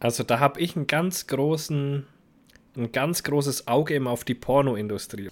Also da habe ich einen ganz großen, ein ganz großes Auge immer auf die Pornoindustrie.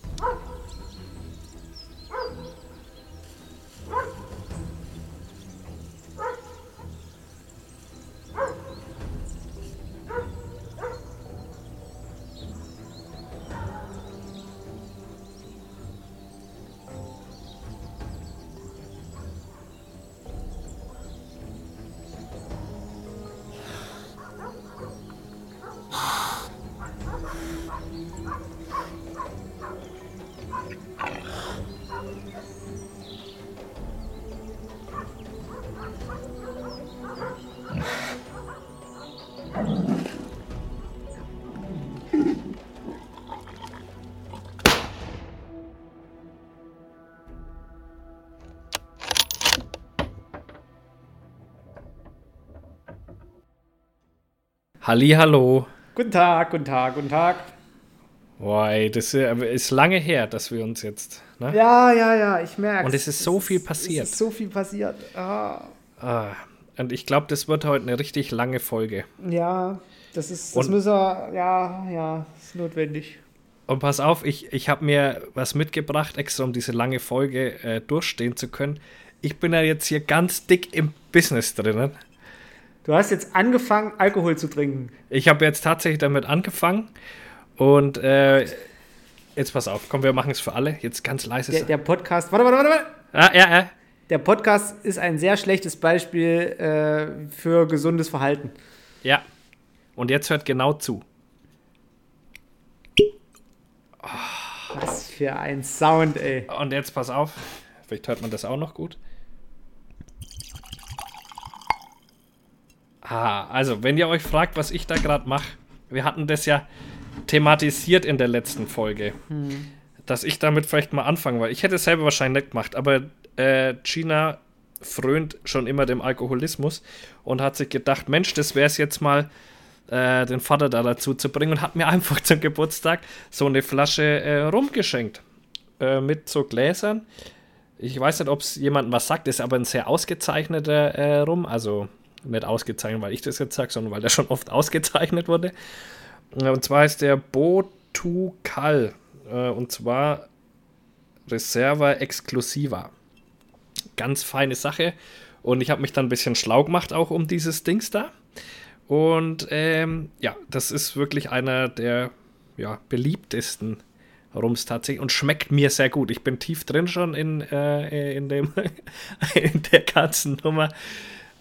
Hallo. Guten Tag, guten Tag, guten Tag. Boah, ey, das ist lange her, dass wir uns jetzt. Ne? Ja, ja, ja, ich merke Und es ist so es viel passiert. Es ist so viel passiert. Ah. Ah, und ich glaube, das wird heute eine richtig lange Folge. Ja, das ist, das und, müssen wir, ja, ja, ist notwendig. Und pass auf, ich, ich habe mir was mitgebracht, extra um diese lange Folge äh, durchstehen zu können. Ich bin ja jetzt hier ganz dick im Business drinnen. Du hast jetzt angefangen, Alkohol zu trinken. Ich habe jetzt tatsächlich damit angefangen. Und äh, jetzt pass auf, komm, wir machen es für alle. Jetzt ganz leise. Der, der Podcast. Warte, warte, warte, warte. Ah, ja, ja. Der Podcast ist ein sehr schlechtes Beispiel äh, für gesundes Verhalten. Ja. Und jetzt hört genau zu. Oh. Was für ein Sound, ey. Und jetzt pass auf. Vielleicht hört man das auch noch gut. Ah, also, wenn ihr euch fragt, was ich da gerade mache, wir hatten das ja thematisiert in der letzten Folge, hm. dass ich damit vielleicht mal anfangen, weil ich hätte es selber wahrscheinlich nicht gemacht, aber äh, Gina frönt schon immer dem Alkoholismus und hat sich gedacht, Mensch, das wäre es jetzt mal, äh, den Vater da dazu zu bringen und hat mir einfach zum Geburtstag so eine Flasche äh, rumgeschenkt äh, mit so Gläsern. Ich weiß nicht, ob es jemandem was sagt, ist aber ein sehr ausgezeichneter äh, Rum, also nicht ausgezeichnet, weil ich das jetzt sage, sondern weil der schon oft ausgezeichnet wurde. Und zwar ist der Botukal. Äh, und zwar Reserva Exclusiva. Ganz feine Sache. Und ich habe mich dann ein bisschen schlau gemacht auch um dieses Dings da. Und ähm, ja, das ist wirklich einer der ja, beliebtesten Rums tatsächlich und schmeckt mir sehr gut. Ich bin tief drin schon in, äh, in, dem, in der ganzen Nummer.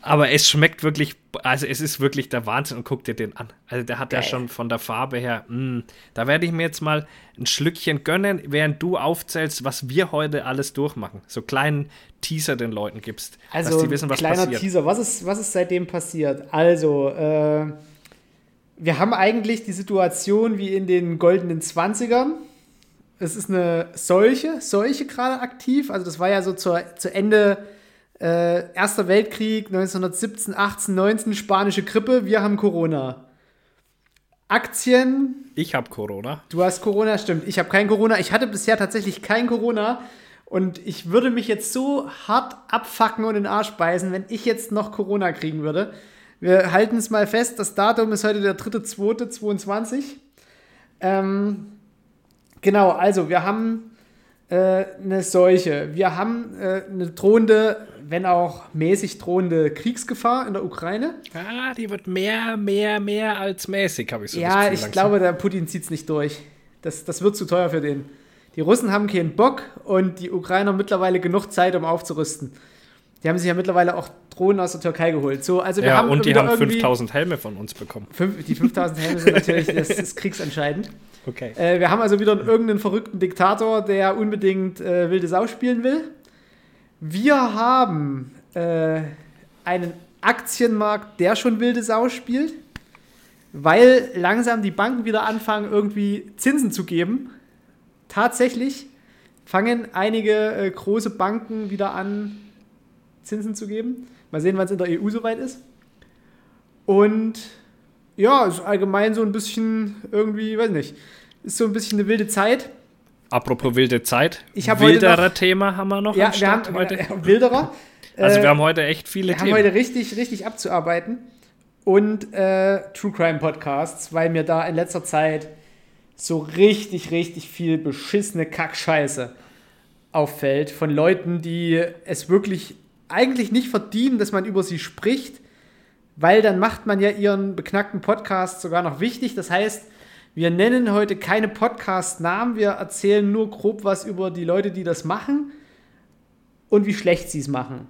Aber es schmeckt wirklich, also es ist wirklich der Wahnsinn und guck dir den an. Also der hat Geil. ja schon von der Farbe her, mh, mm, da werde ich mir jetzt mal ein Schlückchen gönnen, während du aufzählst, was wir heute alles durchmachen. So kleinen Teaser den Leuten gibst, also dass die wissen, was kleiner passiert. Teaser, was ist, was ist seitdem passiert? Also, äh, wir haben eigentlich die Situation wie in den goldenen 20ern. Es ist eine Seuche, Seuche gerade aktiv. Also das war ja so zur, zu Ende äh, Erster Weltkrieg, 1917, 18, 19, spanische Grippe, wir haben Corona. Aktien. Ich habe Corona. Du hast Corona, stimmt. Ich habe kein Corona. Ich hatte bisher tatsächlich kein Corona. Und ich würde mich jetzt so hart abfacken und in den Arsch beißen, wenn ich jetzt noch Corona kriegen würde. Wir halten es mal fest, das Datum ist heute der 3.2.22. Ähm, genau, also wir haben äh, eine Seuche. Wir haben äh, eine drohende wenn auch mäßig drohende Kriegsgefahr in der Ukraine. Ah, die wird mehr, mehr, mehr als mäßig, habe ich so Ja, ich langsam. glaube, der Putin zieht es nicht durch. Das, das wird zu teuer für den. Die Russen haben keinen Bock und die Ukrainer mittlerweile genug Zeit, um aufzurüsten. Die haben sich ja mittlerweile auch Drohnen aus der Türkei geholt. So, also wir ja, haben und die haben 5000 Helme von uns bekommen. Fünf, die 5000 Helme sind natürlich das, das kriegsentscheidend. Okay. Äh, wir haben also wieder irgendeinen verrückten Diktator, der unbedingt äh, wilde Sau spielen will. Wir haben äh, einen Aktienmarkt, der schon wilde Sau spielt, weil langsam die Banken wieder anfangen, irgendwie Zinsen zu geben. Tatsächlich fangen einige äh, große Banken wieder an, Zinsen zu geben. Mal sehen, wann es in der EU soweit ist. Und ja, ist allgemein so ein bisschen irgendwie, weiß nicht, ist so ein bisschen eine wilde Zeit. Apropos wilde Zeit. Ich Wilderer noch, Thema haben wir noch ja, wir haben, heute. Äh, Wilderer. Also wir haben heute echt viele wir Themen. Wir haben heute richtig, richtig abzuarbeiten. und äh, True Crime Podcasts, weil mir da in letzter Zeit so richtig, richtig viel beschissene Kackscheiße auffällt von Leuten, die es wirklich eigentlich nicht verdienen, dass man über sie spricht, weil dann macht man ja ihren beknackten Podcast sogar noch wichtig. Das heißt, wir nennen heute keine Podcast-Namen, wir erzählen nur grob was über die Leute, die das machen und wie schlecht sie es machen.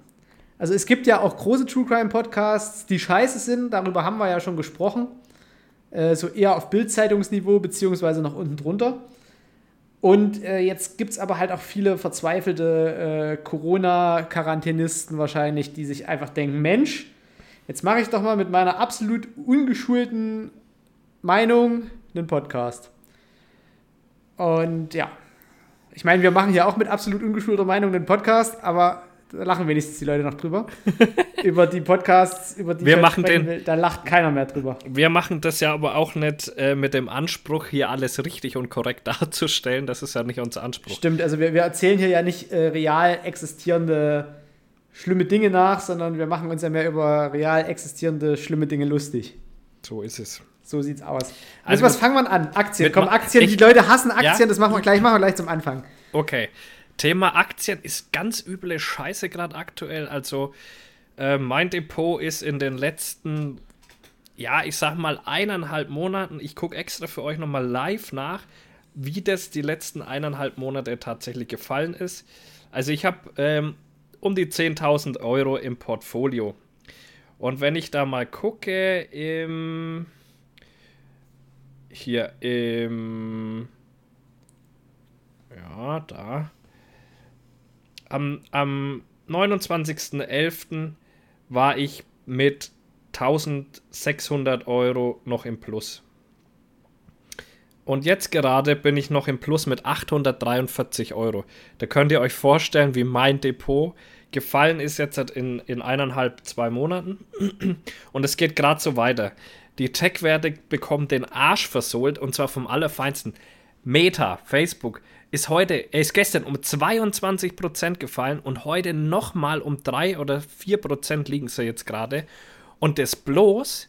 Also es gibt ja auch große True Crime Podcasts, die scheiße sind, darüber haben wir ja schon gesprochen. Äh, so eher auf Bildzeitungsniveau, beziehungsweise noch unten drunter. Und äh, jetzt gibt es aber halt auch viele verzweifelte äh, Corona-Quarantänisten wahrscheinlich, die sich einfach denken, Mensch, jetzt mache ich doch mal mit meiner absolut ungeschulten Meinung einen Podcast. Und ja, ich meine, wir machen ja auch mit absolut ungeschulter Meinung einen Podcast, aber da lachen wenigstens die Leute noch drüber. über die Podcasts, über die wir machen den, will, da lacht keiner mehr drüber. Wir machen das ja aber auch nicht äh, mit dem Anspruch, hier alles richtig und korrekt darzustellen. Das ist ja nicht unser Anspruch. Stimmt, also wir, wir erzählen hier ja nicht äh, real existierende schlimme Dinge nach, sondern wir machen uns ja mehr über real existierende schlimme Dinge lustig. So ist es. So sieht's aus. Also, was fangen wir an? Aktien. Komm, Aktien. Ich, die Leute hassen Aktien, ja? das machen wir gleich, machen wir gleich zum Anfang. Okay. Thema Aktien ist ganz üble Scheiße gerade aktuell. Also, äh, mein Depot ist in den letzten, ja, ich sag mal eineinhalb Monaten, ich gucke extra für euch nochmal live nach, wie das die letzten eineinhalb Monate tatsächlich gefallen ist. Also, ich habe ähm, um die 10.000 Euro im Portfolio. Und wenn ich da mal gucke, im hier im. Ja, da. Am, am 29.11. war ich mit 1600 Euro noch im Plus. Und jetzt gerade bin ich noch im Plus mit 843 Euro. Da könnt ihr euch vorstellen, wie mein Depot gefallen ist jetzt in, in eineinhalb, zwei Monaten. Und es geht gerade so weiter. Die Tech-Werte bekommen den Arsch versohlt und zwar vom Allerfeinsten. Meta, Facebook, ist heute, er ist gestern um 22% gefallen und heute nochmal um 3 oder 4% liegen sie jetzt gerade. Und das bloß,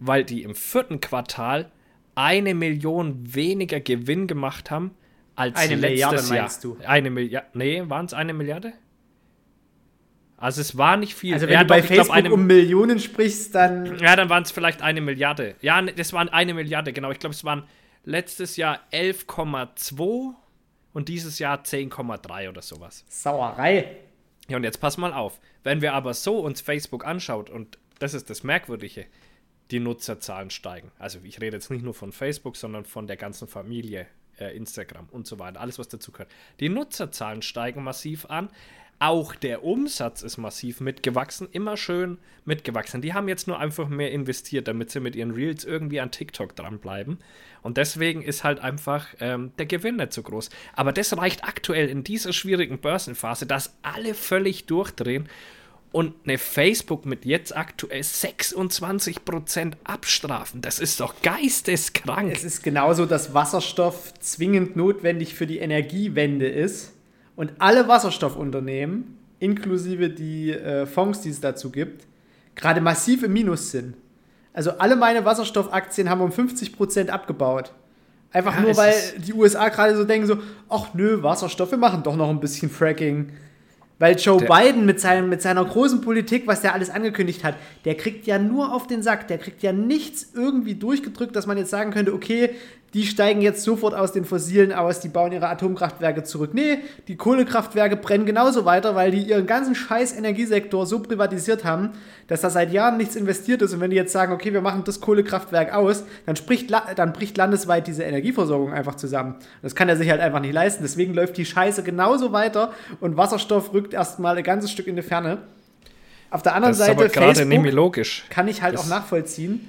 weil die im vierten Quartal eine Million weniger Gewinn gemacht haben als eine letztes Milliarde, Jahr. Eine Milliarde. Nee, waren es eine Milliarde? Also es war nicht viel. Also wenn ja, du bei doch, Facebook glaub, eine, um Millionen sprichst, dann... Ja, dann waren es vielleicht eine Milliarde. Ja, das waren eine Milliarde, genau. Ich glaube, es waren letztes Jahr 11,2 und dieses Jahr 10,3 oder sowas. Sauerei. Ja, und jetzt pass mal auf. Wenn wir aber so uns Facebook anschaut, und das ist das Merkwürdige, die Nutzerzahlen steigen. Also ich rede jetzt nicht nur von Facebook, sondern von der ganzen Familie, äh, Instagram und so weiter, alles was dazu gehört. Die Nutzerzahlen steigen massiv an. Auch der Umsatz ist massiv mitgewachsen, immer schön mitgewachsen. Die haben jetzt nur einfach mehr investiert, damit sie mit ihren Reels irgendwie an TikTok dranbleiben. Und deswegen ist halt einfach ähm, der Gewinn nicht so groß. Aber das reicht aktuell in dieser schwierigen Börsenphase, dass alle völlig durchdrehen und eine Facebook mit jetzt aktuell 26% abstrafen. Das ist doch geisteskrank. Es ist genauso, dass Wasserstoff zwingend notwendig für die Energiewende ist und alle Wasserstoffunternehmen, inklusive die äh, Fonds, die es dazu gibt, gerade massiv im Minus sind. Also alle meine Wasserstoffaktien haben um 50% abgebaut. Einfach ja, nur, weil die USA gerade so denken so, ach nö, Wasserstoff, wir machen doch noch ein bisschen Fracking. Weil Joe der Biden mit, seinem, mit seiner großen Politik, was der alles angekündigt hat, der kriegt ja nur auf den Sack. Der kriegt ja nichts irgendwie durchgedrückt, dass man jetzt sagen könnte, okay, die steigen jetzt sofort aus den Fossilen aus, die bauen ihre Atomkraftwerke zurück. Nee, die Kohlekraftwerke brennen genauso weiter, weil die ihren ganzen scheiß Energiesektor so privatisiert haben, dass da seit Jahren nichts investiert ist. Und wenn die jetzt sagen, okay, wir machen das Kohlekraftwerk aus, dann, spricht, dann bricht landesweit diese Energieversorgung einfach zusammen. Das kann er sich halt einfach nicht leisten. Deswegen läuft die Scheiße genauso weiter und Wasserstoff rückt erstmal ein ganzes Stück in die Ferne. Auf der anderen das Seite, Facebook kann ich halt das auch nachvollziehen,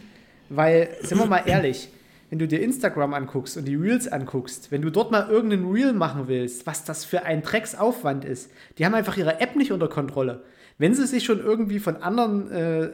weil, sind wir mal ehrlich, wenn du dir Instagram anguckst und die Reels anguckst, wenn du dort mal irgendeinen Reel machen willst, was das für ein Drecksaufwand ist, die haben einfach ihre App nicht unter Kontrolle. Wenn sie sich schon irgendwie von anderen äh,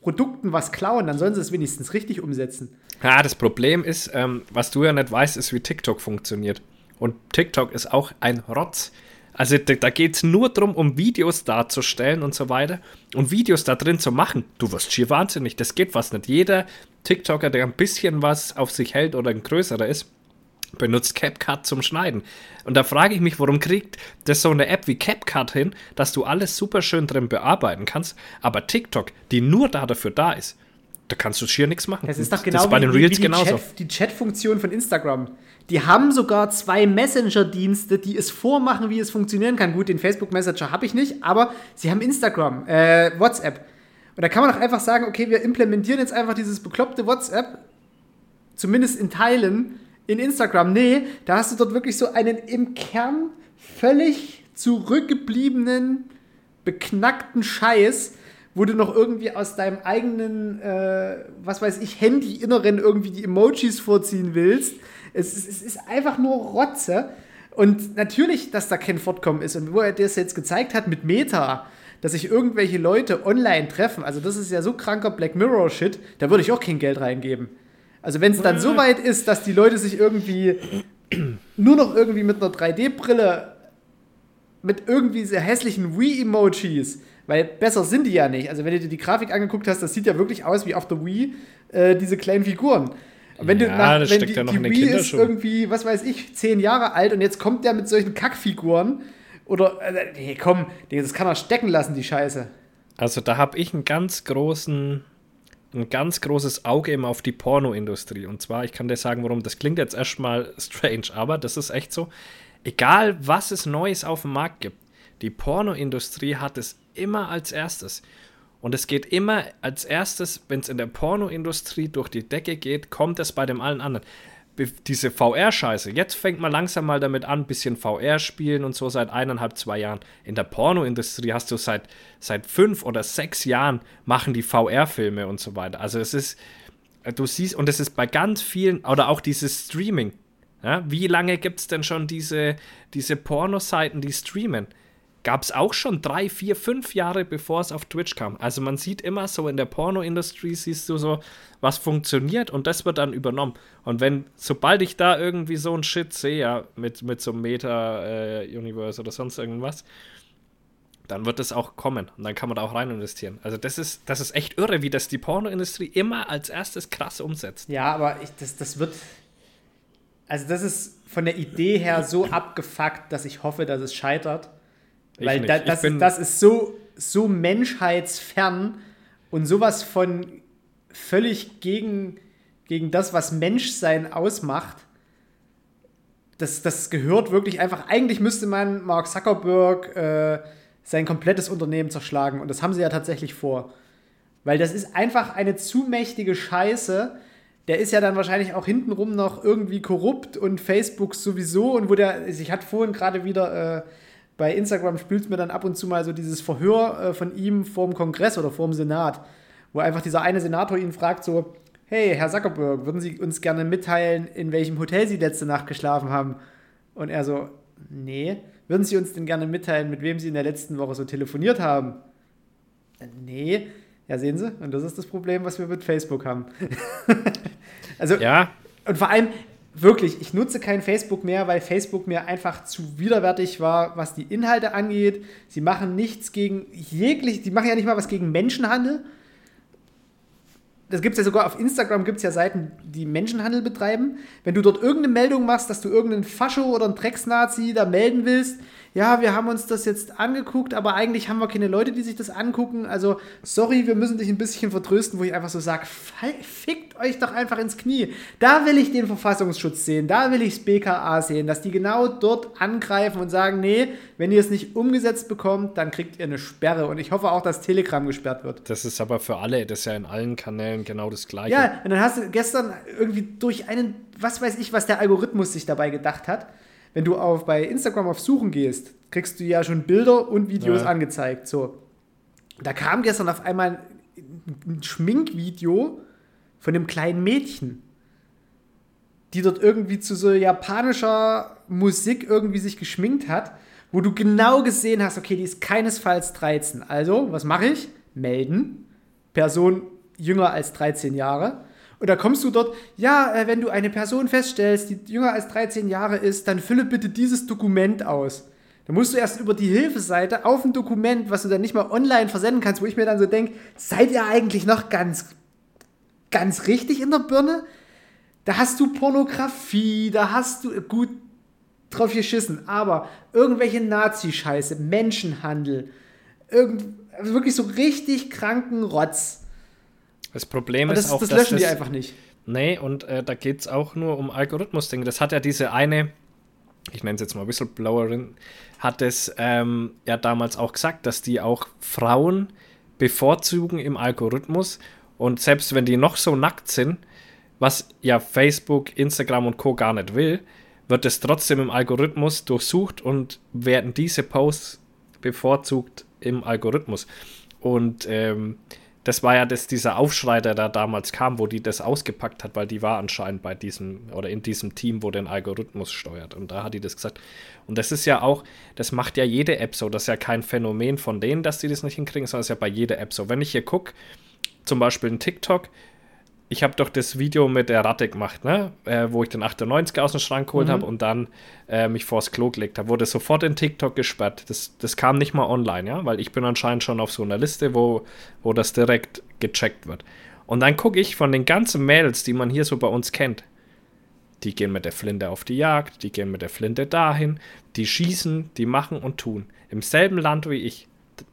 Produkten was klauen, dann sollen sie es wenigstens richtig umsetzen. Ja, das Problem ist, ähm, was du ja nicht weißt, ist, wie TikTok funktioniert. Und TikTok ist auch ein Rotz. Also da, geht es nur darum, um Videos darzustellen und so weiter und Videos da drin zu machen. Du wirst schier wahnsinnig, das geht fast nicht. Jeder TikToker, der ein bisschen was auf sich hält oder ein größerer ist, benutzt CapCut zum Schneiden. Und da frage ich mich, warum kriegt das so eine App wie CapCut hin, dass du alles super schön drin bearbeiten kannst, aber TikTok, die nur da dafür da ist, da kannst du schier nichts machen. Das ist doch genau das bei den Reels die genauso. Chat, die Chat-Funktion von Instagram. Die haben sogar zwei Messenger-Dienste, die es vormachen, wie es funktionieren kann. Gut, den Facebook Messenger habe ich nicht, aber sie haben Instagram, äh, WhatsApp. Und da kann man doch einfach sagen, okay, wir implementieren jetzt einfach dieses bekloppte WhatsApp, zumindest in Teilen, in Instagram. Nee, da hast du dort wirklich so einen im Kern völlig zurückgebliebenen, beknackten Scheiß, wo du noch irgendwie aus deinem eigenen, äh, was weiß ich, Handy-Inneren irgendwie die Emojis vorziehen willst. Es ist, es ist einfach nur Rotze. Und natürlich, dass da kein Fortkommen ist. Und wo er das jetzt gezeigt hat mit Meta, dass sich irgendwelche Leute online treffen, also das ist ja so kranker Black Mirror-Shit, da würde ich auch kein Geld reingeben. Also wenn es dann so weit ist, dass die Leute sich irgendwie nur noch irgendwie mit einer 3D-Brille mit irgendwie sehr hässlichen Wii-Emojis, weil besser sind die ja nicht. Also wenn du dir die Grafik angeguckt hast, das sieht ja wirklich aus wie auf der Wii, äh, diese kleinen Figuren. Und wenn ja, du nach, wenn die, ja die Wii ist irgendwie, was weiß ich, zehn Jahre alt und jetzt kommt der mit solchen Kackfiguren oder, äh, nee, komm, das kann er stecken lassen, die Scheiße. Also da habe ich einen ganz großen ein ganz großes Auge immer auf die Pornoindustrie. Und zwar, ich kann dir sagen, warum. Das klingt jetzt erstmal strange, aber das ist echt so. Egal, was es Neues auf dem Markt gibt, die Pornoindustrie hat es immer als erstes. Und es geht immer als erstes, wenn es in der Pornoindustrie durch die Decke geht, kommt es bei dem allen anderen diese VR-Scheiße. Jetzt fängt man langsam mal damit an, bisschen VR spielen und so seit eineinhalb, zwei Jahren. In der Pornoindustrie hast du seit, seit fünf oder sechs Jahren machen die VR-Filme und so weiter. Also es ist, du siehst, und es ist bei ganz vielen, oder auch dieses Streaming. Ja, wie lange gibt es denn schon diese, diese Pornoseiten, die streamen? Gab es auch schon drei, vier, fünf Jahre, bevor es auf Twitch kam. Also man sieht immer so in der Porno-Industrie, siehst du so, was funktioniert und das wird dann übernommen. Und wenn, sobald ich da irgendwie so ein Shit sehe, ja, mit, mit so einem Meta-Universe äh, oder sonst irgendwas, dann wird das auch kommen und dann kann man da auch rein investieren. Also das ist, das ist echt irre, wie das die Pornoindustrie immer als erstes krass umsetzt. Ja, aber ich, das, das wird, also das ist von der Idee her so abgefuckt, dass ich hoffe, dass es scheitert. Ich Weil da, das, ist, das ist so, so menschheitsfern und sowas von völlig gegen, gegen das, was Menschsein ausmacht. Das, das gehört wirklich einfach. Eigentlich müsste man Mark Zuckerberg äh, sein komplettes Unternehmen zerschlagen. Und das haben sie ja tatsächlich vor. Weil das ist einfach eine zu mächtige Scheiße. Der ist ja dann wahrscheinlich auch hintenrum noch irgendwie korrupt und Facebook sowieso. Und wo der, ich hatte vorhin gerade wieder äh, bei Instagram spült mir dann ab und zu mal so dieses Verhör äh, von ihm vorm Kongress oder vorm Senat, wo einfach dieser eine Senator ihn fragt so, hey, Herr Zuckerberg, würden Sie uns gerne mitteilen, in welchem Hotel Sie letzte Nacht geschlafen haben? Und er so, nee. Würden Sie uns denn gerne mitteilen, mit wem Sie in der letzten Woche so telefoniert haben? Äh, nee. Ja, sehen Sie, und das ist das Problem, was wir mit Facebook haben. also, ja. Und vor allem, wirklich, ich nutze kein Facebook mehr, weil Facebook mir einfach zu widerwärtig war, was die Inhalte angeht. Sie machen nichts gegen jeglich, die machen ja nicht mal was gegen Menschenhandel. Das gibt es ja sogar auf Instagram, gibt es ja Seiten, die Menschenhandel betreiben. Wenn du dort irgendeine Meldung machst, dass du irgendeinen Fascho oder einen Drecksnazi da melden willst, ja, wir haben uns das jetzt angeguckt, aber eigentlich haben wir keine Leute, die sich das angucken. Also, sorry, wir müssen dich ein bisschen vertrösten, wo ich einfach so sage, fickt euch doch einfach ins Knie. Da will ich den Verfassungsschutz sehen, da will ich das BKA sehen, dass die genau dort angreifen und sagen, nee, wenn ihr es nicht umgesetzt bekommt, dann kriegt ihr eine Sperre. Und ich hoffe auch, dass Telegram gesperrt wird. Das ist aber für alle, das ist ja in allen Kanälen genau das Gleiche. Ja, und dann hast du gestern irgendwie durch einen, was weiß ich, was der Algorithmus sich dabei gedacht hat, wenn du auf, bei Instagram auf Suchen gehst, kriegst du ja schon Bilder und Videos ja. angezeigt. So. Da kam gestern auf einmal ein Schminkvideo von einem kleinen Mädchen, die dort irgendwie zu so japanischer Musik irgendwie sich geschminkt hat, wo du genau gesehen hast, okay, die ist keinesfalls 13. Also, was mache ich? Melden. Person jünger als 13 Jahre. Und da kommst du dort, ja, äh, wenn du eine Person feststellst, die jünger als 13 Jahre ist, dann fülle bitte dieses Dokument aus. Da musst du erst über die Hilfeseite auf ein Dokument, was du dann nicht mal online versenden kannst, wo ich mir dann so denke, seid ihr eigentlich noch ganz, ganz richtig in der Birne? Da hast du Pornografie, da hast du, gut, drauf geschissen, aber irgendwelche Nazi-Scheiße, Menschenhandel, irgend, also wirklich so richtig kranken Rotz. Das Problem das, ist auch, das dass löschen die das- einfach nicht. Nee, und äh, da geht es auch nur um Algorithmus-Dinge. Das hat ja diese eine, ich nenne es jetzt mal Whistleblowerin, hat es ähm, ja damals auch gesagt, dass die auch Frauen bevorzugen im Algorithmus. Und selbst wenn die noch so nackt sind, was ja Facebook, Instagram und Co. gar nicht will, wird es trotzdem im Algorithmus durchsucht und werden diese Posts bevorzugt im Algorithmus. Und ähm, das war ja das, dieser Aufschrei, der da damals kam, wo die das ausgepackt hat, weil die war anscheinend bei diesem oder in diesem Team, wo den Algorithmus steuert. Und da hat die das gesagt. Und das ist ja auch, das macht ja jede App so. Das ist ja kein Phänomen von denen, dass die das nicht hinkriegen, sondern das ist ja bei jeder App so. Wenn ich hier gucke, zum Beispiel in TikTok, ich habe doch das Video mit der Ratte gemacht, ne? Äh, wo ich den 98 aus dem Schrank geholt habe und dann äh, mich vors Klo gelegt habe. Wurde sofort in TikTok gesperrt. Das, das kam nicht mal online, ja, weil ich bin anscheinend schon auf so einer Liste, wo, wo das direkt gecheckt wird. Und dann gucke ich von den ganzen Mails, die man hier so bei uns kennt, die gehen mit der Flinte auf die Jagd, die gehen mit der Flinte dahin, die schießen, die machen und tun. Im selben Land wie ich.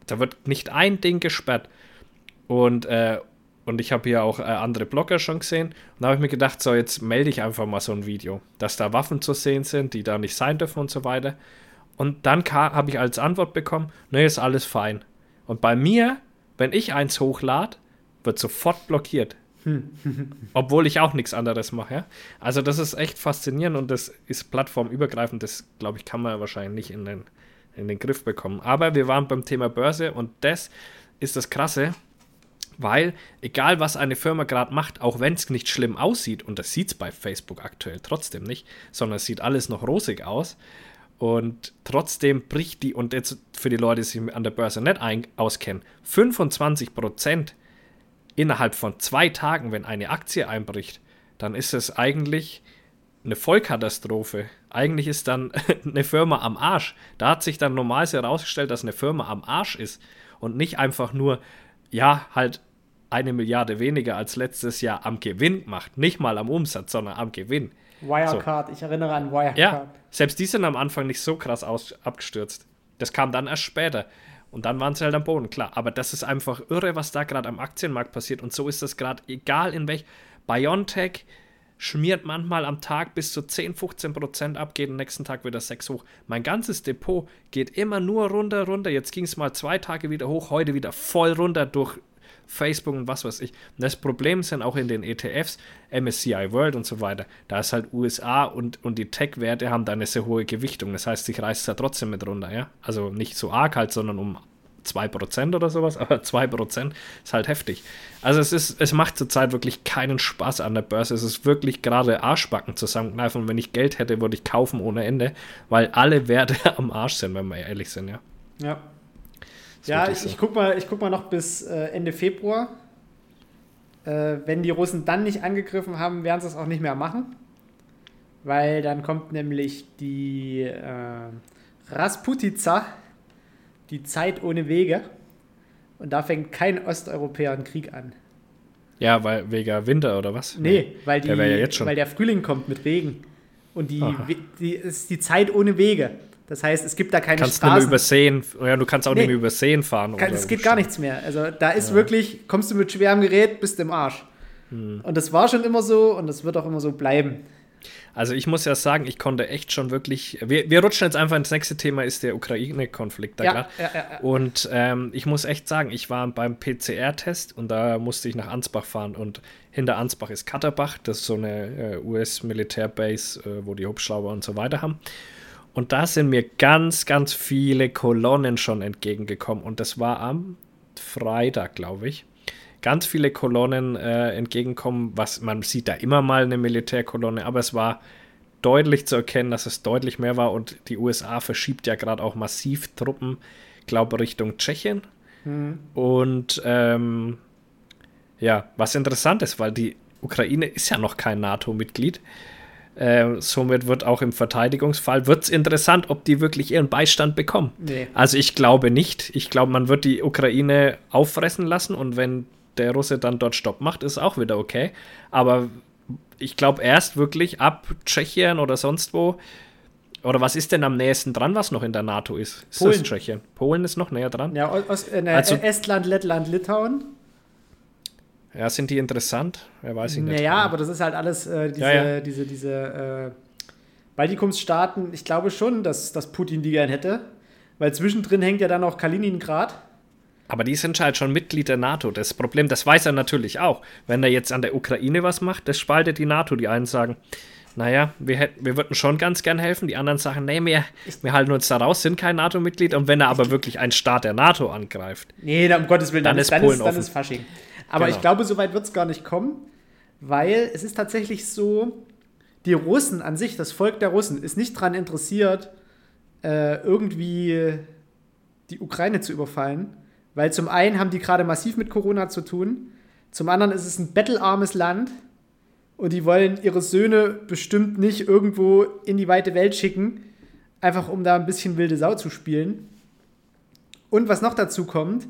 Da wird nicht ein Ding gesperrt. Und, äh, und ich habe hier auch äh, andere Blogger schon gesehen. Und da habe ich mir gedacht, so, jetzt melde ich einfach mal so ein Video, dass da Waffen zu sehen sind, die da nicht sein dürfen und so weiter. Und dann habe ich als Antwort bekommen, nee, ist alles fein. Und bei mir, wenn ich eins hochlade, wird sofort blockiert. Obwohl ich auch nichts anderes mache. Ja? Also das ist echt faszinierend und das ist plattformübergreifend. Das, glaube ich, kann man wahrscheinlich nicht in den, in den Griff bekommen. Aber wir waren beim Thema Börse und das ist das Krasse, weil egal was eine Firma gerade macht, auch wenn es nicht schlimm aussieht, und das sieht es bei Facebook aktuell trotzdem nicht, sondern es sieht alles noch rosig aus, und trotzdem bricht die, und jetzt für die Leute, die sich an der Börse nicht ein, auskennen, 25 Prozent innerhalb von zwei Tagen, wenn eine Aktie einbricht, dann ist es eigentlich eine Vollkatastrophe. Eigentlich ist dann eine Firma am Arsch. Da hat sich dann normalerweise herausgestellt, dass eine Firma am Arsch ist und nicht einfach nur, ja, halt eine Milliarde weniger als letztes Jahr am Gewinn macht. Nicht mal am Umsatz, sondern am Gewinn. Wirecard, ich erinnere an Wirecard. Ja, selbst die sind am Anfang nicht so krass aus, abgestürzt. Das kam dann erst später. Und dann waren sie halt am Boden, klar. Aber das ist einfach irre, was da gerade am Aktienmarkt passiert. Und so ist das gerade, egal in welch. BioNTech schmiert manchmal am Tag bis zu 10, 15 Prozent ab, geht am nächsten Tag wieder 6 hoch. Mein ganzes Depot geht immer nur runter, runter. Jetzt ging es mal zwei Tage wieder hoch, heute wieder voll runter durch Facebook und was weiß ich. Und das Problem sind auch in den ETFs, MSCI World und so weiter. Da ist halt USA und, und die Tech-Werte haben da eine sehr hohe Gewichtung. Das heißt, sich reißt es ja trotzdem mit runter, ja. Also nicht so arg halt, sondern um 2% oder sowas, aber 2% ist halt heftig. Also es ist, es macht zurzeit wirklich keinen Spaß an der Börse. Es ist wirklich gerade Arschbacken zusammenkneifen. Und wenn ich Geld hätte, würde ich kaufen ohne Ende, weil alle Werte am Arsch sind, wenn wir ehrlich sind, ja. Ja, ja ich, so. ich guck mal, ich guck mal noch bis äh, Ende Februar. Äh, wenn die Russen dann nicht angegriffen haben, werden sie es auch nicht mehr machen. Weil dann kommt nämlich die äh, Rasputica, die Zeit ohne Wege. Und da fängt kein Osteuropäer einen Krieg an. Ja, weil wegen Winter oder was? Nee, weil, die, Der ja weil der Frühling kommt mit Regen. Und die, die ist die Zeit ohne Wege. Das heißt, es gibt da keine Kannst du nicht mehr Straßen. übersehen. Ja, du kannst auch Nee. nicht mehr übersehen fahren. Kann, es geht gar nichts mehr. Also da ist wirklich, kommst du mit schwerem Gerät, bist im Arsch. Hm. Und das war schon immer so und das wird auch immer so bleiben. Also ich muss ja sagen, ich konnte echt schon wirklich. Wir, wir rutschen jetzt einfach ins nächste Thema, ist der Ukraine-Konflikt da Ja, ja, ja, ja. Und ähm, ich muss echt sagen, ich war beim PCR-Test und da musste ich nach Ansbach fahren und hinter Ansbach ist Katterbach, das ist so eine äh, US-Militärbase, äh, wo die Hubschrauber und so weiter haben. Und da sind mir ganz, ganz viele Kolonnen schon entgegengekommen und das war am Freitag, glaube ich. Ganz viele Kolonnen äh, entgegenkommen, was man sieht da immer mal eine Militärkolonne, aber es war deutlich zu erkennen, dass es deutlich mehr war und die USA verschiebt ja gerade auch massiv Truppen, glaube Richtung Tschechien. Und ähm, ja, was interessant ist, weil die Ukraine ist ja noch kein NATO-Mitglied. Äh, somit wird auch im Verteidigungsfall wird's interessant, ob die wirklich ihren Beistand bekommen. Nee. Also ich glaube nicht. Ich glaube, man wird die Ukraine auffressen lassen und wenn der Russe dann dort Stopp macht, ist auch wieder okay. Aber ich glaube erst wirklich ab Tschechien oder sonst wo. Oder was ist denn am nächsten dran, was noch in der NATO ist? Ist Polen. das Tschechien? Polen ist noch näher dran. Ja, aus, äh, also, Estland, Lettland, Litauen. Ja, sind die interessant? Wer weiß ich nicht. Naja, aber das ist halt alles äh, diese, ja, ja. diese, diese äh, Baltikumsstaaten. Ich glaube schon, dass, dass Putin die gern hätte. Weil zwischendrin hängt ja dann auch Kaliningrad. Aber die sind halt schon Mitglied der NATO. Das Problem, das weiß er natürlich auch. Wenn er jetzt an der Ukraine was macht, das spaltet die NATO. Die einen sagen, naja, wir, hätten, wir würden schon ganz gern helfen. Die anderen sagen, nee, wir, wir halten uns da raus, sind kein NATO-Mitglied. Und wenn er aber wirklich einen Staat der NATO angreift, nee, um Gottes Willen, dann, dann ist, dann Polen ist, dann ist Fasching. Aber genau. ich glaube, so weit wird es gar nicht kommen, weil es ist tatsächlich so, die Russen an sich, das Volk der Russen, ist nicht daran interessiert, äh, irgendwie die Ukraine zu überfallen, weil zum einen haben die gerade massiv mit Corona zu tun, zum anderen ist es ein bettelarmes Land und die wollen ihre Söhne bestimmt nicht irgendwo in die weite Welt schicken, einfach um da ein bisschen wilde Sau zu spielen. Und was noch dazu kommt,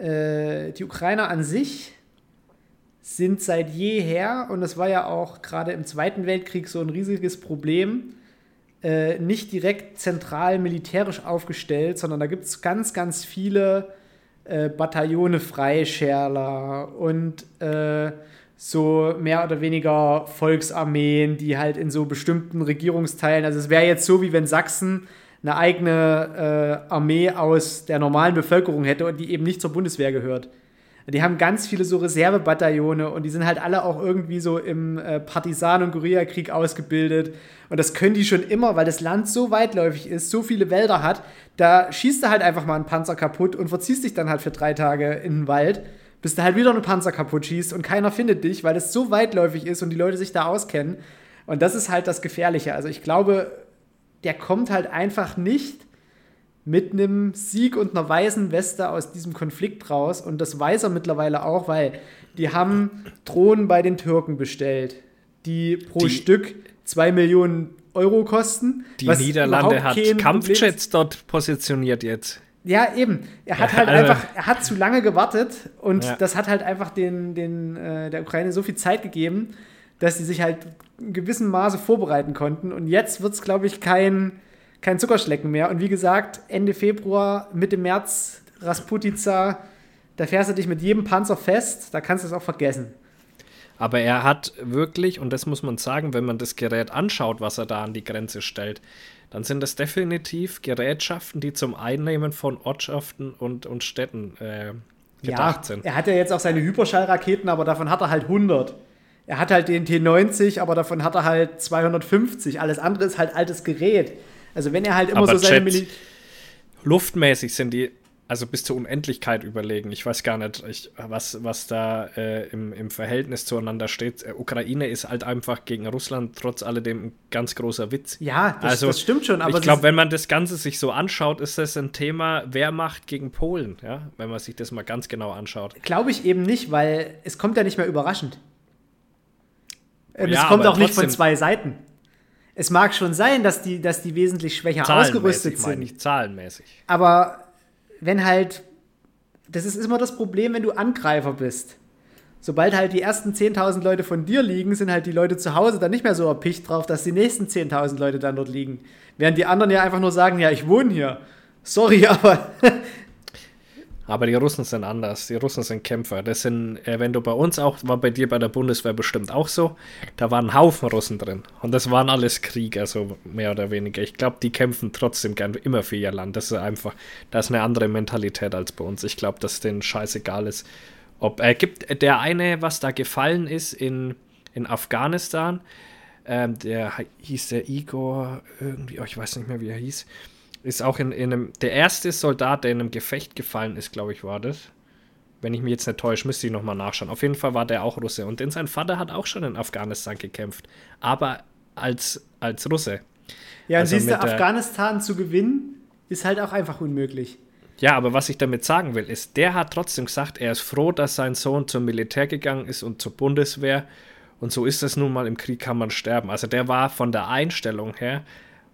äh, die Ukrainer an sich sind seit jeher, und das war ja auch gerade im Zweiten Weltkrieg so ein riesiges Problem, äh, nicht direkt zentral militärisch aufgestellt, sondern da gibt es ganz, ganz viele äh, Bataillone Freischärler und äh, so mehr oder weniger Volksarmeen, die halt in so bestimmten Regierungsteilen, also es wäre jetzt so, wie wenn Sachsen eine eigene äh, Armee aus der normalen Bevölkerung hätte und die eben nicht zur Bundeswehr gehört. Die haben ganz viele so Reservebataillone und die sind halt alle auch irgendwie so im äh, Partisan- und Guerillakrieg ausgebildet. Und das können die schon immer, weil das Land so weitläufig ist, so viele Wälder hat. Da schießt du halt einfach mal einen Panzer kaputt und verziehst dich dann halt für drei Tage in den Wald, bis du halt wieder einen Panzer kaputt schießt und keiner findet dich, weil es so weitläufig ist und die Leute sich da auskennen. Und das ist halt das Gefährliche. Also ich glaube, der kommt halt einfach nicht mit einem Sieg und einer weißen Weste aus diesem Konflikt raus. Und das weiß er mittlerweile auch, weil die haben Drohnen bei den Türken bestellt, die pro die, Stück zwei Millionen Euro kosten. Die Niederlande hat Kampfjets dort positioniert jetzt. Ja, eben. Er hat halt also, einfach, er hat zu lange gewartet und ja. das hat halt einfach den, den, äh, der Ukraine so viel Zeit gegeben, dass sie sich halt gewissem Maße vorbereiten konnten. Und jetzt wird es, glaube ich, kein, kein Zuckerschlecken mehr. Und wie gesagt, Ende Februar, Mitte März, Rasputica, da fährst du dich mit jedem Panzer fest, da kannst du es auch vergessen. Aber er hat wirklich, und das muss man sagen, wenn man das Gerät anschaut, was er da an die Grenze stellt, dann sind das definitiv Gerätschaften, die zum Einnehmen von Ortschaften und, und Städten äh, gedacht ja, sind. Er hat ja jetzt auch seine Hyperschallraketen, aber davon hat er halt 100. Er hat halt den T90, aber davon hat er halt 250. Alles andere ist halt altes Gerät. Also wenn er halt immer aber so seine Mil Luftmäßig sind die also bis zur Unendlichkeit überlegen. Ich weiß gar nicht, ich, was, was da äh, im, im Verhältnis zueinander steht. Äh, Ukraine ist halt einfach gegen Russland trotz alledem ein ganz großer Witz. Ja, das, also, das stimmt schon. Aber ich glaube, wenn man das Ganze sich so anschaut, ist das ein Thema Wehrmacht gegen Polen, ja, wenn man sich das mal ganz genau anschaut. Glaube ich eben nicht, weil es kommt ja nicht mehr überraschend. Und ja, es kommt auch nicht von zwei Seiten. Es mag schon sein, dass die, dass die wesentlich schwächer ausgerüstet sind. Meine ich, zahlenmäßig. Aber wenn halt, das ist immer das Problem, wenn du Angreifer bist. Sobald halt die ersten 10.000 Leute von dir liegen, sind halt die Leute zu Hause dann nicht mehr so erpicht drauf, dass die nächsten 10.000 Leute dann dort liegen. Während die anderen ja einfach nur sagen, ja, ich wohne hier. Sorry, aber Aber die Russen sind anders. Die Russen sind Kämpfer. Das sind, äh, wenn du bei uns auch, war bei dir bei der Bundeswehr bestimmt auch so, da waren ein Haufen Russen drin. Und das waren alles Krieger, so mehr oder weniger. Ich glaube, die kämpfen trotzdem gern immer für ihr Land. Das ist einfach, da ist eine andere Mentalität als bei uns. Ich glaube, dass denen scheißegal ist. Ob, äh, gibt der eine, was da gefallen ist in, in Afghanistan, ähm, der hieß der Igor, irgendwie, oh, ich weiß nicht mehr, wie er hieß ist auch in, in einem. Der erste Soldat, der in einem Gefecht gefallen ist, glaube ich, war das. Wenn ich mich jetzt nicht täusche, müsste ich nochmal nachschauen. Auf jeden Fall war der auch Russe. Und denn sein Vater hat auch schon in Afghanistan gekämpft. Aber als, als Russe. Ja, und also siehst du, Afghanistan zu gewinnen, ist halt auch einfach unmöglich. Ja, aber was ich damit sagen will, ist, der hat trotzdem gesagt, er ist froh, dass sein Sohn zum Militär gegangen ist und zur Bundeswehr Und so ist es nun mal, im Krieg kann man sterben. Also der war von der Einstellung her,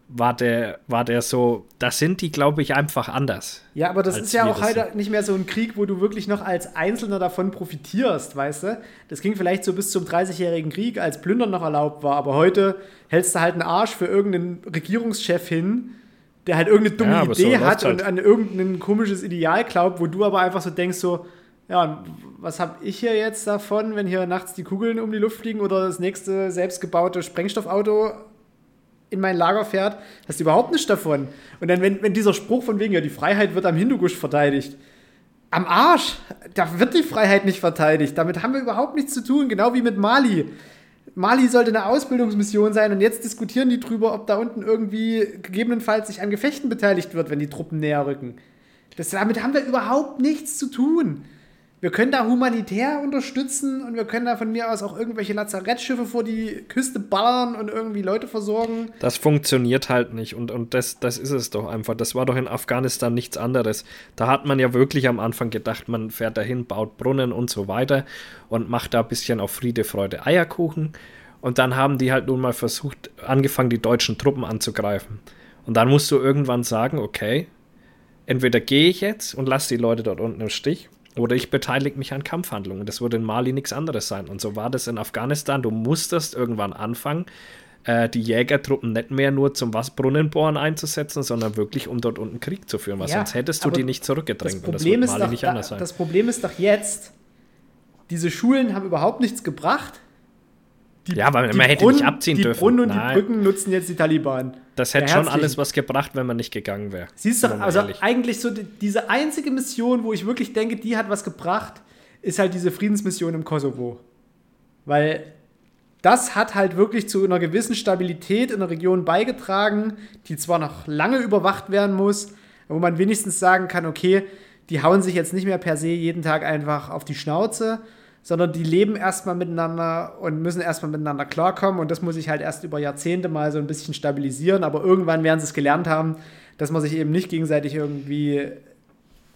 war der, war der so, da sind die, glaube ich, einfach anders. Ja, aber das ist ja auch halt nicht mehr so ein Krieg, wo du wirklich noch als Einzelner davon profitierst, weißt du? Das ging vielleicht so bis zum 30-jährigen Krieg, als Plündern noch erlaubt war, aber heute hältst du halt einen Arsch für irgendeinen Regierungschef hin, der halt irgendeine dumme ja, Idee so hat halt. und an irgendein komisches Ideal glaubt, wo du aber einfach so denkst, so, ja, was habe ich hier jetzt davon, wenn hier nachts die Kugeln um die Luft fliegen oder das nächste selbstgebaute Sprengstoffauto in mein Lager fährt, hast du überhaupt nichts davon. Und dann, wenn, wenn dieser Spruch von wegen, ja, die Freiheit wird am Hindukusch verteidigt, am Arsch, da wird die Freiheit nicht verteidigt. Damit haben wir überhaupt nichts zu tun, genau wie mit Mali. Mali sollte eine Ausbildungsmission sein und jetzt diskutieren die drüber, ob da unten irgendwie gegebenenfalls sich an Gefechten beteiligt wird, wenn die Truppen näher rücken. Das, damit haben wir überhaupt nichts zu tun wir können da humanitär unterstützen und wir können da von mir aus auch irgendwelche Lazarettschiffe vor die Küste ballern und irgendwie Leute versorgen. Das funktioniert halt nicht und, und das, das ist es doch einfach. Das war doch in Afghanistan nichts anderes. Da hat man ja wirklich am Anfang gedacht, man fährt dahin, baut Brunnen und so weiter und macht da ein bisschen auf Friede, Freude, Eierkuchen. Und dann haben die halt nun mal versucht, angefangen, die deutschen Truppen anzugreifen. Und dann musst du irgendwann sagen, okay, entweder gehe ich jetzt und lasse die Leute dort unten im Stich oder ich beteilige mich an Kampfhandlungen. Das würde in Mali nichts anderes sein. Und so war das in Afghanistan. Du musstest irgendwann anfangen, äh, die Jägertruppen nicht mehr nur zum Wasserbrunnenbohren einzusetzen, sondern wirklich, um dort unten Krieg zu führen. Weil ja, sonst hättest du die nicht zurückgedrängt. Das Problem, das, Mali nicht da, anders sein. das Problem ist doch jetzt, diese Schulen haben überhaupt nichts gebracht. Die, ja, weil man hätte Brunnen, nicht abziehen die dürfen. Die Brunnen und Nein. die Brücken nutzen jetzt die Taliban. Das hätte schon alles was gebracht, wenn man nicht gegangen wäre. Siehst du, also ehrlich. eigentlich so die, diese einzige Mission, wo ich wirklich denke, die hat was gebracht, ist halt diese Friedensmission im Kosovo. Weil das hat halt wirklich zu einer gewissen Stabilität in der Region beigetragen, die zwar noch lange überwacht werden muss, wo man wenigstens sagen kann, okay, die hauen sich jetzt nicht mehr per se jeden Tag einfach auf die Schnauze, sondern die leben erstmal miteinander und müssen erstmal miteinander klarkommen. Und das muss sich halt erst über Jahrzehnte mal so ein bisschen stabilisieren. Aber irgendwann werden sie es gelernt haben, dass man sich eben nicht gegenseitig irgendwie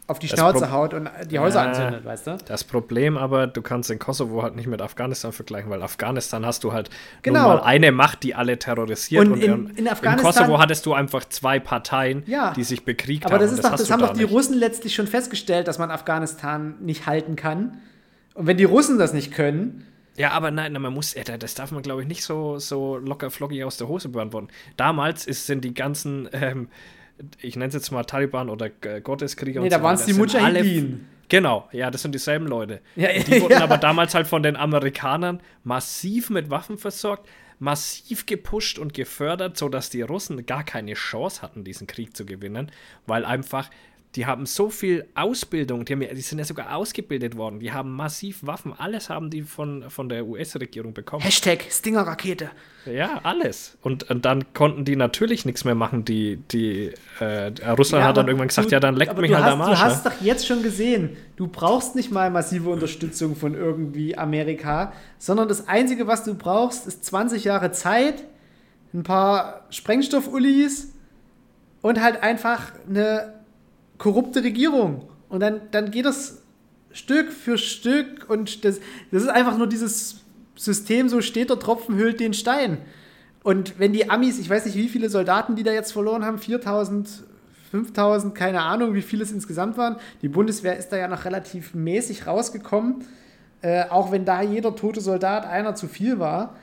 auf die das Schnauze Pro haut und die Häuser ja, anzündet, weißt du? Das Problem aber, du kannst den Kosovo halt nicht mit Afghanistan vergleichen, weil Afghanistan hast du halt genau. nur mal eine Macht, die alle terrorisiert. Und, und in, in, im Kosovo hattest du einfach zwei Parteien, ja, die sich bekriegt aber haben. Das, ist doch, das, das haben doch die Russen letztlich schon festgestellt, dass man Afghanistan nicht halten kann. Und wenn die Russen das nicht können. Ja, aber nein, man muss, das darf man, glaube ich, nicht so, so locker flockig aus der Hose beantworten. Damals ist, sind die ganzen, ähm, ich nenne es jetzt mal Taliban oder Gotteskrieger. Nee, da so waren es die Mujahideen. Genau, ja, das sind dieselben Leute. Ja, die wurden ja. aber damals halt von den Amerikanern massiv mit Waffen versorgt, massiv gepusht und gefördert, sodass die Russen gar keine Chance hatten, diesen Krieg zu gewinnen, weil einfach die haben so viel Ausbildung, die, haben die, sind ja sogar ausgebildet worden, die haben massiv Waffen, alles haben die von, von der US-Regierung bekommen. Hashtag Stinger-Rakete. Ja, alles. Und, und, dann konnten die natürlich nichts mehr machen. Die, die, äh, Russland ja, hat dann irgendwann gesagt, du, ja, dann leckt mich halt hast, am Arsch. Du hast doch jetzt schon gesehen, du brauchst nicht mal massive Unterstützung von irgendwie Amerika, sondern das Einzige, was du brauchst, ist 20 Jahre Zeit, ein paar Sprengstoff-Ullis und halt einfach eine korrupte Regierung. Und dann, dann geht das Stück für Stück und das, das ist einfach nur dieses System, so steht der Tropfen hüllt den Stein. Und wenn die Amis, ich weiß nicht, wie viele Soldaten die da jetzt verloren haben, 4000, 5000, keine Ahnung, wie viele es insgesamt waren. Die Bundeswehr ist da ja noch relativ mäßig rausgekommen, äh, auch wenn da jeder tote Soldat einer zu viel war.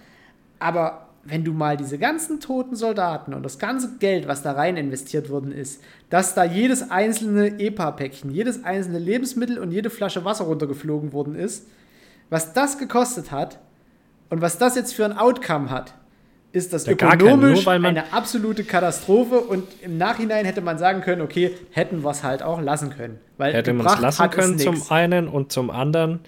Aber wenn du mal diese ganzen toten Soldaten und das ganze Geld, was da rein investiert worden ist, dass da jedes einzelne EPA-Päckchen, jedes einzelne Lebensmittel und jede Flasche Wasser runtergeflogen worden ist, was das gekostet hat und was das jetzt für ein Outcome hat, ist das ja, ökonomisch nur, eine absolute Katastrophe und im Nachhinein hätte man sagen können, okay, hätten wir es halt auch lassen können. Weil hätte man es lassen können zum einen und zum anderen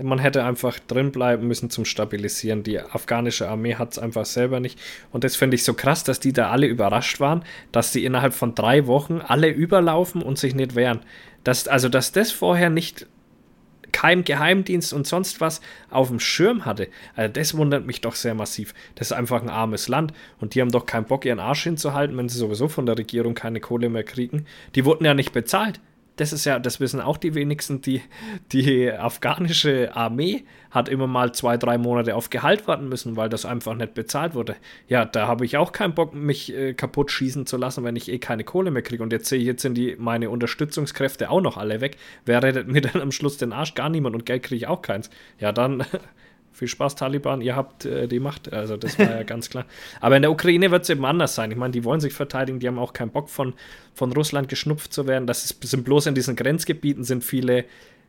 man hätte einfach drin bleiben müssen zum Stabilisieren. Die afghanische Armee hat es einfach selber nicht. Und das finde ich so krass, dass die da alle überrascht waren, dass die innerhalb von drei Wochen alle überlaufen und sich nicht wehren. Das, also, dass das vorher nicht kein Geheimdienst und sonst was auf dem Schirm hatte. Also das wundert mich doch sehr massiv. Das ist einfach ein armes Land und die haben doch keinen Bock, ihren Arsch hinzuhalten, wenn sie sowieso von der Regierung keine Kohle mehr kriegen. Die wurden ja nicht bezahlt. Das ist ja, das wissen auch die wenigsten, die, die afghanische Armee hat immer mal zwei, drei Monate auf Gehalt warten müssen, weil das einfach nicht bezahlt wurde. Ja, da habe ich auch keinen Bock, mich äh, kaputt schießen zu lassen, wenn ich eh keine Kohle mehr kriege. Und jetzt sehe ich, jetzt sind die, meine Unterstützungskräfte auch noch alle weg. Wer rettet mir dann am Schluss den Arsch? Gar niemand und Geld kriege ich auch keins. Ja, dann viel Spaß, Taliban, ihr habt äh, die Macht. Also das war ja ganz klar. Aber in der Ukraine wird es eben anders sein. Ich meine, die wollen sich verteidigen, die haben auch keinen Bock von, von Russland geschnupft zu werden. Das ist, sind bloß in diesen Grenzgebieten sind viele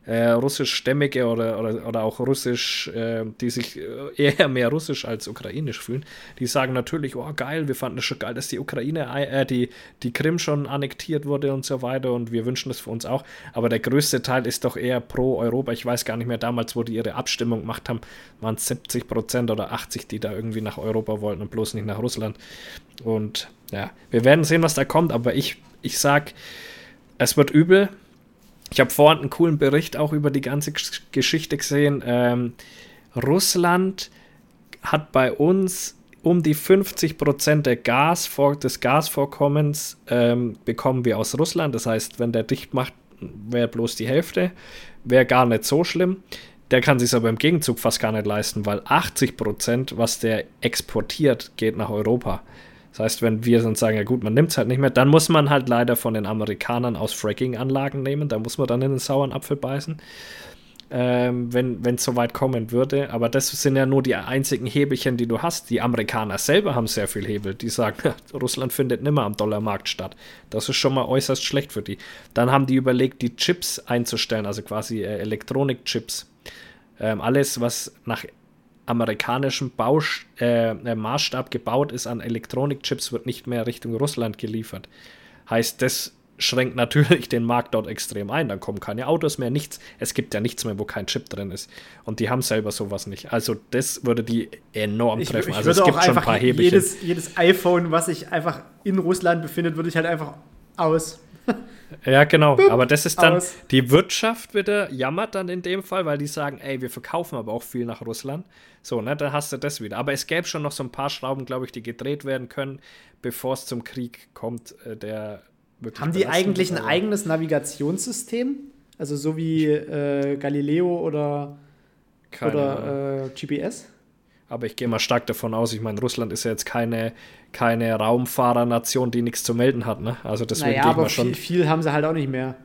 äh, russischstämmige oder, oder, oder auch russisch, äh, die sich äh, eher mehr russisch als ukrainisch fühlen, die sagen natürlich, oh geil, wir fanden es schon geil, dass die Ukraine, äh, die, die Krim schon annektiert wurde und so weiter und wir wünschen das für uns auch. Aber der größte Teil ist doch eher pro Europa. Ich weiß gar nicht mehr damals, wo die ihre Abstimmung gemacht haben, waren es 70 Prozent oder 80, die da irgendwie nach Europa wollten und bloß nicht nach Russland. Und ja, wir werden sehen, was da kommt, aber ich, ich sag, es wird übel ich habe vorhin einen coolen Bericht auch über die ganze Geschichte gesehen. Ähm, Russland hat bei uns um die 50 Prozent Gas des Gasvorkommens ähm, bekommen wir aus Russland. Das heißt, wenn der dicht macht, wäre bloß die Hälfte. Wäre gar nicht so schlimm. Der kann sich aber im Gegenzug fast gar nicht leisten, weil 80 Prozent, was der exportiert, geht nach Europa. Das heißt, wenn wir sonst sagen, ja gut, man nimmt es halt nicht mehr, dann muss man halt leider von den Amerikanern aus Fracking-Anlagen nehmen. Da muss man dann in den sauren Apfel beißen, ähm, wenn es soweit kommen würde. Aber das sind ja nur die einzigen Hebelchen, die du hast. Die Amerikaner selber haben sehr viel Hebel. Die sagen, Russland findet nimmer am Dollarmarkt statt. Das ist schon mal äußerst schlecht für die. Dann haben die überlegt, die Chips einzustellen, also quasi äh, Elektronikchips. Ähm, alles, was nach amerikanischen Bausch, äh, äh, Maßstab gebaut ist an Elektronikchips, wird nicht mehr Richtung Russland geliefert. Heißt, das schränkt natürlich den Markt dort extrem ein. Dann kommen keine Autos mehr, nichts. Es gibt ja nichts mehr, wo kein Chip drin ist. Und die haben selber sowas nicht. Also das würde die enorm treffen. Ich, ich also es gibt schon ein paar Hebelchen. Jedes, jedes iPhone, was sich einfach in Russland befindet, würde ich halt einfach aus. Ja, genau. Bup, aber das ist dann, aus. die Wirtschaft wieder jammert dann in dem Fall, weil die sagen, ey, wir verkaufen aber auch viel nach Russland. So, ne, dann hast du das wieder. Aber es gäbe schon noch so ein paar Schrauben, glaube ich, die gedreht werden können, bevor es zum Krieg kommt, äh, der wirklich. Haben die eigentlich ein eigenes Navigationssystem? Also so wie äh, Galileo oder, oder äh, GPS? Aber ich gehe mal stark davon aus, ich meine, Russland ist ja jetzt keine, keine Raumfahrernation, die nichts zu melden hat, ne? Also deswegen naja, aber schon. Viel, viel haben sie halt auch nicht mehr.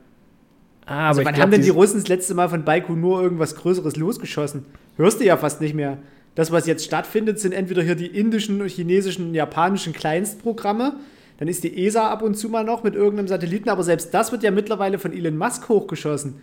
Ah, also, wann glaub, haben denn die Russen das letzte Mal von Baikonur irgendwas Größeres losgeschossen? Hörst du ja fast nicht mehr. Das, was jetzt stattfindet, sind entweder hier die indischen, chinesischen, japanischen Kleinstprogramme. Dann ist die ESA ab und zu mal noch mit irgendeinem Satelliten, aber selbst das wird ja mittlerweile von Elon Musk hochgeschossen.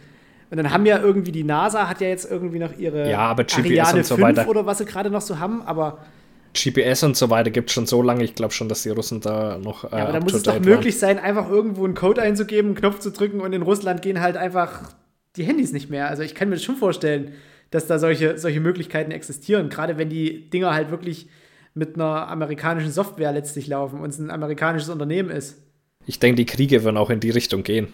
Und dann haben ja irgendwie die NASA hat ja jetzt irgendwie noch ihre ja, aber GPS Ariane und so 5 weiter. oder was sie gerade noch so haben, aber GPS und so weiter gibt es schon so lange. Ich glaube schon, dass die Russen da noch. Äh, ja, aber da muss es doch möglich sein, einfach irgendwo einen Code einzugeben, einen Knopf zu drücken und in Russland gehen halt einfach die Handys nicht mehr. Also ich kann mir das schon vorstellen, dass da solche, solche Möglichkeiten existieren. Gerade wenn die Dinger halt wirklich mit einer amerikanischen Software letztlich laufen und es ein amerikanisches Unternehmen ist. Ich denke, die Kriege werden auch in die Richtung gehen.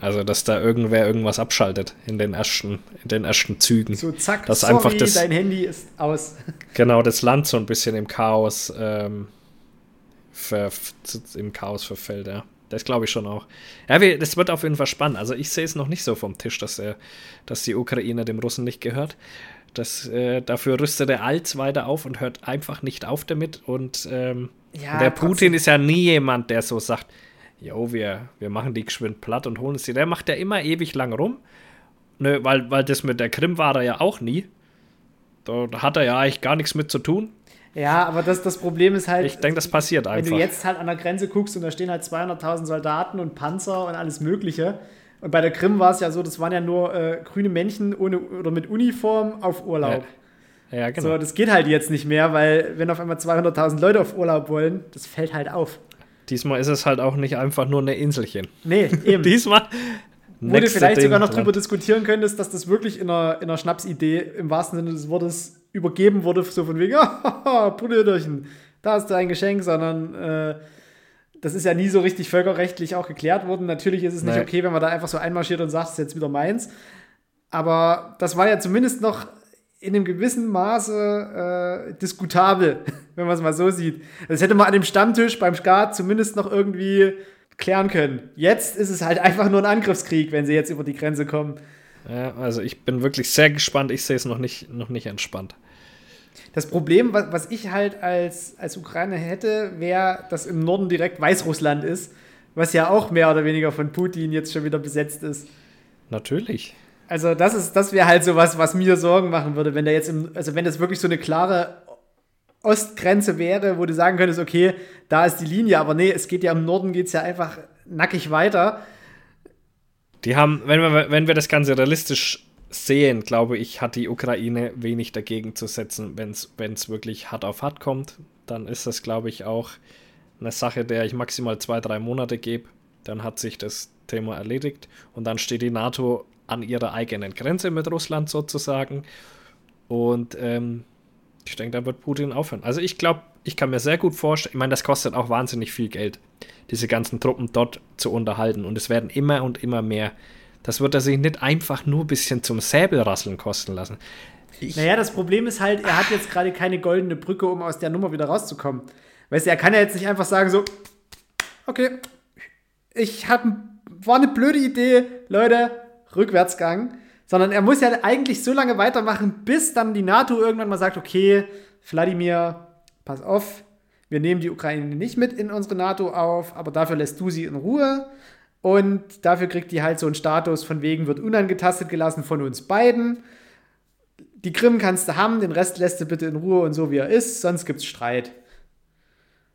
Also, dass da irgendwer irgendwas abschaltet in den ersten, in den ersten Zügen. So, zack, dass sorry, einfach das, dein Handy ist aus. Genau, das Land so ein bisschen im Chaos, ähm, ver, im Chaos verfällt, ja. Das glaube ich schon auch. Ja, wir, das wird auf jeden Fall spannend. Also, ich sehe es noch nicht so vom Tisch, dass, er, dass die Ukraine dem Russen nicht gehört. Das, äh, dafür rüstet er Alts weiter auf und hört einfach nicht auf damit. Und ähm, ja, der Putin ist ja nie jemand, der so sagt, jo, wir, wir machen die geschwind platt und holen es dir. Der macht ja immer ewig lang rum. Ne, weil, weil das mit der Krim war er ja auch nie. Da, hat er ja eigentlich gar nichts mit zu tun. Ja, aber das, das Problem ist halt. Ich denke, das passiert einfach. Wenn du jetzt halt an der Grenze guckst und da stehen halt 200.000 Soldaten und Panzer und alles Mögliche. Und bei der Krim war es ja so, das waren ja nur äh, grüne Männchen ohne oder mit Uniform auf Urlaub. Ja. ja, genau. So, das geht halt jetzt nicht mehr, weil wenn auf einmal 200.000 Leute auf Urlaub wollen, das fällt halt auf. Diesmal ist es halt auch nicht einfach nur eine Inselchen. Nee, eben. Diesmal. Wo du vielleicht Ding sogar noch drüber diskutieren könntest, dass das wirklich in einer, in einer Schnapsidee im wahrsten Sinne des Wortes übergeben wurde, so von wegen, Brüderchen, da hast du ein Geschenk, sondern äh, das ist ja nie so richtig völkerrechtlich auch geklärt worden. Natürlich ist es nicht nee. okay, wenn man da einfach so einmarschiert und sagt, es ist jetzt wieder meins. Aber das war ja zumindest noch in einem gewissen Maße äh, diskutabel, wenn man es mal so sieht. Das hätte man an dem Stammtisch beim Skat zumindest noch irgendwie klären können. Jetzt ist es halt einfach nur ein Angriffskrieg, wenn sie jetzt über die Grenze kommen. Ja, also ich bin wirklich sehr gespannt. Ich sehe es noch nicht, noch nicht entspannt. Das Problem, was, was ich halt als, als Ukraine hätte, wäre, dass im Norden direkt Weißrussland ist, was ja auch mehr oder weniger von Putin jetzt schon wieder besetzt ist. Natürlich. Also das ist, das wäre halt so was, was mir Sorgen machen würde, wenn da jetzt im, also wenn das wirklich so eine klare Ostgrenze wäre, wo du sagen könntest, okay, da ist die Linie, aber nee, es geht ja im Norden geht es ja einfach nackig weiter. Die haben, wenn wir, wenn wir das Ganze realistisch sehen, glaube ich, hat die Ukraine wenig dagegen zu setzen, wenn es wirklich hart auf hart kommt. Dann ist das, glaube ich, auch eine Sache, der ich maximal zwei, drei Monate gebe. Dann hat sich das Thema erledigt und dann steht die NATO an ihrer eigenen Grenze mit Russland sozusagen. Und ähm, ich denke, da wird Putin aufhören. Also ich glaube, ich kann mir sehr gut vorstellen, ich meine, das kostet auch wahnsinnig viel Geld, diese ganzen Truppen dort zu unterhalten. Und es werden immer und immer mehr. Das wird er sich nicht einfach nur ein bisschen zum Säbelrasseln kosten lassen. Ich naja, das Problem ist halt, er hat jetzt gerade keine goldene Brücke, um aus der Nummer wieder rauszukommen. Weißt du, er kann ja jetzt nicht einfach sagen so, okay, ich habe, war eine blöde Idee, Leute, Rückwärtsgang sondern er muss ja eigentlich so lange weitermachen, bis dann die NATO irgendwann mal sagt, okay, Wladimir, pass auf, wir nehmen die Ukraine nicht mit in unsere NATO auf, aber dafür lässt du sie in Ruhe und dafür kriegt die halt so einen Status von wegen wird unangetastet gelassen von uns beiden. Die Krim kannst du haben, den Rest lässt du bitte in Ruhe und so wie er ist, sonst gibt's Streit.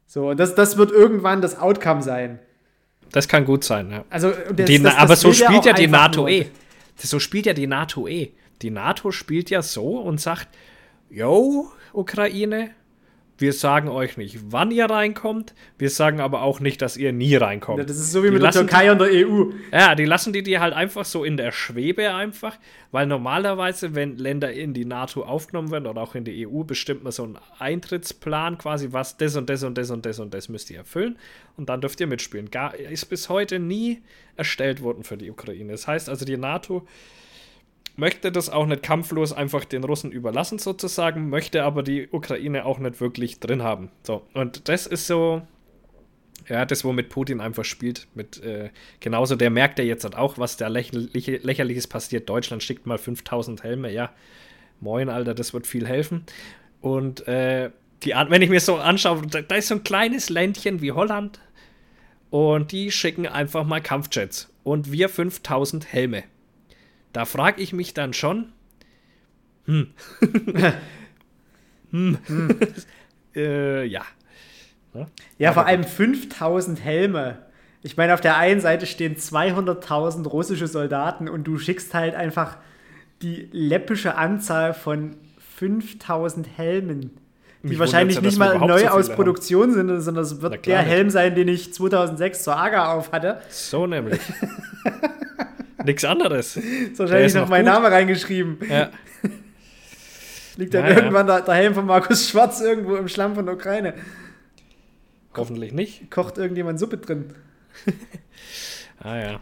So, und das, das wird irgendwann das Outcome sein. Das kann gut sein, ja. Also, das, die, das, aber so spielt ja die NATO nur. eh so spielt ja die NATO eh. Die NATO spielt ja so und sagt, yo, Ukraine, wir sagen euch nicht, wann ihr reinkommt, wir sagen aber auch nicht, dass ihr nie reinkommt. Ja, das ist so wie die mit der Türkei die, und der EU. Ja, die lassen die dir halt einfach so in der Schwebe einfach, weil normalerweise, wenn Länder in die NATO aufgenommen werden oder auch in die EU, bestimmt man so einen Eintrittsplan quasi, was das und das und das und das und das müsst ihr erfüllen und dann dürft ihr mitspielen. Gar, ist bis heute nie erstellt worden für die Ukraine. Das heißt also, die NATO möchte das auch nicht kampflos einfach den Russen überlassen, sozusagen, möchte aber die Ukraine auch nicht wirklich drin haben. So, und das ist so, ja, das, womit Putin einfach spielt. Mit, äh, genauso, der merkt ja jetzt halt auch, was da lächerliche, lächerliches passiert. Deutschland schickt mal 5000 Helme, ja. Moin, Alter, das wird viel helfen. Und äh, die, wenn ich mir so anschaue, da, da ist so ein kleines Ländchen wie Holland und die schicken einfach mal Kampfjets und wir 5000 Helme. Da frage ich mich dann schon, hm. hm. hm. äh, ja. Ja, ja vor allem 5000 Helme. Ich meine, auf der einen Seite stehen 200.000 russische Soldaten und du schickst halt einfach die läppische Anzahl von 5000 Helmen, die wahrscheinlich nicht mal neu aus Produktion haben. sind, sondern es wird der Helm sein, den ich 2006 zur AGA auf hatte. So nämlich. Nichts anderes. Ist wahrscheinlich noch, noch mein Name reingeschrieben. Ja. Liegt dann naja. irgendwann der, der, Helm von Markus Schwarz irgendwo im Schlamm von der Ukraine. Hoffentlich nicht. Kocht irgendjemand Suppe drin. ah ja.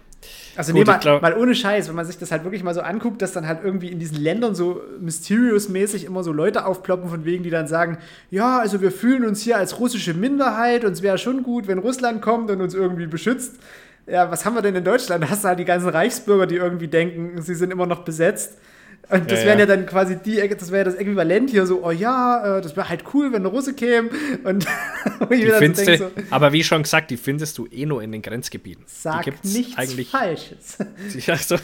Also Gut, nee, mal, glaub, mal, ohne Scheiß, wenn man sich das halt wirklich mal so anguckt, dass dann halt irgendwie in diesen Ländern so mysterious-mäßig immer so Leute aufploppen, von wegen, die dann sagen, ja, also wir fühlen uns hier als russische Minderheit und es wäre schon gut, wenn Russland kommt und uns irgendwie beschützt ja, was haben wir denn in Deutschland? Da hast du halt die ganzen Reichsbürger, die irgendwie denken, sie sind immer noch besetzt. Und das ja, wären ja. ja dann quasi die, das wäre das Äquivalent hier so, oh ja, äh, das wäre halt cool, wenn eine Russe käme. Und ich findest so, aber wie schon gesagt, die findest du eh nur in den Grenzgebieten. Sag nichts eigentlich, Falsches. Also,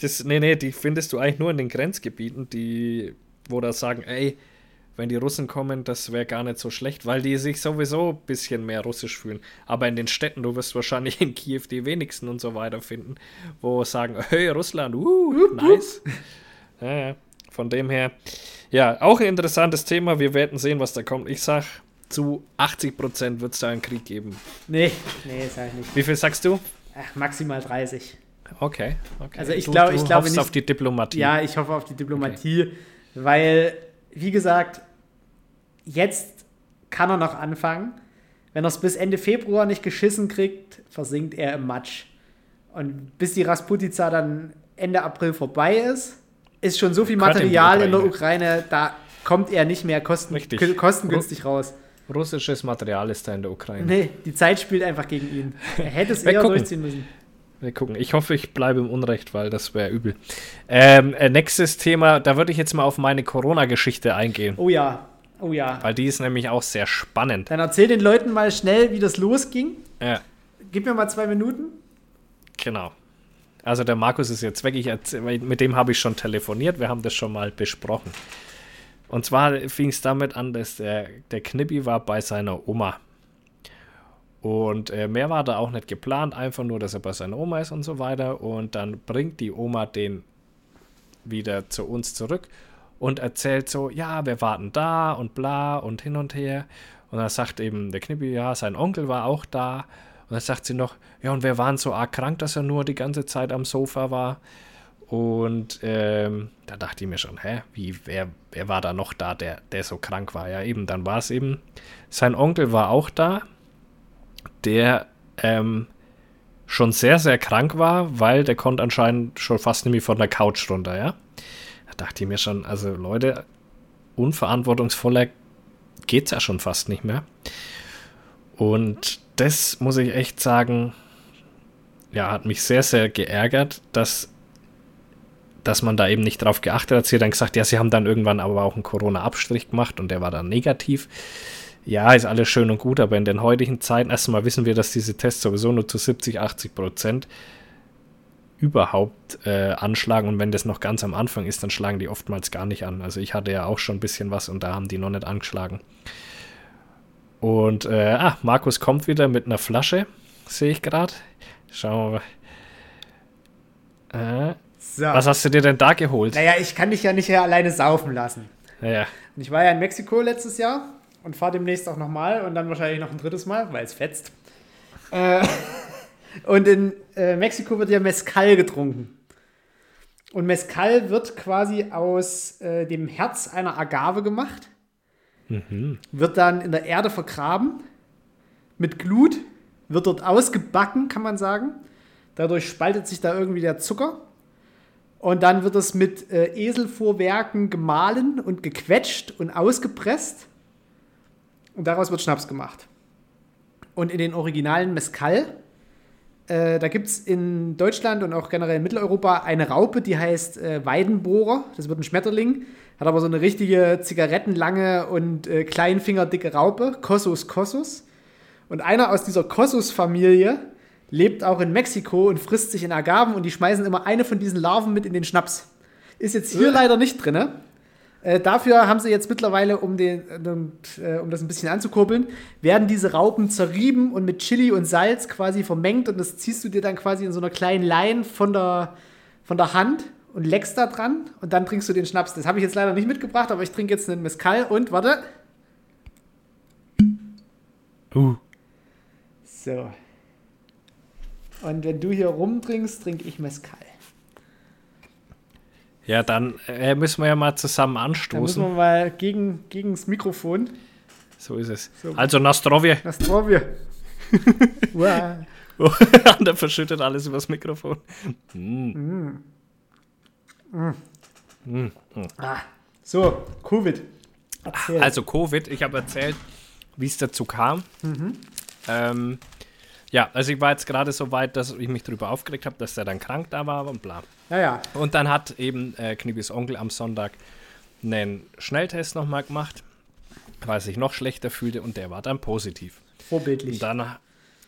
das, nee, nee, die findest du eigentlich nur in den Grenzgebieten, die, wo da sagen, ey, wenn die Russen kommen, das wäre gar nicht so schlecht, weil die sich sowieso ein bisschen mehr russisch fühlen. Aber in den Städten, du wirst wahrscheinlich in Kiew die wenigsten und so weiter finden, wo sagen, hey, Russland, uh, nice. Ja. Von dem her, ja, auch ein interessantes Thema. Wir werden sehen, was da kommt. Ich sag, zu 80 Prozent wird es da einen Krieg geben. Nee, nee, sag ich nicht. Wie viel sagst du? Ach, maximal 30. Okay, okay. Also ich glaube, ich glaube nicht auf die Diplomatie. Ja, ich hoffe auf die Diplomatie, okay. weil wie gesagt, jetzt kann er noch anfangen. Wenn er es bis Ende Februar nicht geschissen kriegt, versinkt er im Matsch. Und bis die Rasputica dann Ende April vorbei ist, ist schon so viel Material in der Ukraine, da kommt er nicht mehr kosten, kostengünstig raus. Russisches Material ist da in der Ukraine. Nee, die Zeit spielt einfach gegen ihn. Er hätte es eher gucken. durchziehen müssen. Wir gucken. Ich hoffe, ich bleibe im Unrecht, weil das wäre übel. Ähm, äh, nächstes Thema, da würde ich jetzt mal auf meine Corona-Geschichte eingehen, Oh ja, oh ja. weil die ist nämlich auch sehr spannend. Dann erzähl den Leuten mal schnell, wie das losging. Ja, Gib mir mal zwei Minuten. genau. Also der Markus ist jetzt weg. Ich erzähl, mit dem habe ich schon telefoniert. Wir haben das schon mal besprochen. Und zwar fing es damit an, dass der, der Knippi war bei seiner Oma. Und äh, mehr war da auch nicht geplant, einfach nur, dass er bei seiner Oma ist und so weiter. Und dann bringt die Oma den wieder zu uns zurück und erzählt so, ja, wir warten da und bla und hin und her. Und dann sagt eben der Knippi, ja, sein Onkel war auch da. Und dann sagt sie noch, ja, und wir waren so arg krank, dass er nur die ganze Zeit am Sofa war. Und ähm, da dachte ich mir schon, hä, wie, wer, wer war da noch da, der, der so krank war? Ja, eben, dann war es eben, sein Onkel war auch da, der ähm, schon sehr, sehr krank war, weil der konnte anscheinend schon fast nämlich von der Couch runter, ja. Da dachte ich mir schon, also Leute, unverantwortungsvoller geht's ja schon fast nicht mehr. Und das muss ich echt sagen, ja, hat mich sehr, sehr geärgert, dass, dass man da eben nicht drauf geachtet hat. Sie hat dann gesagt, ja, sie haben dann irgendwann aber auch einen Corona-Abstrich gemacht und der war dann negativ. Ja, ist alles schön und gut, aber in den heutigen Zeiten, erstmal wissen wir, dass diese Tests sowieso nur zu 70, 80 Prozent überhaupt äh, anschlagen und wenn das noch ganz am Anfang ist, dann schlagen die oftmals gar nicht an. Also ich hatte ja auch schon ein bisschen was und da haben die noch nicht angeschlagen. Und äh, ah, Markus kommt wieder mit einer Flasche, sehe ich gerade. Schauen wir mal. Äh, So. was hast du dir denn da geholt? Naja, ich kann dich ja nicht hier alleine saufen lassen. Ja, Und ich war ja in Mexiko letztes Jahr und fahre demnächst auch nochmal und dann wahrscheinlich noch ein drittes Mal, weil es fetzt. Äh, und in äh, Mexiko wird ja Mezcal getrunken. Und Mezcal wird quasi aus äh, dem Herz einer Agave gemacht, wird dann in der Erde vergraben, mit Glut, wird dort ausgebacken, kann man sagen. Dadurch spaltet sich da irgendwie der Zucker. Und dann wird es mit äh, Eselvorwerken gemahlen und gequetscht und ausgepresst. Und daraus wird Schnaps gemacht. Und in den originalen Mezcal, äh, da gibt es in Deutschland und auch generell in Mitteleuropa eine Raupe, die heißt äh, Weidenbohrer. Das wird ein Schmetterling, hat aber so eine richtige zigarettenlange und äh, kleinfingerdicke Raupe, Cossus cossus. Und einer aus dieser Cossus-Familie lebt auch in Mexiko und frisst sich in Agaven und die schmeißen immer eine von diesen Larven mit in den Schnaps. Ist jetzt hier leider nicht drin. Äh, dafür haben sie jetzt mittlerweile, um, den, äh, um das ein bisschen anzukurbeln, werden diese Raupen zerrieben und mit Chili und Salz quasi vermengt und das ziehst du dir dann quasi in so einer kleinen Line von der, von der Hand und leckst da dran und dann trinkst du den Schnaps. Das habe ich jetzt leider nicht mitgebracht, aber ich trinke jetzt einen Mezcal und warte. Uh. So. Und wenn du hier rumtrinkst, trinke ich Mezcal. Ja, dann äh, müssen wir ja mal zusammen Da müssen anstoßen. wir mal gegen, gegen das Mikrofon. So ist es. So. Also Nastrovje. Wir. Uah. Und er verschüttet alles übers Mikrofon. Mm. ah. So, Covid. Erzähl. Also Covid, ich habe erzählt, wie es dazu kam. Ähm, ja, also ich war jetzt gerade so weit, dass ich mich darüber aufgeregt habe, dass er dann krank da war und bla. ja, ja. Und dann hat eben äh, Knibbis Onkel am Sonntag einen Schnelltest nochmal gemacht, weil er sich noch schlechter fühlte und der war dann positiv. Vorbildlich. Und dann,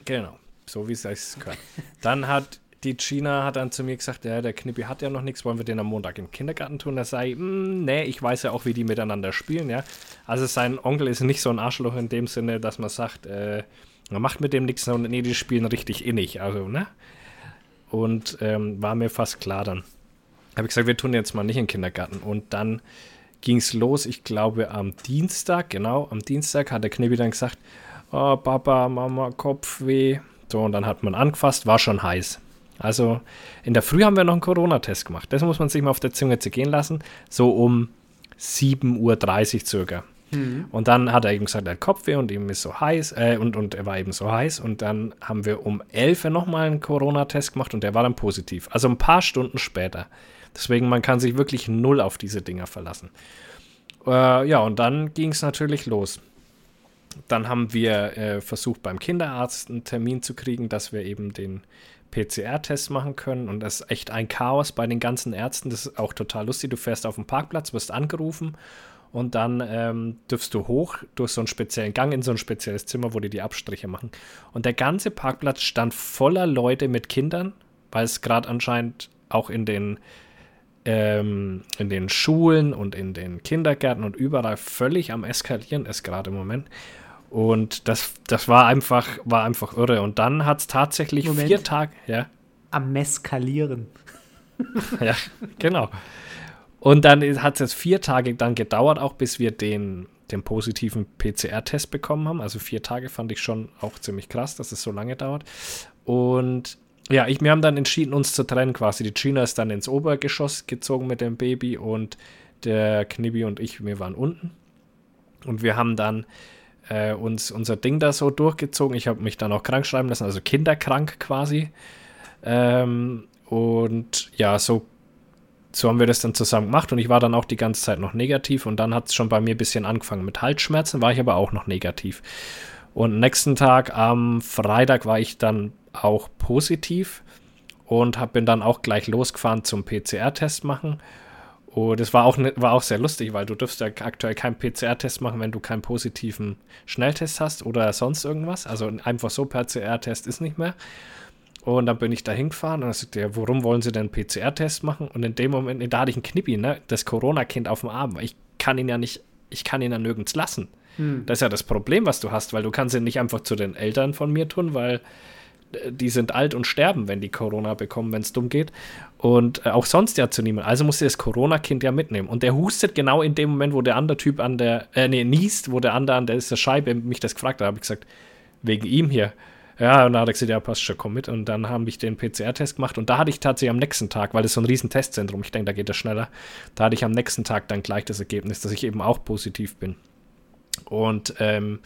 genau, so wie es sich gehört. Dann hat die Gina hat dann zu mir gesagt, ja, der Knippi hat ja noch nichts, wollen wir den am Montag im Kindergarten tun? Da sei, "Mm, nee, ich weiß ja auch, wie die miteinander spielen, ja. Also sein Onkel ist nicht so ein Arschloch in dem Sinne, dass man sagt, äh, man macht mit dem nichts, sondern nee, die spielen richtig innig, also, ne? Und ähm, war mir fast klar dann. Habe ich gesagt, wir tun jetzt mal nicht in den Kindergarten. Und dann ging es los, ich glaube am Dienstag, genau, am Dienstag hat der Knippi dann gesagt, oh, Papa, Mama, Kopfweh. So, und dann hat man angefasst, war schon heiß. Also in der Früh haben wir noch einen Corona-Test gemacht. Das muss man sich mal auf der Zunge zergehen lassen. So um 7.30 Uhr circa. Und dann hat er eben gesagt, er hat Kopfweh und ihm ist so heiß äh, und, und er war eben so heiß. Und dann haben wir um 11 Uhr nochmal einen Corona-Test gemacht und der war dann positiv. Also ein paar Stunden später. Deswegen, man kann sich wirklich null auf diese Dinger verlassen. Äh, ja, und dann ging es natürlich los. dann haben wir äh, versucht, beim Kinderarzt einen Termin zu kriegen, dass wir eben den PCR-Test machen können. Und das ist echt ein Chaos bei den ganzen Ärzten. Das ist auch total lustig. Du fährst auf den Parkplatz, wirst angerufen und dann ähm, dürfst du hoch durch so einen speziellen Gang in so ein spezielles Zimmer, wo die die Abstriche machen. Und der ganze Parkplatz stand voller Leute mit Kindern, weil es gerade anscheinend auch in den ähm, in den Schulen und in den Kindergärten und überall völlig am Eskalieren ist gerade im Moment. Und das, das war einfach, war einfach irre. Und dann hat es tatsächlich Moment. vier Tage, ja. Am Meskalieren. ja, genau. Und dann hat es vier Tage dann gedauert, auch bis wir den, den positiven PCR-Test bekommen haben. Also vier Tage fand ich schon auch ziemlich krass, dass es so lange dauert. Und ja, ich, wir haben dann entschieden, uns zu trennen quasi. Die Gina ist dann ins Obergeschoss gezogen mit dem Baby und der Knibi und ich, wir waren unten. Und wir haben dann äh, uns unser Ding da so durchgezogen. Ich habe mich dann auch krank schreiben lassen, also kinderkrank quasi. Ähm, und ja, so, so haben wir das dann zusammen gemacht und ich war dann auch die ganze Zeit noch negativ und dann hat es schon bei mir ein bisschen angefangen mit Halsschmerzen, war ich aber auch noch negativ. Und nächsten Tag am Freitag war ich dann auch positiv und hab, bin dann auch gleich losgefahren zum PCR-Test machen und es war auch, ne, war auch sehr lustig, weil du dürfst ja aktuell keinen PCR-Test machen, wenn du keinen positiven Schnelltest hast oder sonst irgendwas. Also einfach so PCR-Test ist nicht mehr. Und dann bin ich da hingefahren und dann sagte er, warum wollen Sie denn PCR-Test machen? Und in dem Moment, da hatte ich ein Knippi, ne, das Corona-Kind auf dem Arm, weil ich kann ihn ja nicht, ich kann ihn ja nirgends lassen. Hm. Das ist ja das Problem, was du hast, weil du kannst ihn nicht einfach zu den Eltern von mir tun, weil die sind alt und sterben, wenn die Corona bekommen, wenn es dumm geht. Und äh, auch sonst ja zu niemand. Also musst du das Corona-Kind ja mitnehmen. Und der hustet genau in dem Moment, wo der andere Typ an der, äh, nee, niest, wo der andere an der, der Scheibe mich das gefragt hat, habe ich gesagt, wegen ihm hier. Ja, und da hat er gesagt, ja, passt schon, komm mit. Und dann haben ich den PCR-Test gemacht. Und da hatte ich tatsächlich am nächsten Tag, weil das so ein riesen Testzentrum, ich denke, da geht das schneller, da hatte ich am nächsten Tag dann gleich das Ergebnis, dass ich eben auch positiv bin. Und ähm,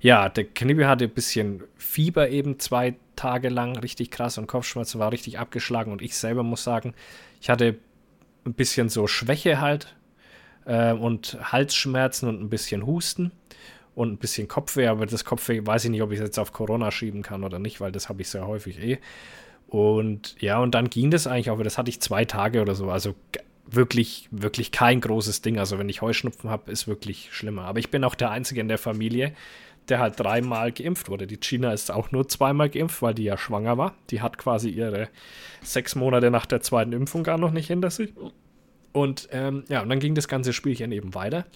ja, der Knibbe hatte ein bisschen Fieber eben zwei Tage lang, richtig krass und Kopfschmerzen war richtig abgeschlagen. Und ich selber muss sagen, ich hatte ein bisschen so Schwäche halt äh, und Halsschmerzen und ein bisschen Husten und ein bisschen Kopfweh. Aber das Kopfweh weiß ich nicht, ob ich es jetzt auf Corona schieben kann oder nicht, weil das habe ich sehr häufig eh. Und ja, und dann ging das eigentlich auch, das hatte ich zwei Tage oder so. Also wirklich, wirklich kein großes Ding. Also wenn ich Heuschnupfen habe, ist wirklich schlimmer. Aber ich bin auch der Einzige in der Familie, der halt dreimal geimpft wurde. Die China ist auch nur zweimal geimpft, weil die ja schwanger war. Die hat quasi ihre sechs Monate nach der zweiten Impfung gar noch nicht hinter sich. Und ähm, ja, und dann ging das ganze Spielchen eben weiter,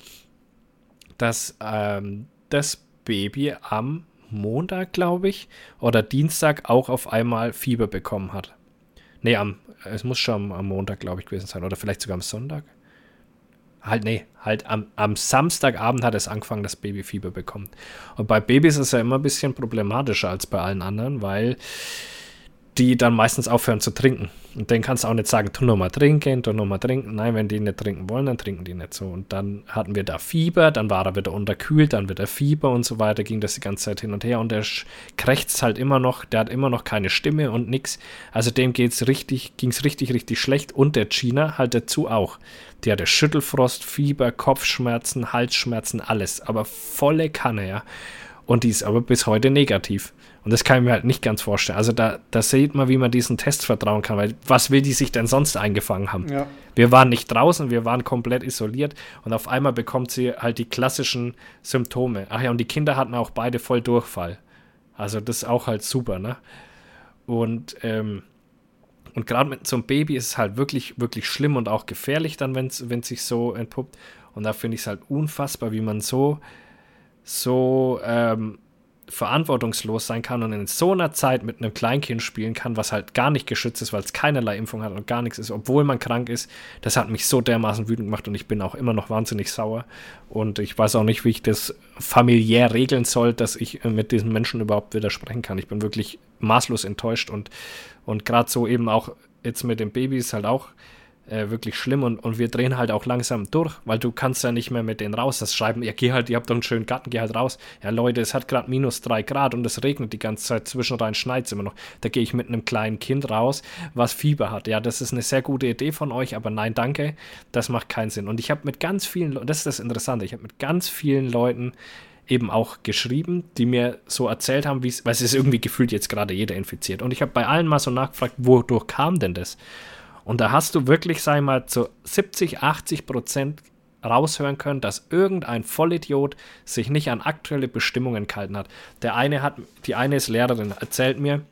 dass ähm, das Baby am Montag, glaube ich, oder Dienstag auch auf einmal Fieber bekommen hat. Nee, am, es muss schon am Montag, glaube ich, gewesen sein. Oder vielleicht sogar am Sonntag. Halt, nee, halt am, am Samstagabend hat es angefangen, dass Babyfieber bekommt. Und bei Babys ist es ja immer ein bisschen problematischer als bei allen anderen, weil die dann meistens aufhören zu trinken. Und dann kannst du auch nicht sagen, tu nochmal trinken, tu nochmal trinken. Nein, wenn die nicht trinken wollen, dann trinken die nicht so. Und dann hatten wir da Fieber, dann war er wieder unterkühlt, dann wieder Fieber und so weiter, ging das die ganze Zeit hin und her. Und der krächzt halt immer noch, der hat immer noch keine Stimme und nix. Also dem geht's richtig, ging's richtig, richtig schlecht. Und der Gina halt dazu auch. Die hatte Schüttelfrost, Fieber, Kopfschmerzen, Halsschmerzen, alles. Aber volle Kanne, ja. Und die ist aber bis heute negativ. Und das kann ich mir halt nicht ganz vorstellen. Also da, da sieht man, wie man diesen Test vertrauen kann, weil was will die sich denn sonst eingefangen haben? Ja. Wir waren nicht draußen, wir waren komplett isoliert und auf einmal bekommt sie halt die klassischen Symptome. Ach ja, und die Kinder hatten auch beide voll Durchfall. Also das ist auch halt super, ne? Und, ähm, und gerade mit so einem Baby ist es halt wirklich, wirklich schlimm und auch gefährlich dann, wenn es sich so entpuppt. Und da finde ich es halt unfassbar, wie man so, so, ähm, verantwortungslos sein kann und in so einer Zeit mit einem Kleinkind spielen kann, was halt gar nicht geschützt ist, weil es keinerlei Impfung hat und gar nichts ist, obwohl man krank ist, das hat mich so dermaßen wütend gemacht und ich bin auch immer noch wahnsinnig sauer. Und ich weiß auch nicht, wie ich das familiär regeln soll, dass ich mit diesen Menschen überhaupt widersprechen kann. Ich bin wirklich maßlos enttäuscht und, und gerade so eben auch jetzt mit den Babys halt auch äh, wirklich schlimm und, und wir drehen halt auch langsam durch, weil du kannst ja nicht mehr mit denen raus. Das schreiben, ja, geh halt, ihr habt doch einen schönen Garten, geh halt raus. Ja, Leute, es hat gerade minus drei Grad und es regnet die ganze Zeit, zwischenrein schneit es immer noch. Da gehe ich mit einem kleinen Kind raus, was Fieber hat. Ja, das ist eine sehr gute Idee von euch, aber nein, danke, das macht keinen Sinn. Und ich habe mit ganz vielen, das ist das Interessante, ich habe mit ganz vielen Leuten eben auch geschrieben, die mir so erzählt haben, wie es, weil es ist irgendwie gefühlt jetzt gerade jeder infiziert. Und ich habe bei allen mal so nachgefragt, wodurch kam denn das? Und da hast du wirklich, sag ich mal, zu 70, 80 Prozent raushören können, dass irgendein Vollidiot sich nicht an aktuelle Bestimmungen gehalten hat. Der eine hat, die eine ist Lehrerin, erzählt mir,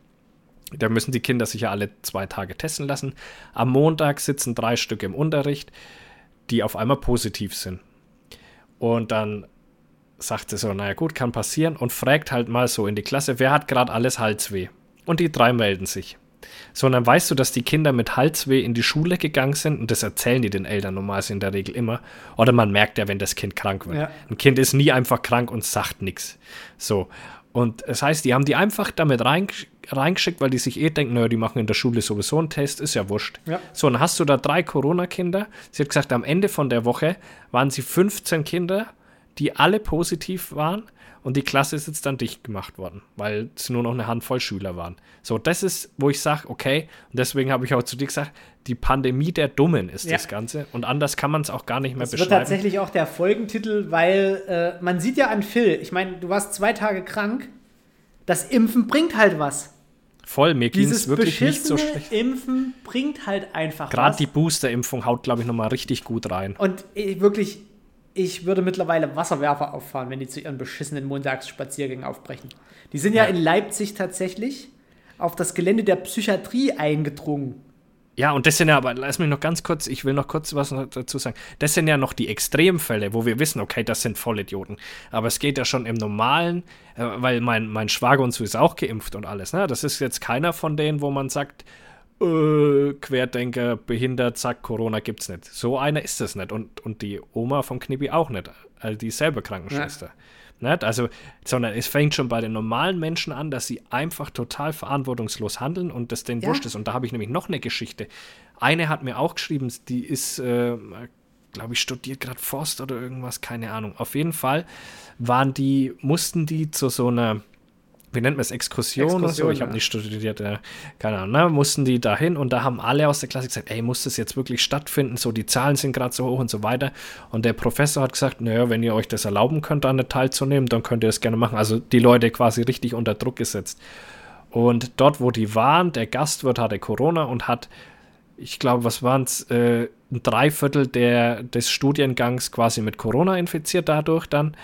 da müssen die Kinder sich ja alle zwei Tage testen lassen. Am Montag sitzen drei Stück im Unterricht, die auf einmal positiv sind. Und dann sagt sie so, naja gut, kann passieren und fragt halt mal so in die Klasse, wer hat gerade alles Halsweh? Und die drei melden sich. So, und dann weißt du, dass die Kinder mit Halsweh in die Schule gegangen sind und das erzählen die den Eltern normalerweise in der Regel immer. Oder man merkt ja, wenn das Kind krank wird. Ja. Ein Kind ist nie einfach krank und sagt nichts. So. Und das heißt, die haben die einfach damit rein, reingeschickt, weil die sich eh denken, naja, die machen in der Schule sowieso einen Test, ist ja wurscht. Ja. So, und dann hast du da drei Corona-Kinder. Sie hat gesagt, am Ende von der Woche waren sie 15 Kinder die alle positiv waren und die Klasse ist jetzt dann dicht gemacht worden, weil es nur noch eine Handvoll Schüler waren. So, das ist, wo ich sage, okay, und deswegen habe ich auch zu dir gesagt, die Pandemie der Dummen ist ja. das Ganze und anders kann man es auch gar nicht mehr das beschreiben. Das wird tatsächlich auch der Folgentitel, weil äh, man sieht ja an Phil, ich meine, du warst zwei Tage krank, das Impfen bringt halt was. Voll, mir ging es wirklich nicht so schlecht. Impfen bringt halt einfach Gerade was. Gerade die Booster-Impfung haut, glaube ich, nochmal richtig gut rein. Und äh, wirklich, ich würde mittlerweile Wasserwerfer auffahren, wenn die zu ihren beschissenen Montagsspaziergängen aufbrechen. Die sind ja, ja in Leipzig tatsächlich auf das Gelände der Psychiatrie eingedrungen. Ja, und das sind ja, aber lass mich noch ganz kurz, ich will noch kurz was dazu sagen. Das sind ja noch die Extremfälle, wo wir wissen, okay, das sind Vollidioten. Aber es geht ja schon im Normalen, äh, weil mein, mein Schwager und so ist auch geimpft und alles. Ne? Das ist jetzt keiner von denen, wo man sagt, äh, Querdenker, behindert, zack, Corona gibt's nicht. So einer ist es nicht. Und, und die Oma vom Knippi auch nicht. Also die selber Krankenschwester. Ja. Nicht? Also, sondern es fängt schon bei den normalen Menschen an, dass sie einfach total verantwortungslos handeln und das denen ja. wurscht ist. Und da habe ich nämlich noch eine Geschichte. Eine hat mir auch geschrieben, die ist, äh, glaube ich, studiert gerade Forst oder irgendwas, keine Ahnung. Auf jeden Fall waren die, mussten die zu so einer wie nennt man es, Exkursion, Exkursion oder so, ich habe nicht studiert, ja, keine Ahnung, ne? mussten die dahin und da haben alle aus der Klasse gesagt, ey, muss das jetzt wirklich stattfinden, so die Zahlen sind gerade so hoch und so weiter. Und der Professor hat gesagt, naja, wenn ihr euch das erlauben könnt, an der teilzunehmen, dann könnt ihr das gerne machen, also die Leute quasi richtig unter Druck gesetzt. Und dort, wo die waren, der Gastwirt hatte Corona und hat, ich glaube, was waren es, äh, ein Dreiviertel der, des Studiengangs quasi mit Corona infiziert dadurch dann.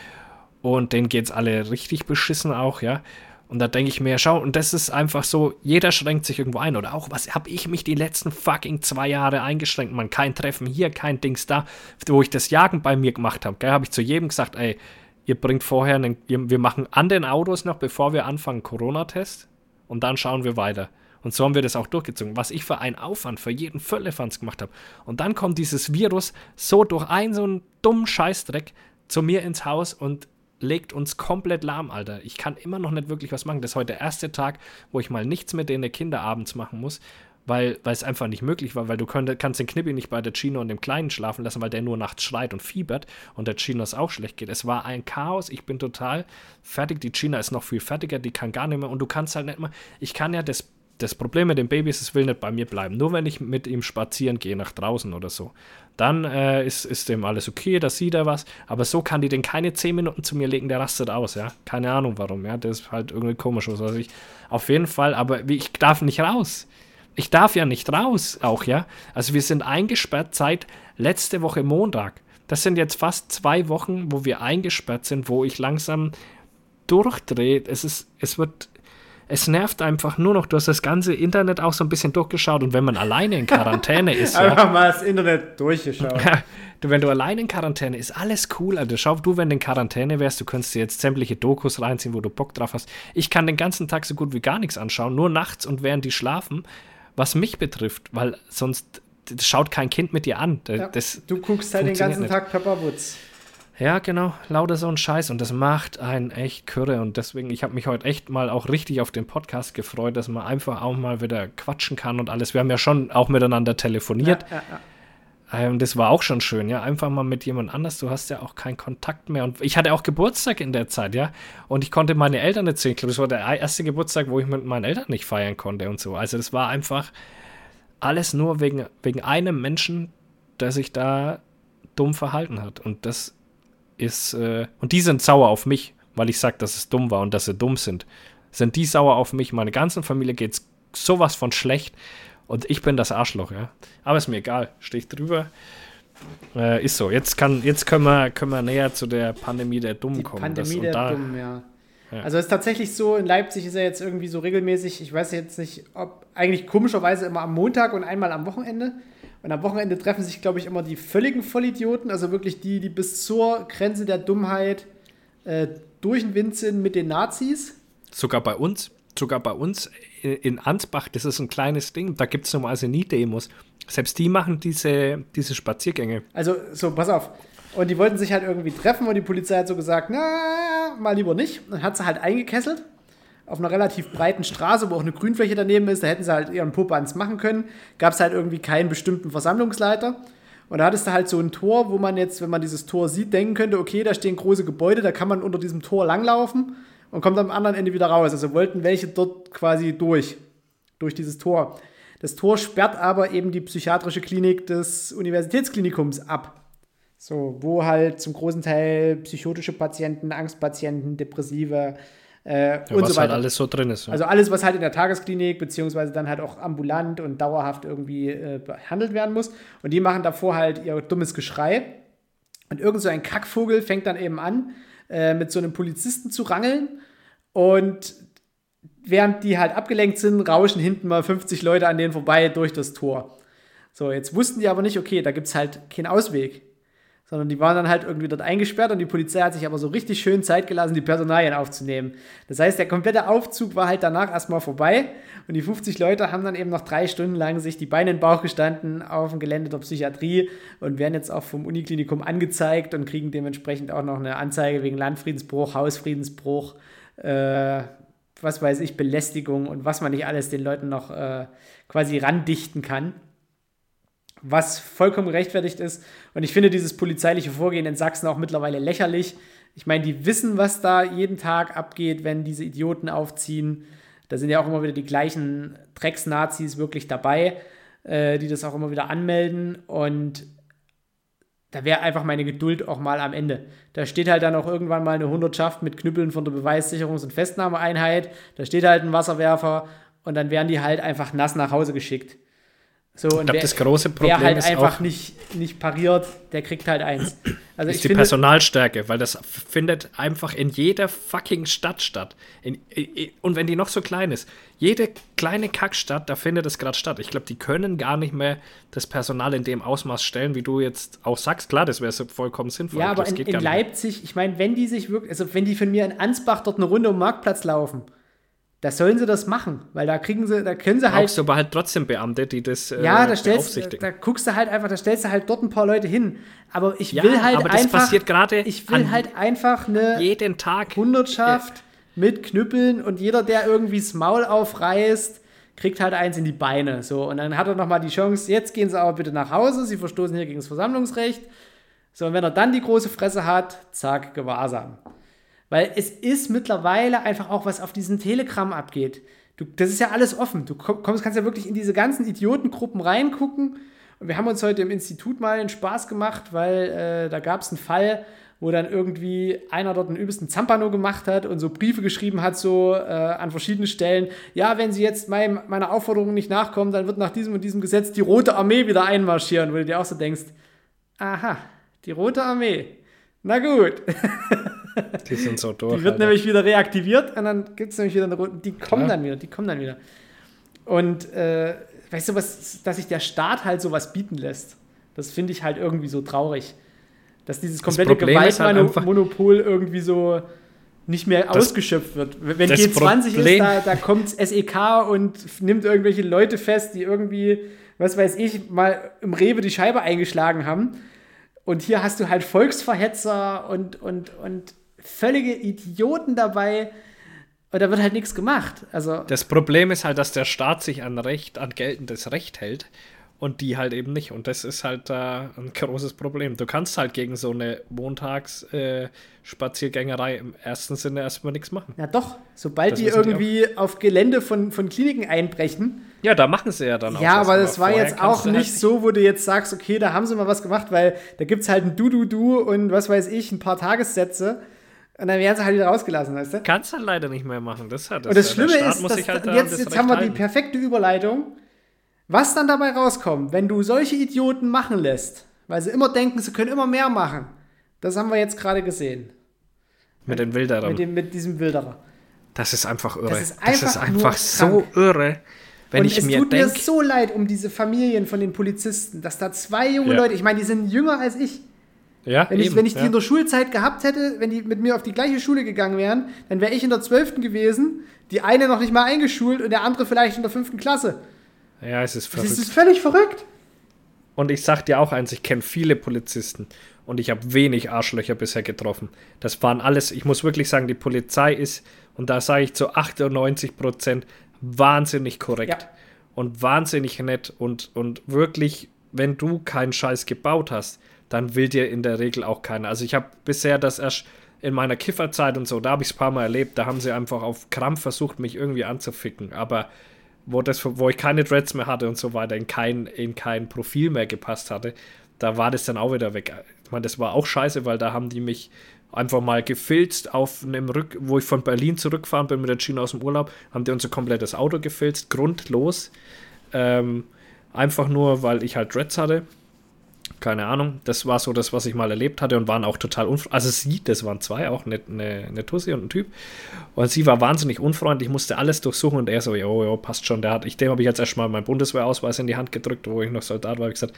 Und denen geht es alle richtig beschissen auch, ja. Und da denke ich mir, schau, und das ist einfach so, jeder schränkt sich irgendwo ein. Oder auch, was habe ich mich die letzten fucking zwei Jahre eingeschränkt? Man, kein Treffen hier, kein Dings da. Wo ich das Jagen bei mir gemacht habe, habe ich zu jedem gesagt, ey, ihr bringt vorher, einen, wir machen an den Autos noch, bevor wir anfangen, Corona-Test. Und dann schauen wir weiter. Und so haben wir das auch durchgezogen. Was ich für einen Aufwand für jeden Völlefanz gemacht habe. Und dann kommt dieses Virus so durch einen so einen dummen Scheißdreck zu mir ins Haus und legt uns komplett lahm, Alter. Ich kann immer noch nicht wirklich was machen. Das ist heute der erste Tag, wo ich mal nichts mit den Kinder abends machen muss, weil, weil es einfach nicht möglich war, weil du könnt, kannst den Knippi nicht bei der Chino und dem Kleinen schlafen lassen, weil der nur nachts schreit und fiebert und der Chino es auch schlecht geht. Es war ein Chaos, ich bin total fertig. Die China ist noch viel fertiger, die kann gar nicht mehr und du kannst halt nicht mal, ich kann ja das das Problem mit dem Baby ist, es will nicht bei mir bleiben. Nur wenn ich mit ihm spazieren gehe nach draußen oder so, dann äh, ist, ist dem alles okay, da sieht er was. Aber so kann die den keine 10 Minuten zu mir legen, der rastet aus, ja. Keine Ahnung warum, ja. Das ist halt irgendwie komisch, was weiß ich. Auf jeden Fall, aber ich darf nicht raus. Ich darf ja nicht raus, auch, ja. Also wir sind eingesperrt seit letzte Woche Montag. Das sind jetzt fast zwei Wochen, wo wir eingesperrt sind, wo ich langsam durchdrehe. Es ist, es wird es nervt einfach nur noch. Du hast das ganze Internet auch so ein bisschen durchgeschaut und wenn man alleine in Quarantäne ist. Einfach ja, mal das Internet durchgeschaut. du, wenn du alleine in Quarantäne ist, alles cool. Also schau, du, wenn du in Quarantäne wärst, du könntest dir jetzt sämtliche Dokus reinziehen, wo du Bock drauf hast. Ich kann den ganzen Tag so gut wie gar nichts anschauen, nur nachts und während die schlafen, was mich betrifft, weil sonst schaut kein Kind mit dir an. Das, ja, du guckst halt den ganzen nicht. Tag Pepper Woods. Ja, genau, lauter so ein Scheiß und das macht einen echt kürre und deswegen, ich habe mich heute echt mal auch richtig auf den Podcast gefreut, dass man einfach auch mal wieder quatschen kann und alles. Wir haben ja schon auch miteinander telefoniert. Ja, ja, ja. Ähm, das war auch schon schön, ja, einfach mal mit jemand anders. Du hast ja auch keinen Kontakt mehr. Und ich hatte auch Geburtstag in der Zeit, ja. Und ich konnte meine Eltern erzählen. Ich glaube, das war der erste Geburtstag, wo ich mit meinen Eltern nicht feiern konnte und so. Also, das war einfach alles nur wegen, wegen einem Menschen, der sich da dumm verhalten hat. Und das ist, äh, und die sind sauer auf mich, weil ich sage, dass es dumm war und dass sie dumm sind, sind die sauer auf mich. Meine ganzen Familie geht's sowas von schlecht und ich bin das Arschloch, ja. Aber ist mir egal, stehe ich drüber. Äh, ist so. Jetzt, kann, jetzt können, wir, können wir näher zu der Pandemie der Dummen Die kommen. Pandemie das, der da, Dummen, ja. Ja. Also es ist tatsächlich so, in Leipzig ist er jetzt irgendwie so regelmäßig, ich weiß jetzt nicht, ob eigentlich komischerweise immer am Montag und einmal am Wochenende. Und am Wochenende treffen sich, glaube ich, immer die völligen Vollidioten, also wirklich die, die bis zur Grenze der Dummheit äh, durch den Wind sind mit den Nazis. Sogar bei uns, sogar bei uns in- in Ansbach, das ist ein kleines Ding, da gibt es normalerweise nie Demos. Selbst die machen diese, diese Spaziergänge. Also, so, pass auf. Und die wollten sich halt irgendwie treffen und die Polizei hat so gesagt, na, mal lieber nicht. Und hat sie halt eingekesselt auf einer relativ breiten Straße, wo auch eine Grünfläche daneben ist. Da hätten sie halt ihren Popanz machen können. Gab es halt irgendwie keinen bestimmten Versammlungsleiter. Und da hattest du halt so ein Tor, wo man jetzt, wenn man dieses Tor sieht, denken könnte, okay, da stehen große Gebäude, da kann man unter diesem Tor langlaufen und kommt am anderen Ende wieder raus. Also wollten welche dort quasi durch, durch dieses Tor. Das Tor sperrt aber eben die psychiatrische Klinik des Universitätsklinikums ab. So, wo halt zum großen Teil psychotische Patienten, Angstpatienten, Depressive äh, Ja, und so weiter. halt alles so drin ist. Ja. Also alles, was halt in der Tagesklinik beziehungsweise dann halt auch ambulant und dauerhaft irgendwie äh, behandelt werden muss. Und die machen davor halt ihr dummes Geschrei. Und irgend so ein Kackvogel fängt dann eben an, äh, mit so einem Polizisten zu rangeln. Und während die halt abgelenkt sind, rauschen hinten mal 50 Leute an denen vorbei durch das Tor. So, jetzt wussten die aber nicht, okay, da gibt es halt keinen Ausweg. Sondern die waren dann halt irgendwie dort eingesperrt und die Polizei hat sich aber so richtig schön Zeit gelassen, die Personalien aufzunehmen. Das heißt, der komplette Aufzug war halt danach erstmal vorbei und die 50 Leute haben dann eben noch drei Stunden lang sich die Beine in den Bauch gestanden auf dem Gelände der Psychiatrie und werden jetzt auch vom Uniklinikum angezeigt und kriegen dementsprechend auch noch eine Anzeige wegen Landfriedensbruch, Hausfriedensbruch, äh, was weiß ich, Belästigung und was man nicht alles den Leuten noch äh, quasi randichten kann was vollkommen gerechtfertigt ist. Und ich finde dieses polizeiliche Vorgehen in Sachsen auch mittlerweile lächerlich. Ich meine, die wissen, was da jeden Tag abgeht, wenn diese Idioten aufziehen. Da sind ja auch immer wieder die gleichen Drecksnazis wirklich dabei, äh, die das auch immer wieder anmelden. Und da wäre einfach meine Geduld auch mal am Ende. Da steht halt dann auch irgendwann mal eine Hundertschaft mit Knüppeln von der Beweissicherungs- und Festnahmeeinheit. Da steht halt ein Wasserwerfer und dann werden die halt einfach nass nach Hause geschickt. So, ich glaube, das große Problem Wer halt ist einfach auch nicht, nicht pariert, der kriegt halt eins. Also ist die finde, Personalstärke, weil das findet einfach in jeder fucking Stadt statt. In, i- und wenn die noch so klein ist, jede kleine Kackstadt, da findet es gerade statt. Ich glaube, die können gar nicht mehr das Personal in dem Ausmaß stellen, wie du jetzt auch sagst. Klar, das wäre so vollkommen sinnvoll. ja, aber das in, geht in gar nicht. Leipzig, ich meine, wenn die sich wirklich, also wenn die von mir in Ansbach dort eine Runde um den Marktplatz laufen, da sollen sie das machen, weil da kriegen sie, da können sie halt Brauchst du aber halt trotzdem Beamte, die das äh, Ja, da stellst da guckst du halt einfach, da stellst du halt dort ein paar Leute hin. Aber ich Ja, will halt aber das einfach. passiert gerade Ich will halt einfach eine jeden Tag. Hundertschaft mit Knüppeln und jeder, der irgendwie das Maul aufreißt, kriegt halt eins in die Beine. So, und dann hat er nochmal die Chance, jetzt gehen sie aber bitte nach Hause, sie verstoßen hier gegen das Versammlungsrecht. So, und wenn er dann die große Fresse hat, zack, Gewahrsam. Weil es ist mittlerweile einfach auch, was auf diesem Telegram abgeht. Du, das ist ja alles offen. Du kommst, kannst ja wirklich in diese ganzen Idiotengruppen reingucken. Und wir haben uns heute im Institut mal einen Spaß gemacht, weil äh, da gab es einen Fall, wo dann irgendwie einer dort einen übelsten Zampano gemacht hat und so Briefe geschrieben hat, so äh, an verschiedenen Stellen. Ja, wenn Sie jetzt mein, meiner Aufforderung nicht nachkommen, dann wird nach diesem und diesem Gesetz die Rote Armee wieder einmarschieren, wo du dir auch so denkst, aha, die Rote Armee. Na gut. Die sind so durch. Die wird Alter. nämlich wieder reaktiviert und dann gibt es nämlich wieder eine rote. Die kommen Klar. dann wieder, die kommen dann wieder. Und äh, weißt du, was, dass sich der Staat halt sowas bieten lässt, das finde ich halt irgendwie so traurig. Dass dieses komplette ist halt Gewaltmonopol irgendwie so nicht mehr Das- ausgeschöpft wird. Wenn das G20 ist, Problem- da, da kommt SEK und nimmt irgendwelche Leute fest, die irgendwie, was weiß ich, mal im Rewe die Scheibe eingeschlagen haben. Und hier hast du halt Volksverhetzer und, und, und völlige Idioten dabei. Und da wird halt nichts gemacht. Also, Das Problem ist halt, dass der Staat sich an Recht, an geltendes Recht hält und die halt eben nicht. Und das ist halt äh, ein großes Problem. Du kannst halt gegen so eine Montags-Spaziergängerei im ersten Sinne erstmal nichts machen. ja doch, sobald Das die wissen die irgendwie auf Gelände von, von Kliniken einbrechen. Ja, da machen sie ja dann auch. Ja, aber das war jetzt auch du halt nicht so, wo du jetzt sagst, okay, da haben sie mal was gemacht, weil da gibt es halt ein Du-Du-Du und was weiß ich, ein paar Tagessätze. Und dann werden sie halt wieder rausgelassen, weißt du? Kannst dann leider nicht mehr machen. Das hat Und das Schlimme ist, dass, halt jetzt, jetzt haben wir halten. die perfekte Überleitung. Was dann dabei rauskommt, wenn du solche Idioten machen lässt, weil sie immer denken, sie können immer mehr machen, das haben wir jetzt gerade gesehen. Mit den Wilderern. Mit, dem, mit diesem Wilderer. Das ist einfach irre. Das ist einfach, das ist einfach so irre. Wenn und ich es mir tut denk, mir so leid um diese Familien von den Polizisten, dass da zwei junge ja. Leute, ich meine, die sind jünger als ich. Ja, wenn ich, wenn ich ja. die in der Schulzeit gehabt hätte, wenn die mit mir auf die gleiche Schule gegangen wären, dann wäre ich in der 12. gewesen, die eine noch nicht mal eingeschult und der andere vielleicht in der 5. Klasse. Ja, es ist verrückt. Das ist völlig verrückt. Und ich sag dir auch eins, ich kenne viele Polizisten und ich habe wenig Arschlöcher bisher getroffen. Das waren alles, ich muss wirklich sagen, die Polizei ist, und da sage ich zu 98 Prozent, wahnsinnig korrekt. Ja. Und wahnsinnig nett und, und wirklich, wenn du keinen Scheiß gebaut hast, dann will dir in der Regel auch keiner. Also ich habe bisher das erst in meiner Kifferzeit und so, da habe ich es ein paar Mal erlebt, da haben sie einfach auf Krampf versucht, mich irgendwie anzuficken. Aber wo, das, wo ich keine Dreads mehr hatte und so weiter, in kein, in kein Profil mehr gepasst hatte, da war das dann auch wieder weg. Ich meine, das war auch scheiße, weil da haben die mich einfach mal gefilzt auf einem Rück, wo ich von Berlin zurückfahren bin mit der Schiene aus dem Urlaub, haben die unser komplettes Auto gefilzt, grundlos. Ähm, einfach nur, weil ich halt Dreads hatte. Keine Ahnung. Das war so das, was ich mal erlebt hatte und waren auch total unfreundlich. Also sie, das waren zwei, auch eine, eine, eine Tussi und ein Typ. Und sie war wahnsinnig unfreundlich, musste alles durchsuchen und er so, jo, jo, passt schon. Der hat, ich, dem habe ich jetzt erstmal meinen Bundeswehrausweis in die Hand gedrückt, wo ich noch Soldat war. Ich gesagt,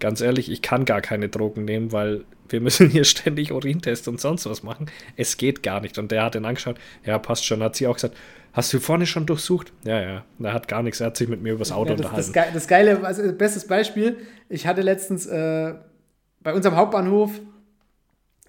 ganz ehrlich, ich kann gar keine Drogen nehmen, weil wir müssen hier ständig Urintest und sonst was machen. Es geht gar nicht. Und der hat ihn angeschaut, ja, passt schon. Hat sie auch gesagt, hast du vorne schon durchsucht? Ja, ja. Er hat gar nichts. Er hat sich mit mir übers Auto ja, das, unterhalten. Das, das Geile, also bestes Beispiel, ich hatte letztens äh, bei unserem Hauptbahnhof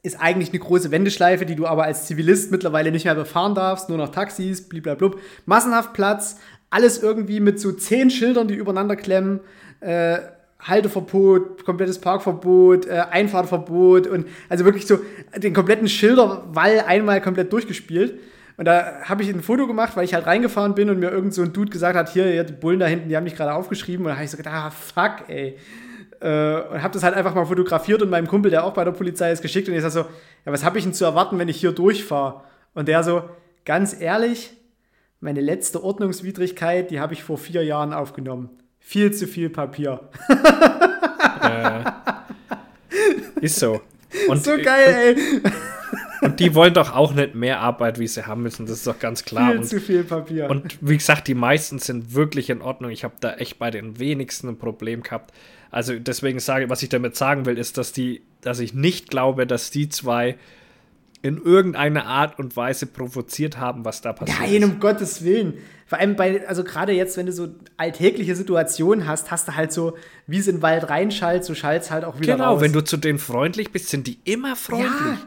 ist eigentlich eine große Wendeschleife, die du aber als Zivilist mittlerweile nicht mehr befahren darfst, nur noch Taxis, blablabla. Massenhaft Platz, alles irgendwie mit so zehn Schildern, die übereinander klemmen. Äh, Halteverbot, komplettes Parkverbot, äh, Einfahrtverbot und also wirklich so den kompletten Schilderwall einmal komplett durchgespielt. Und da habe ich ein Foto gemacht, weil ich halt reingefahren bin und mir irgend so ein Dude gesagt hat, hier, die Bullen da hinten, die haben mich gerade aufgeschrieben. Und da habe ich so gedacht, ah, fuck, ey. Äh, und habe das halt einfach mal fotografiert und meinem Kumpel, der auch bei der Polizei ist, geschickt. Und ich sag so, ja, was habe ich denn zu erwarten, wenn ich hier durchfahre? Und der so, ganz ehrlich, meine letzte Ordnungswidrigkeit, die habe ich vor vier Jahren aufgenommen. Viel zu viel Papier. Äh, ist so. Und, so geil, ey. Und die wollen doch auch nicht mehr Arbeit, wie sie haben müssen. Das ist doch ganz klar. Viel und, zu viel Papier. Und wie gesagt, die meisten sind wirklich in Ordnung. Ich habe da echt bei den wenigsten ein Problem gehabt. Also deswegen sage, was ich damit sagen will, ist, dass die, dass ich nicht glaube, dass die zwei in irgendeiner Art und Weise provoziert haben, was da passiert. Nein, um Gottes Willen. Vor allem bei, also gerade jetzt, wenn du so alltägliche Situationen hast, hast du halt so, wie es in den Wald reinschallt, so schallst halt auch wieder genau, raus. wenn du zu denen freundlich bist, sind die immer freundlich. Ja,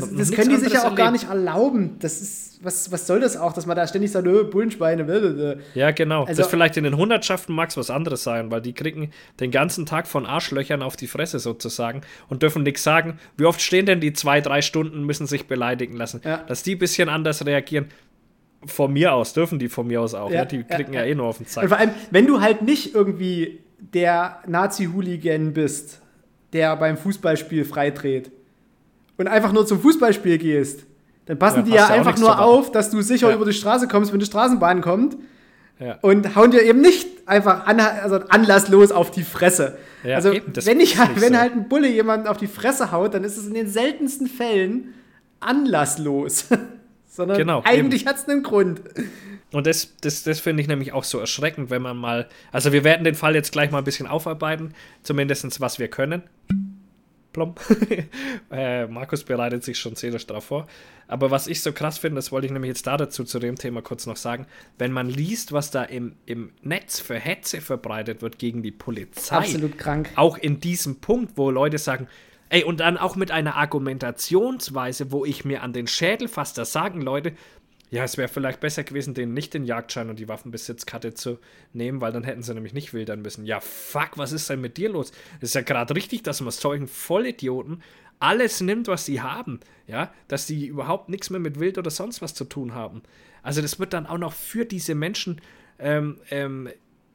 das, das können die sich ja auch anderes gar erlebt. nicht erlauben. Das ist, was, was soll das auch, dass man da ständig sagt, öh, Bullenschweine, blablabla. Ja, genau. Also- das vielleicht in den Hundertschaften mag es was anderes sein, weil die kriegen den ganzen Tag von Arschlöchern auf die Fresse sozusagen und dürfen nichts sagen. Wie oft stehen denn die zwei, drei Stunden, müssen sich beleidigen lassen? Ja. Dass die ein bisschen anders reagieren. Von mir aus, dürfen die von mir aus auch. Ja, ne? Die kriegen ja, ja. eh nur auf den Und Sack. vor allem, wenn du halt nicht irgendwie der Nazi-Hooligan bist, der beim Fußballspiel freidreht und einfach nur zum Fußballspiel gehst, dann passen Ja, die ja einfach nur auf, dass du sicher Ja. über die Straße kommst, wenn die Straßenbahn kommt Ja. und hauen dir eben nicht einfach an, also anlasslos auf die Fresse. Also eben, wenn, ich, halt, wenn so. halt ein Bulle jemanden auf die Fresse haut, dann ist es in den seltensten Fällen anlasslos. Sondern Genau, eigentlich hat es einen Grund. Und das, das, das finde ich nämlich auch so erschreckend, wenn man mal. Also, wir werden den Fall jetzt gleich mal ein bisschen aufarbeiten, zumindest was wir können. Plom. äh, Markus bereitet sich schon seelisch darauf vor. Aber was ich so krass finde, das wollte ich nämlich jetzt da dazu zu dem Thema kurz noch sagen, wenn man liest, was da im, im Netz für Hetze verbreitet wird gegen die Polizei. Absolut krank. Auch in diesem Punkt, wo Leute sagen, ey, und dann auch mit einer Argumentationsweise, wo ich mir an den Schädel fasse, da sagen Leute, ja, es wäre vielleicht besser gewesen, denen nicht den Jagdschein und die Waffenbesitzkarte zu nehmen, weil dann hätten sie nämlich nicht wildern müssen. Ja, fuck, was ist denn mit dir los? Es ist ja gerade richtig, dass man solchen Vollidioten alles nimmt, was sie haben. Ja, dass die überhaupt nichts mehr mit Wild oder sonst was zu tun haben. Also, das wird dann auch noch für diese Menschen ähm, ähm,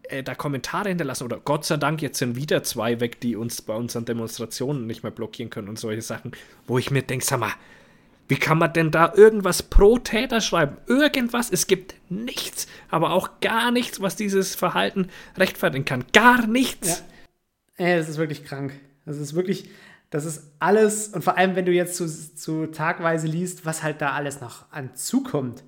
äh, da Kommentare hinterlassen oder Gott sei Dank, jetzt sind wieder zwei weg, die uns bei unseren Demonstrationen nicht mehr blockieren können und solche Sachen, wo ich mir denke, sag mal, Wie kann man denn da irgendwas pro Täter schreiben? Irgendwas. Es gibt nichts, aber auch gar nichts, was dieses Verhalten rechtfertigen kann. Gar nichts. Ja. Ey, das ist wirklich krank. Das ist wirklich, das ist alles, und vor allem, wenn du jetzt zu, zu tagweise liest, was halt da alles noch an zukommt.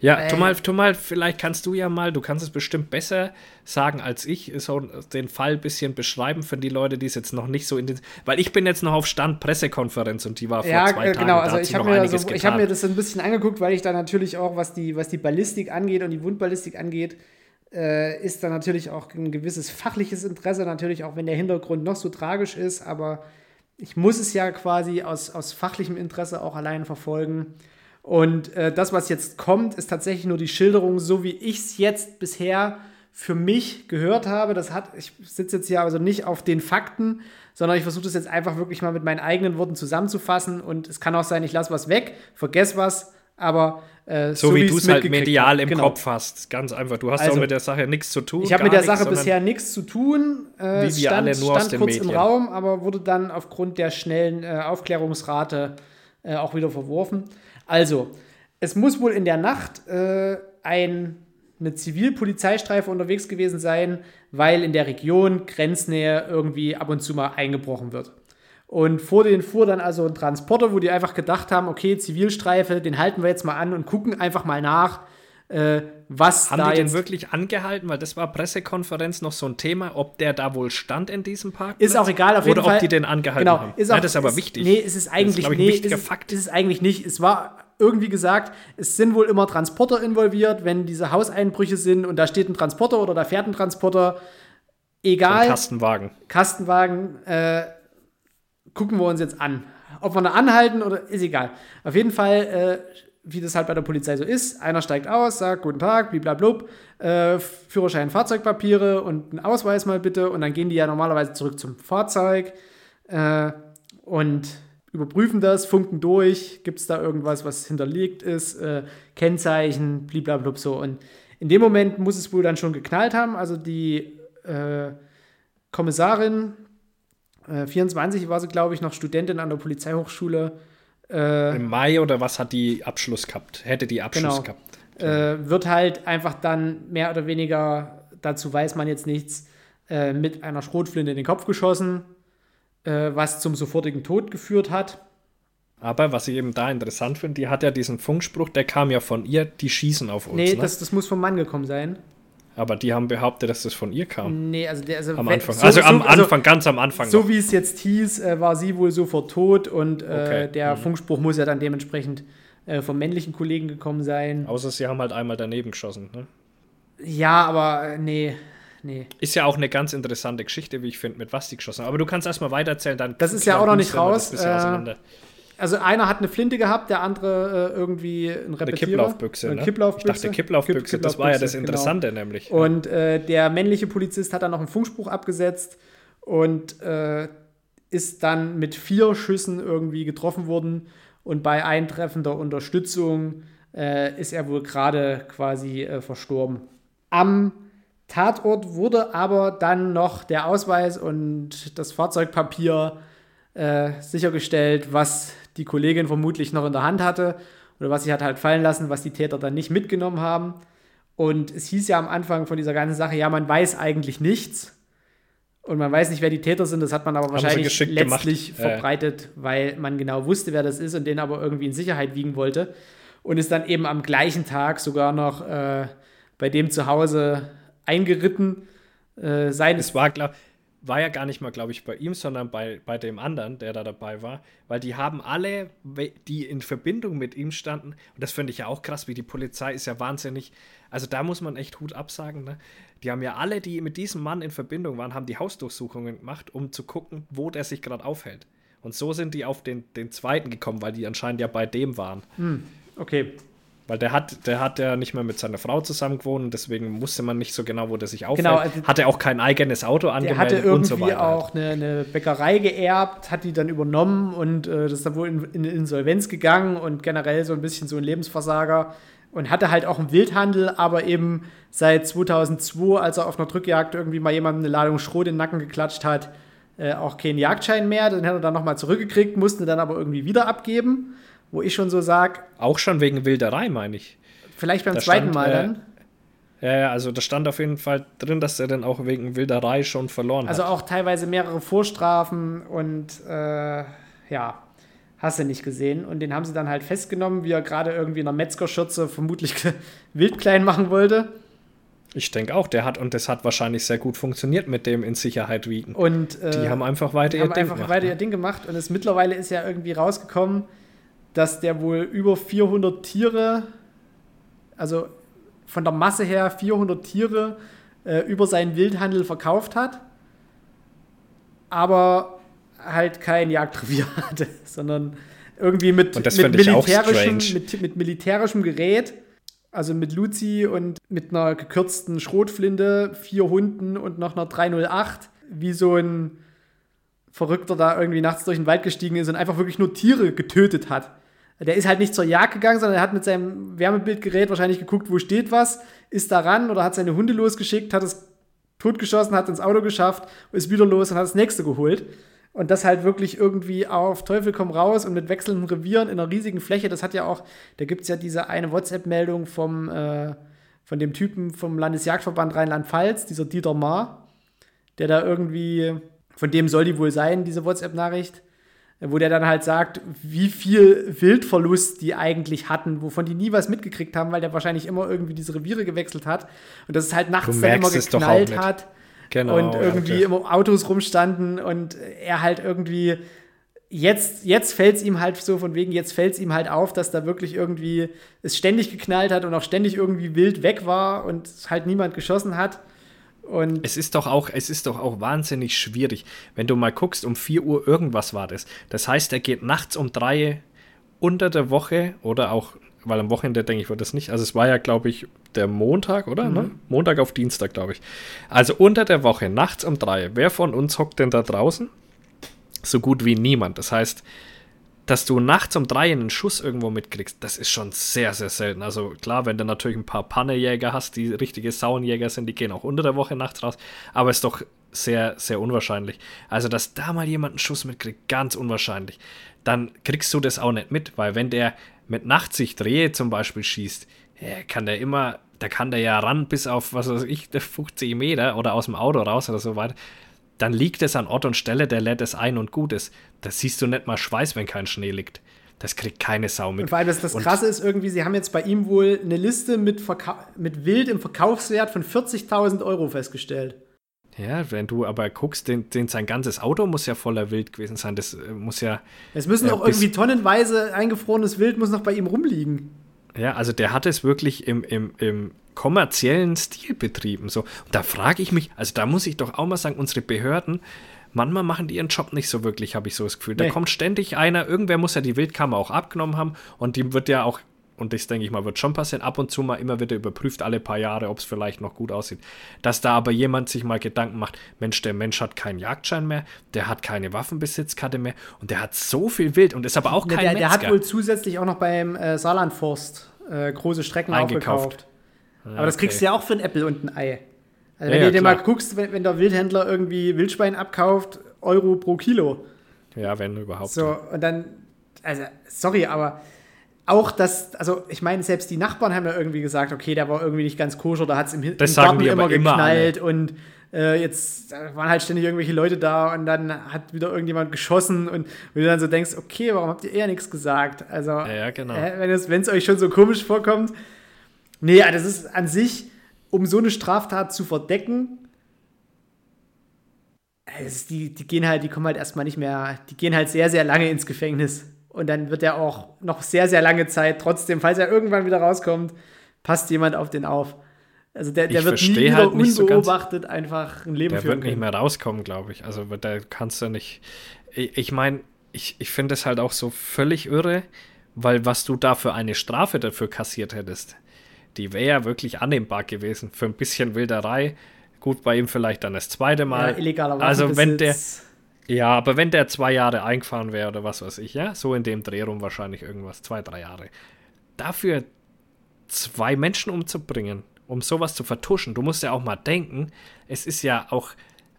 Ja, äh, mal, tu mal, vielleicht kannst du ja mal, du kannst es bestimmt besser sagen als ich, so den Fall ein bisschen beschreiben für die Leute, die es jetzt noch nicht so in den, weil ich bin jetzt noch auf Stand Pressekonferenz und die war vor ja, zwei Tagen. Genau, also ich habe mir, so, hab mir das ein bisschen angeguckt, weil ich da natürlich auch, was die, was die Ballistik angeht und die Wundballistik angeht, äh, ist da natürlich auch ein gewisses fachliches Interesse, natürlich auch wenn der Hintergrund noch so tragisch ist, aber ich muss es ja quasi aus, aus fachlichem Interesse auch allein verfolgen. Und äh, das, was jetzt kommt, ist tatsächlich nur die Schilderung, so wie ich es jetzt bisher für mich gehört habe. Das hat, ich sitze jetzt hier also nicht auf den Fakten, sondern ich versuche das jetzt einfach wirklich mal mit meinen eigenen Worten zusammenzufassen. Und es kann auch sein, ich lasse was weg, vergesse was, aber äh, so, so, wie du es halt medial im genau. Kopf hast. Ganz einfach. Du hast also, auch mit der Sache nichts zu tun. Ich habe mit der Sache bisher nichts zu tun. Äh, wie wir stand, alle nur aus den kurz Medien. im Raum, aber wurde dann aufgrund der schnellen äh, Aufklärungsrate äh, auch wieder verworfen. Also, es muss wohl in der Nacht äh, ein, eine Zivilpolizeistreife unterwegs gewesen sein, weil in der Region Grenznähe irgendwie ab und zu mal eingebrochen wird. Und vor denen fuhr dann also ein Transporter, wo die einfach gedacht haben, okay, Zivilstreife, den halten wir jetzt mal an und gucken einfach mal nach, äh, was haben da die den wirklich angehalten? Weil das war Pressekonferenz noch so ein Thema, ob der da wohl stand in diesem Park. Ist auch egal, auf jeden Fall. Oder ob die den angehalten genau, haben. Ist auch, ja, das ist aber ist, wichtig. Nee, es ist eigentlich das ist, nee, ein wichtiger ist, Fakt. Ist es eigentlich nicht. Es war irgendwie gesagt, es sind wohl immer Transporter involviert, wenn diese Hauseinbrüche sind und da steht ein Transporter oder da fährt ein Transporter. Egal. So Kastenwagen. Kastenwagen, äh, gucken wir uns jetzt an. Ob wir da anhalten oder ist egal. Auf jeden Fall, äh, wie das halt bei der Polizei so ist, einer steigt aus, sagt Guten Tag, bliblablub, äh, Führerschein, Fahrzeugpapiere und einen Ausweis mal bitte und dann gehen die ja normalerweise zurück zum Fahrzeug äh, und überprüfen das, funken durch, gibt es da irgendwas, was hinterlegt ist, äh, Kennzeichen, bliblablub so. Und in dem Moment muss es wohl dann schon geknallt haben. Also die äh, Kommissarin, äh, 24 war sie, glaube ich, noch Studentin an der Polizeihochschule. Äh, Im Mai oder was hat die Abschluss gehabt? Hätte die Abschluss genau, gehabt? Äh, wird halt einfach dann mehr oder weniger, dazu weiß man jetzt nichts, äh, mit einer Schrotflinte in den Kopf geschossen äh, was zum sofortigen Tod geführt hat. Aber was ich eben da interessant finde, die hat ja diesen Funkspruch, der kam ja von ihr, die schießen auf uns. Nee, ne? das, das muss vom Mann gekommen sein. Aber die haben behauptet, dass das von ihr kam. Nee, also, der, also am Anfang. So, also so, am also Anfang, also, ganz am Anfang. So noch. wie es jetzt hieß, äh, war sie wohl sofort tot und äh, okay. der mhm. Funkspruch muss ja dann dementsprechend äh, vom männlichen Kollegen gekommen sein. Außer sie haben halt einmal daneben geschossen, ne? Ja, aber äh, nee, Nee. Ist ja auch eine ganz interessante Geschichte, wie ich finde, mit was die geschossen haben. Aber du kannst erstmal weitererzählen, dann. Das ist ja auch noch nicht raus. Also einer hat eine Flinte gehabt, der andere äh, irgendwie ein Repetierer. Eine Kipplaufbüchse, eine Kipplaufbüchse. Ich dachte Kipplaufbüchse, das war ja das genau. Interessante genau. nämlich. Und äh, der männliche Polizist hat dann noch einen Funkspruch abgesetzt und äh, ist dann mit vier Schüssen irgendwie getroffen worden. Und bei eintreffender Unterstützung äh, ist er wohl gerade quasi äh, verstorben. Am Tatort wurde aber dann noch der Ausweis und das Fahrzeugpapier äh, sichergestellt, was die Kollegin vermutlich noch in der Hand hatte oder was sie hat halt fallen lassen, was die Täter dann nicht mitgenommen haben. Und es hieß ja am Anfang von dieser ganzen Sache, ja, man weiß eigentlich nichts. Und man weiß nicht, wer die Täter sind. Das hat man aber wahrscheinlich letztlich gemacht. verbreitet, weil man genau wusste, wer das ist und den aber irgendwie in Sicherheit wiegen wollte. Und ist dann eben am gleichen Tag sogar noch äh, bei dem zu Hause eingeritten. Äh, sein es war, glaub, war ja gar nicht mal, glaube ich, bei ihm, sondern bei, bei dem anderen, der da dabei war, weil die haben alle, die in Verbindung mit ihm standen, und das finde ich ja auch krass, wie die Polizei ist ja wahnsinnig, also da muss man echt Hut absagen, ne? Die haben ja alle, die mit diesem Mann in Verbindung waren, haben die Hausdurchsuchungen gemacht, um zu gucken, wo der sich gerade aufhält. Und so sind die auf den, den zweiten gekommen, weil die anscheinend ja bei dem waren. Hm, okay. Weil der hat, der hat ja nicht mehr mit seiner Frau zusammen gewohnt und deswegen wusste man nicht so genau, wo der sich aufhält. Genau, also hatte auch kein eigenes Auto angemeldet der hatte irgendwie und so weiter. auch eine, eine, Bäckerei geerbt, hat die dann übernommen und äh, das ist dann wohl in, in Insolvenz gegangen und generell so ein bisschen so ein Lebensversager und hatte halt auch einen Wildhandel, aber eben seit 2002, als er auf einer Drückjagd irgendwie mal jemandem eine Ladung Schrot in den Nacken geklatscht hat, äh, auch keinen Jagdschein mehr. Den hat er dann nochmal zurückgekriegt, musste dann aber irgendwie wieder abgeben wo ich schon so sage. Auch schon wegen Wilderei, meine ich. Vielleicht beim da zweiten stand, Mal äh, dann. Ja, also da stand auf jeden Fall drin, dass er dann auch wegen Wilderei schon verloren also hat. Also auch teilweise mehrere Vorstrafen und äh, ja, hast du nicht gesehen. Und den haben sie dann halt festgenommen, wie er gerade irgendwie in einer Metzgerschürze vermutlich wild klein machen wollte. Ich denke auch, der hat und das hat wahrscheinlich sehr gut funktioniert mit dem in Sicherheit wiegen. Und äh, die haben einfach weiter ihr Ding einfach gemacht. weiter ne? ihr Ding gemacht und es mittlerweile ist ja irgendwie rausgekommen, dass der wohl über 400 Tiere, also von der Masse her 400 Tiere äh, über seinen Wildhandel verkauft hat, aber halt kein Jagdrevier hatte, sondern irgendwie mit, mit, militärischem, mit, mit militärischem Gerät also mit Luzi und mit einer gekürzten Schrotflinte, vier Hunden und noch einer 308, wie so ein Verrückter da irgendwie nachts durch den Wald gestiegen ist und einfach wirklich nur Tiere getötet hat. Der ist halt nicht zur Jagd gegangen, sondern er hat mit seinem Wärmebildgerät wahrscheinlich geguckt, wo steht was, ist da ran oder hat seine Hunde losgeschickt, hat es totgeschossen, hat ins Auto geschafft, ist wieder los und hat das nächste geholt. Und das halt wirklich irgendwie auf Teufel komm raus und mit wechselnden Revieren in einer riesigen Fläche. Das hat ja auch, da gibt es ja diese eine WhatsApp-Meldung vom, äh, von dem Typen vom Landesjagdverband Rheinland-Pfalz, dieser Dieter Maar, der da irgendwie, von dem soll die wohl sein, diese WhatsApp-Nachricht, wo der dann halt sagt, wie viel Wildverlust die eigentlich hatten, wovon die nie was mitgekriegt haben, weil der wahrscheinlich immer irgendwie diese Reviere gewechselt hat und dass es halt nachts dann immer geknallt hat Genau, und irgendwie ja, okay. immer Autos rumstanden und er halt irgendwie jetzt, jetzt fällt es ihm halt so von wegen, jetzt fällt es ihm halt auf, dass da wirklich irgendwie es ständig geknallt hat und auch ständig irgendwie wild weg war und halt niemand geschossen hat. Und es ist doch auch, es ist doch auch wahnsinnig schwierig, wenn du mal guckst, um 4 Uhr irgendwas war das. Das heißt, er geht nachts um 3 unter der Woche oder auch weil am Wochenende denke ich, wird das nicht. Also es war ja, glaube ich, der Montag, oder? Ne? Mhm. Ne? Montag auf Dienstag, glaube ich. Also unter der Woche, nachts um drei. Wer von uns hockt denn da draußen? So gut wie niemand. Das heißt, dass du nachts um drei einen Schuss irgendwo mitkriegst, das ist schon sehr, sehr selten. Also klar, wenn du natürlich ein paar Pannejäger hast, die richtige Sauenjäger sind, die gehen auch unter der Woche nachts raus, aber ist doch sehr, sehr unwahrscheinlich. Also, dass da mal jemand einen Schuss mitkriegt, ganz unwahrscheinlich. Dann kriegst du das auch nicht mit, weil wenn der mit Nachtsicht Rehe zum Beispiel schießt, kann der immer, da kann der ja ran bis auf, was weiß ich, 50 Meter oder aus dem Auto raus oder so weiter. Dann liegt es an Ort und Stelle, der lädt es ein und gut ist. Da siehst du nicht mal Schweiß, wenn kein Schnee liegt. Das kriegt keine Sau mit. Und vor allem das, das Krasse ist irgendwie, sie haben jetzt bei ihm wohl eine Liste mit, Verka mit Wild im Verkaufswert von 40.000 Euro festgestellt. Ja, wenn du aber guckst, den, den, sein ganzes Auto muss ja voller Wild gewesen sein. Das äh, muss ja. Es müssen auch irgendwie tonnenweise eingefrorenes Wild muss noch bei ihm rumliegen. Ja, also der hat es wirklich im, im, im kommerziellen Stil betrieben. So. Und da frage ich mich, also da muss ich doch auch mal sagen, unsere Behörden, manchmal machen die ihren Job nicht so wirklich, habe ich so das Gefühl. Da nee. kommt ständig einer, irgendwer muss ja die Wildkammer auch abgenommen haben und die wird ja auch und das denke ich mal, wird schon passieren, ab und zu mal immer wieder überprüft, alle paar Jahre, ob es vielleicht noch gut aussieht. Dass da aber jemand sich mal Gedanken macht, Mensch, der Mensch hat keinen Jagdschein mehr, der hat keine Waffenbesitzkarte mehr und der hat so viel Wild und ist aber auch kein der, der, der hat wohl zusätzlich auch noch beim äh, Saarlandforst äh, große Strecken Eingekauft. Ja, aber das kriegst du ja auch für ein Äpfel und ein Ei. Also wenn ja, du dir mal guckst, wenn, wenn der Wildhändler irgendwie Wildschwein abkauft, Euro pro Kilo. Ja, wenn überhaupt. So, und dann, also, sorry, aber auch das, also ich meine, selbst die Nachbarn haben ja irgendwie gesagt, okay, der war irgendwie nicht ganz koscher, da hat es im, im Garten immer geknallt immer und äh, jetzt waren halt ständig irgendwelche Leute da und dann hat wieder irgendjemand geschossen und, und du dann so denkst, okay, warum habt ihr eher nichts gesagt? Also, ja, ja genau. äh, wenn es euch schon so komisch vorkommt. Nee, also das ist an sich, um so eine Straftat zu verdecken, also die, die gehen halt, die kommen halt erstmal nicht mehr, die gehen halt sehr, sehr lange ins Gefängnis. Und dann wird er auch noch sehr, sehr lange Zeit trotzdem, falls er irgendwann wieder rauskommt, passt jemand auf den auf. Also der, der wird nie halt unbeobachtet so einfach ein Leben der führen Der wird nicht mehr rauskommen, glaube ich. Also da kannst du nicht. Ich, ich meine, ich, ich finde es halt auch so völlig irre, weil was du da für eine Strafe dafür kassiert hättest, die wäre ja wirklich annehmbar gewesen. Für ein bisschen Wilderei. Gut, bei ihm vielleicht dann das zweite Mal. Ja, illegaler Also wenn der ja, aber wenn der zwei Jahre eingefahren wäre oder was weiß ich, ja, so in dem Dreh rum wahrscheinlich irgendwas, zwei, drei Jahre. Dafür zwei Menschen umzubringen, um sowas zu vertuschen, du musst ja auch mal denken, es ist ja auch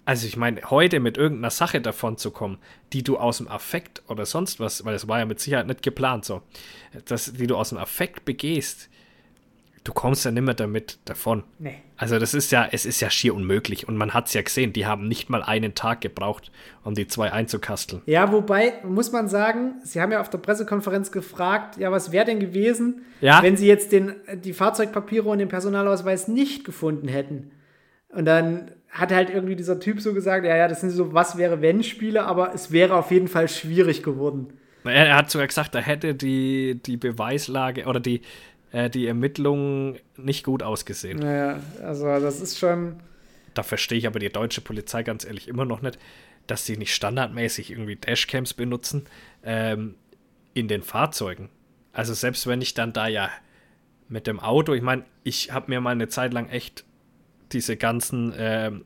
Also ich meine, heute mit irgendeiner Sache davon zu kommen, die du aus dem Affekt oder sonst was, weil das war ja mit Sicherheit nicht geplant so, dass, die du aus dem Affekt begehst, du kommst ja nicht mehr damit davon. Nee. Also das ist ja, es ist ja schier unmöglich. Und man hat es ja gesehen, die haben nicht mal einen Tag gebraucht, um die zwei einzukasteln. Ja, wobei, muss man sagen, sie haben ja auf der Pressekonferenz gefragt, ja, was wäre denn gewesen, Ja. wenn sie jetzt den, die Fahrzeugpapiere und den Personalausweis nicht gefunden hätten. Und dann hat halt irgendwie dieser Typ so gesagt, ja, ja, das sind so was wäre wenn Spiele, aber es wäre auf jeden Fall schwierig geworden. Er, er hat sogar gesagt, da hätte die, die Beweislage oder die, äh, die Ermittlungen nicht gut ausgesehen. Naja, also das ist schon. Da verstehe ich aber die deutsche Polizei ganz ehrlich immer noch nicht, dass sie nicht standardmäßig irgendwie Dashcams benutzen ähm, in den Fahrzeugen. Also selbst wenn ich dann da ja mit dem Auto, ich meine, ich habe mir mal eine Zeit lang echt diese ganzen ähm,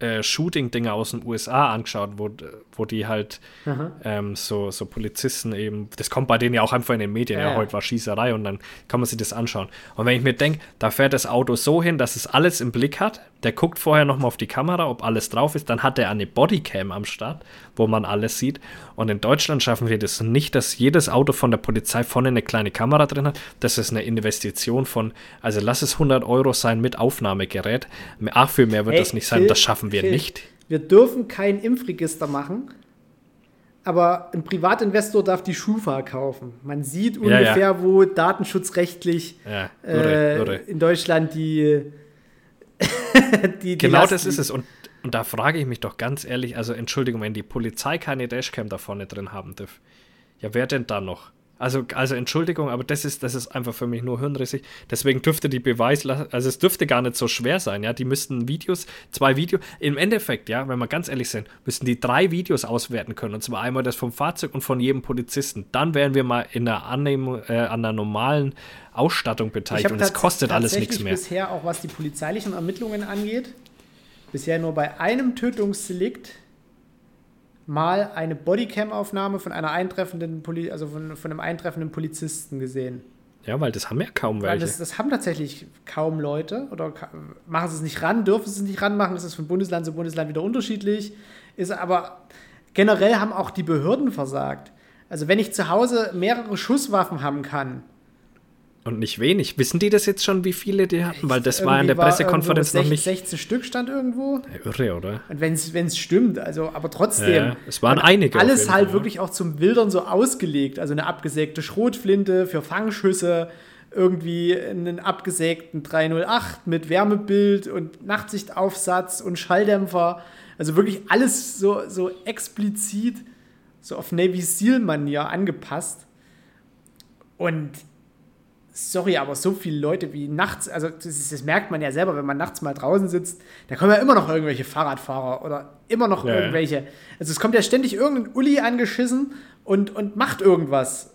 äh, Shooting-Dinger aus den USA angeschaut, wo, wo die halt ähm, so, so Polizisten eben, das kommt bei denen ja auch einfach in den Medien, ja, Ja, heute war Schießerei und dann kann man sich das anschauen. Und wenn ich mir denke, da fährt das Auto so hin, dass es alles im Blick hat, der guckt vorher nochmal auf die Kamera, ob alles drauf ist, dann hat er eine Bodycam am Start, wo man alles sieht. Und in Deutschland schaffen wir das nicht, dass jedes Auto von der Polizei vorne eine kleine Kamera drin hat. Das ist eine Investition von, also lass es 100 Euro sein mit Aufnahmegerät. Ach, viel mehr wird Hey, das nicht sein, das schaffen wir Phil, nicht. Wir dürfen kein Impfregister machen, aber ein Privatinvestor darf die Schufa kaufen. Man sieht Ja, ungefähr, ja. wo datenschutzrechtlich Ja, irre, äh, irre. in Deutschland die, die, die Genau Last das ist es. Und, und da frage ich mich doch ganz ehrlich, also Entschuldigung, wenn die Polizei keine Dashcam da vorne drin haben darf, ja, wer denn da noch? Also, also Entschuldigung, aber das ist, das ist einfach für mich nur hirnrissig. Deswegen dürfte die Beweis, also es dürfte gar nicht so schwer sein, ja. Die müssten Videos, zwei Videos, im Endeffekt, ja, wenn wir ganz ehrlich sind, müssten die drei Videos auswerten können. Und zwar einmal das vom Fahrzeug und von jedem Polizisten. Dann wären wir mal in der Annehmung, äh, an der normalen Ausstattung beteiligt und es kostet alles nichts mehr. bisher, auch was die polizeilichen Ermittlungen angeht, bisher nur bei einem Tötungsdelikt mal eine Bodycam-Aufnahme von einer eintreffenden Poli also von, von einem eintreffenden Polizisten gesehen. Ja, weil das haben ja kaum Weil welche. das, das haben tatsächlich kaum Leute oder machen sie es nicht ran, dürfen sie es nicht ranmachen. Das ist von Bundesland zu Bundesland wieder unterschiedlich. Ist aber generell haben auch die Behörden versagt. Also wenn ich zu Hause mehrere Schusswaffen haben kann, Und nicht wenig. Wissen die das jetzt schon, wie viele die hatten? Weil das war in der irgendwie Pressekonferenz noch nicht. 16 Stück stand irgendwo. Ja, Irre, oder? Und wenn es stimmt, also, aber trotzdem. Ja, es waren einige Alles halt Fall, wirklich auch zum Wildern so ausgelegt. Also eine abgesägte Schrotflinte für Fangschüsse, irgendwie einen abgesägten 308 mit Wärmebild und Nachtsichtaufsatz und Schalldämpfer. Also wirklich alles so, so explizit, so auf Navy Seal-Manier angepasst. Und sorry, aber so viele Leute wie nachts, also das, ist, das merkt man ja selber, wenn man nachts mal draußen sitzt, da kommen ja immer noch irgendwelche Fahrradfahrer oder immer noch Ja, ja. irgendwelche. Also es kommt ja ständig irgendein Uli angeschissen und, und macht irgendwas.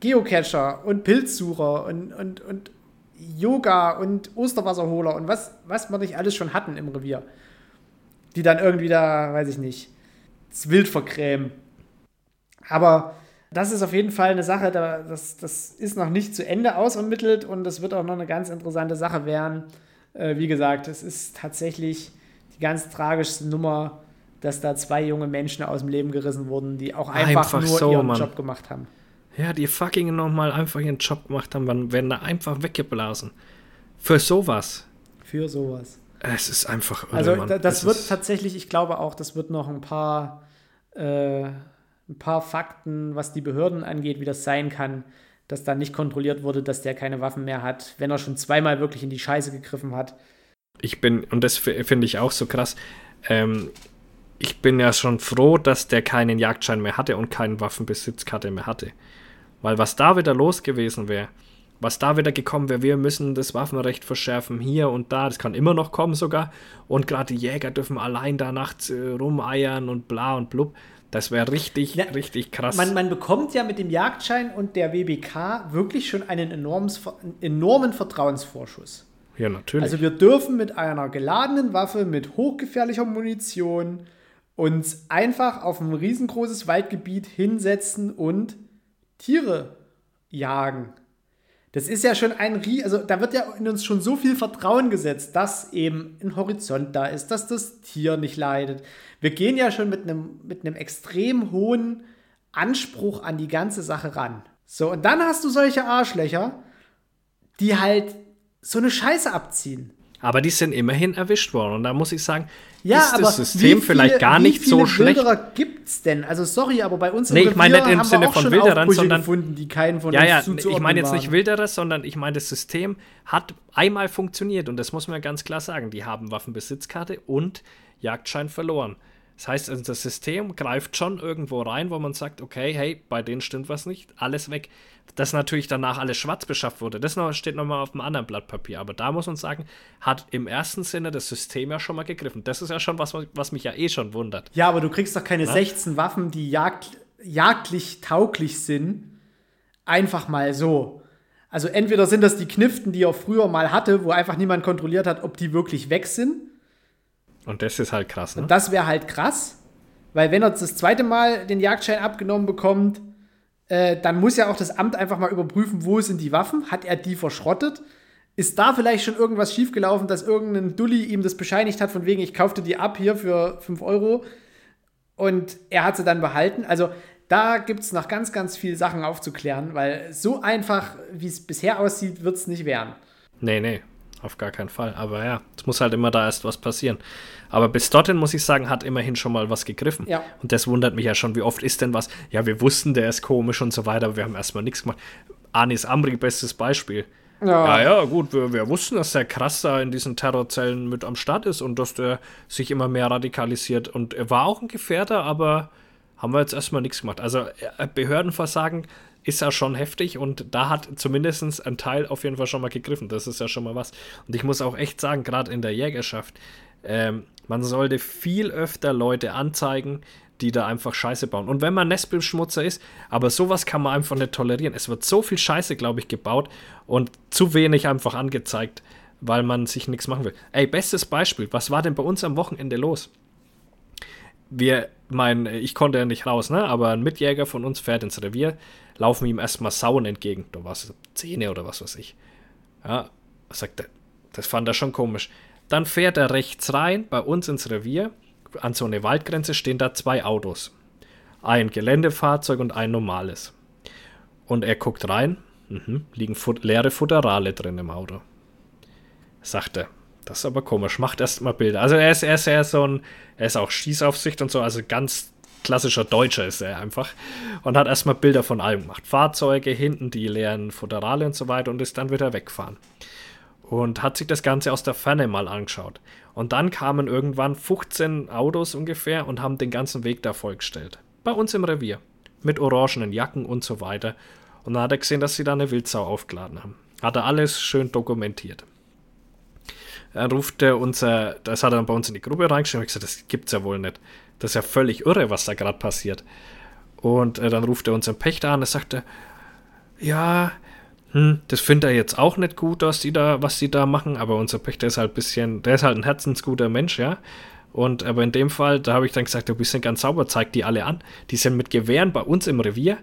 Geocacher und Pilzsucher und, und, und Yoga und Osterwasserholer und was, was wir nicht alles schon hatten im Revier. Die dann irgendwie da, weiß ich nicht, das Wild vergrämen. Aber das ist auf jeden Fall eine Sache, da, das, das ist noch nicht zu Ende ausermittelt und das wird auch noch eine ganz interessante Sache werden. Äh, wie gesagt, es ist tatsächlich die ganz tragischste Nummer, dass da zwei junge Menschen aus dem Leben gerissen wurden, die auch einfach, Einfach nur so, ihren Mann. Job gemacht haben. Ja, die fucking nochmal einfach ihren Job gemacht haben, werden da einfach weggeblasen. Für sowas. Für sowas. Es ist einfach irre, Also das Es wird tatsächlich, ich glaube auch, das wird noch ein paar, äh, ein paar Fakten, was die Behörden angeht, wie das sein kann, dass da nicht kontrolliert wurde, dass der keine Waffen mehr hat, wenn er schon zweimal wirklich in die Scheiße gegriffen hat. Ich bin, und das finde ich auch so krass, ähm, ich bin ja schon froh, dass der keinen Jagdschein mehr hatte und keinen Waffenbesitzkarte mehr hatte. Weil was da wieder los gewesen wäre, was da wieder gekommen wäre, wir müssen das Waffenrecht verschärfen hier und da, das kann immer noch kommen sogar. Und gerade die Jäger dürfen allein da nachts äh, rumeiern und bla und blub. Das wäre richtig, Ja, richtig krass. Man, man bekommt ja mit dem Jagdschein und der WBK wirklich schon einen enormes, einen enormen Vertrauensvorschuss. ja, natürlich. Also wir dürfen mit einer geladenen Waffe, mit hochgefährlicher Munition uns einfach auf ein riesengroßes Waldgebiet hinsetzen und Tiere jagen. Das ist ja schon ein Rie also da wird ja in uns schon so viel Vertrauen gesetzt, dass eben ein Horizont da ist, dass das Tier nicht leidet. Wir gehen ja schon mit einem, mit einem extrem hohen Anspruch an die ganze Sache ran. So, und dann hast du solche Arschlöcher, die halt so eine Scheiße abziehen. Aber die sind immerhin erwischt worden. Und da muss ich sagen, ja, ist das System wie vielleicht gar nicht wie viele so schlecht. Wilderer gibt's denn? Also sorry, aber bei uns im Nee, ich meine nicht im haben wir Sinne von Wilderern, sondern- gefunden, die keinen von Ja, ja, ich meine jetzt nicht Wilderes, sondern ich meine, das System hat einmal funktioniert und das muss man ganz klar sagen. Die haben Waffenbesitzkarte und Jagdschein verloren. Das heißt, also das System greift schon irgendwo rein, wo man sagt, okay, hey, bei denen stimmt was nicht, alles weg. Dass natürlich danach alles schwarz beschafft wurde, das noch, steht nochmal auf einem anderen Blatt Papier. Aber da muss man sagen, hat im ersten Sinne das System ja schon mal gegriffen. Das ist ja schon was, was mich ja eh schon wundert. Ja, aber du kriegst doch keine 16 Waffen, die jagd, jagdlich tauglich sind, einfach mal so. Also entweder sind das die Kniften, die er früher mal hatte, wo einfach niemand kontrolliert hat, ob die wirklich weg sind. Und das ist halt krass, ne? Das wäre halt krass, weil wenn er das zweite Mal den Jagdschein abgenommen bekommt, äh, dann muss ja auch das Amt einfach mal überprüfen, wo sind die Waffen, hat er die verschrottet? Ist da vielleicht schon irgendwas schiefgelaufen, dass irgendein Dulli ihm das bescheinigt hat, von wegen, ich kaufte die ab hier für 5 Euro und er hat sie dann behalten? Also da gibt es noch ganz, ganz viele Sachen aufzuklären, weil so einfach, wie es bisher aussieht, wird es nicht werden. Nee, nee, auf gar keinen Fall. Aber ja, es muss halt immer da erst was passieren. Aber bis dorthin, muss ich sagen, hat immerhin schon mal was gegriffen. Ja. Und das wundert mich ja schon, wie oft ist denn was? Ja, wir wussten, der ist komisch und so weiter, aber wir haben erstmal nichts gemacht. Anis Amri, bestes Beispiel. Ja, ja, gut, wir, wir wussten, dass der krass da in diesen Terrorzellen mit am Start ist und dass der sich immer mehr radikalisiert. Und er war auch ein Gefährder, aber haben wir jetzt erstmal nichts gemacht. Also äh, Behördenversagen ist ja schon heftig und da hat zumindest ein Teil auf jeden Fall schon mal gegriffen. Das ist ja schon mal was. Und ich muss auch echt sagen, gerade in der Jägerschaft, ähm, man sollte viel öfter Leute anzeigen, die da einfach Scheiße bauen. Und wenn man Nestbeschmutzer ist, aber sowas kann man einfach nicht tolerieren. Es wird so viel Scheiße, glaube ich, gebaut und zu wenig einfach angezeigt, weil man sich nichts machen will. Ey, bestes Beispiel, was war denn bei uns am Wochenende los? Wir, mein, ich konnte ja nicht raus, ne? Aber ein Mitjäger von uns fährt ins Revier, laufen ihm erstmal Sauen entgegen. Da war es Zähne oder was weiß ich. Ja, sagt er, das fand er schon komisch. Dann fährt er rechts rein bei uns ins Revier. An so eine Waldgrenze stehen da zwei Autos. Ein Geländefahrzeug und ein normales. Und er guckt rein, mhm, liegen fut leere Futterale drin im Auto. Sagt er, das ist aber komisch, macht erst mal Bilder. Also er ist, er ist eher so ein, er ist auch Schießaufsicht und so, also ganz klassischer Deutscher ist er einfach. Und hat erstmal Bilder von allem gemacht. Fahrzeuge, hinten die leeren Futterale und so weiter und ist dann wieder weggefahren und hat sich das Ganze aus der Ferne mal angeschaut. Und dann kamen irgendwann 15 Autos ungefähr und haben den ganzen Weg da vollgestellt. Bei uns im Revier. Mit orangenen Jacken und so weiter. Und dann hat er gesehen, dass sie da eine Wildsau aufgeladen haben. Hat er alles schön dokumentiert. Dann ruft er unser, das hat er bei uns in die Gruppe reingeschrieben und gesagt, das gibt's ja wohl nicht. Das ist ja völlig irre, was da gerade passiert. Und äh, dann ruft er unseren Pächter an und sagte, ja, hm, das findet er jetzt auch nicht gut, was die da, was die da machen, aber unser Pächter ist halt ein bisschen, der ist halt ein herzensguter Mensch, ja. Und aber in dem Fall, da habe ich dann gesagt, du bist ja ganz sauber, zeig die alle an. Die sind mit Gewehren bei uns im Revier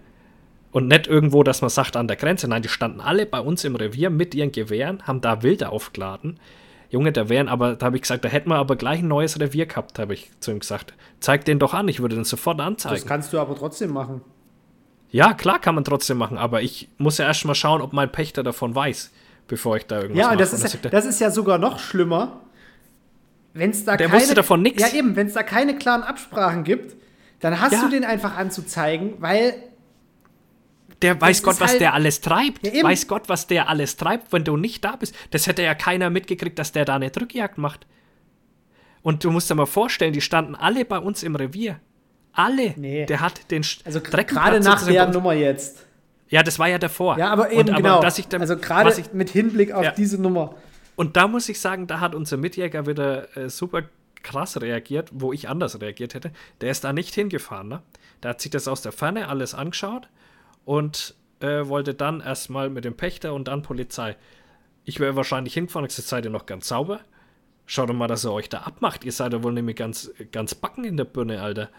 und nicht irgendwo, dass man sagt an der Grenze. Nein, die standen alle bei uns im Revier mit ihren Gewehren, haben da Wilde aufgeladen. Junge, da wären aber, da habe ich gesagt, da hätten wir aber gleich ein neues Revier gehabt, habe ich zu ihm gesagt. Zeig den doch an, ich würde den sofort anzeigen. Das kannst du aber trotzdem machen. Ja, klar kann man trotzdem machen, aber ich muss ja erst mal schauen, ob mein Pächter davon weiß, bevor ich da irgendwas Ja, das, ist, ja, das ist ja sogar noch schlimmer. Wenn es da Der keine, wusste davon nix. Ja, eben, wenn es da keine klaren Absprachen gibt, dann hast Ja. du den einfach anzuzeigen, weil der weiß das Gott, was halt- der alles treibt. Ja, weiß Gott, was der alles treibt, wenn du nicht da bist. Das hätte ja keiner mitgekriegt, dass der da eine Drückjagd macht. Und du musst dir mal vorstellen, die standen alle bei uns im Revier. Alle. Nee. Der hat den Sch- also Dreckenplatz gerade nach der bei uns- Nummer jetzt. Ja, das war ja davor. Ja, aber eben und, genau. dass ich dann, also gerade mit Hinblick auf Ja. diese Nummer. Und da muss ich sagen, da hat unser Mitjäger wieder äh, super krass reagiert, wo ich anders reagiert hätte. Der ist da nicht hingefahren, ne? Der hat sich das aus der Ferne alles angeschaut und äh, wollte dann erstmal mit dem Pächter und dann Polizei. Ich wäre wahrscheinlich hingefahren gesagt, seid ihr noch ganz sauber? Schaut doch mal, dass ihr euch da abmacht. Ihr seid ja wohl nämlich ganz, ganz backen in der Birne, Alter.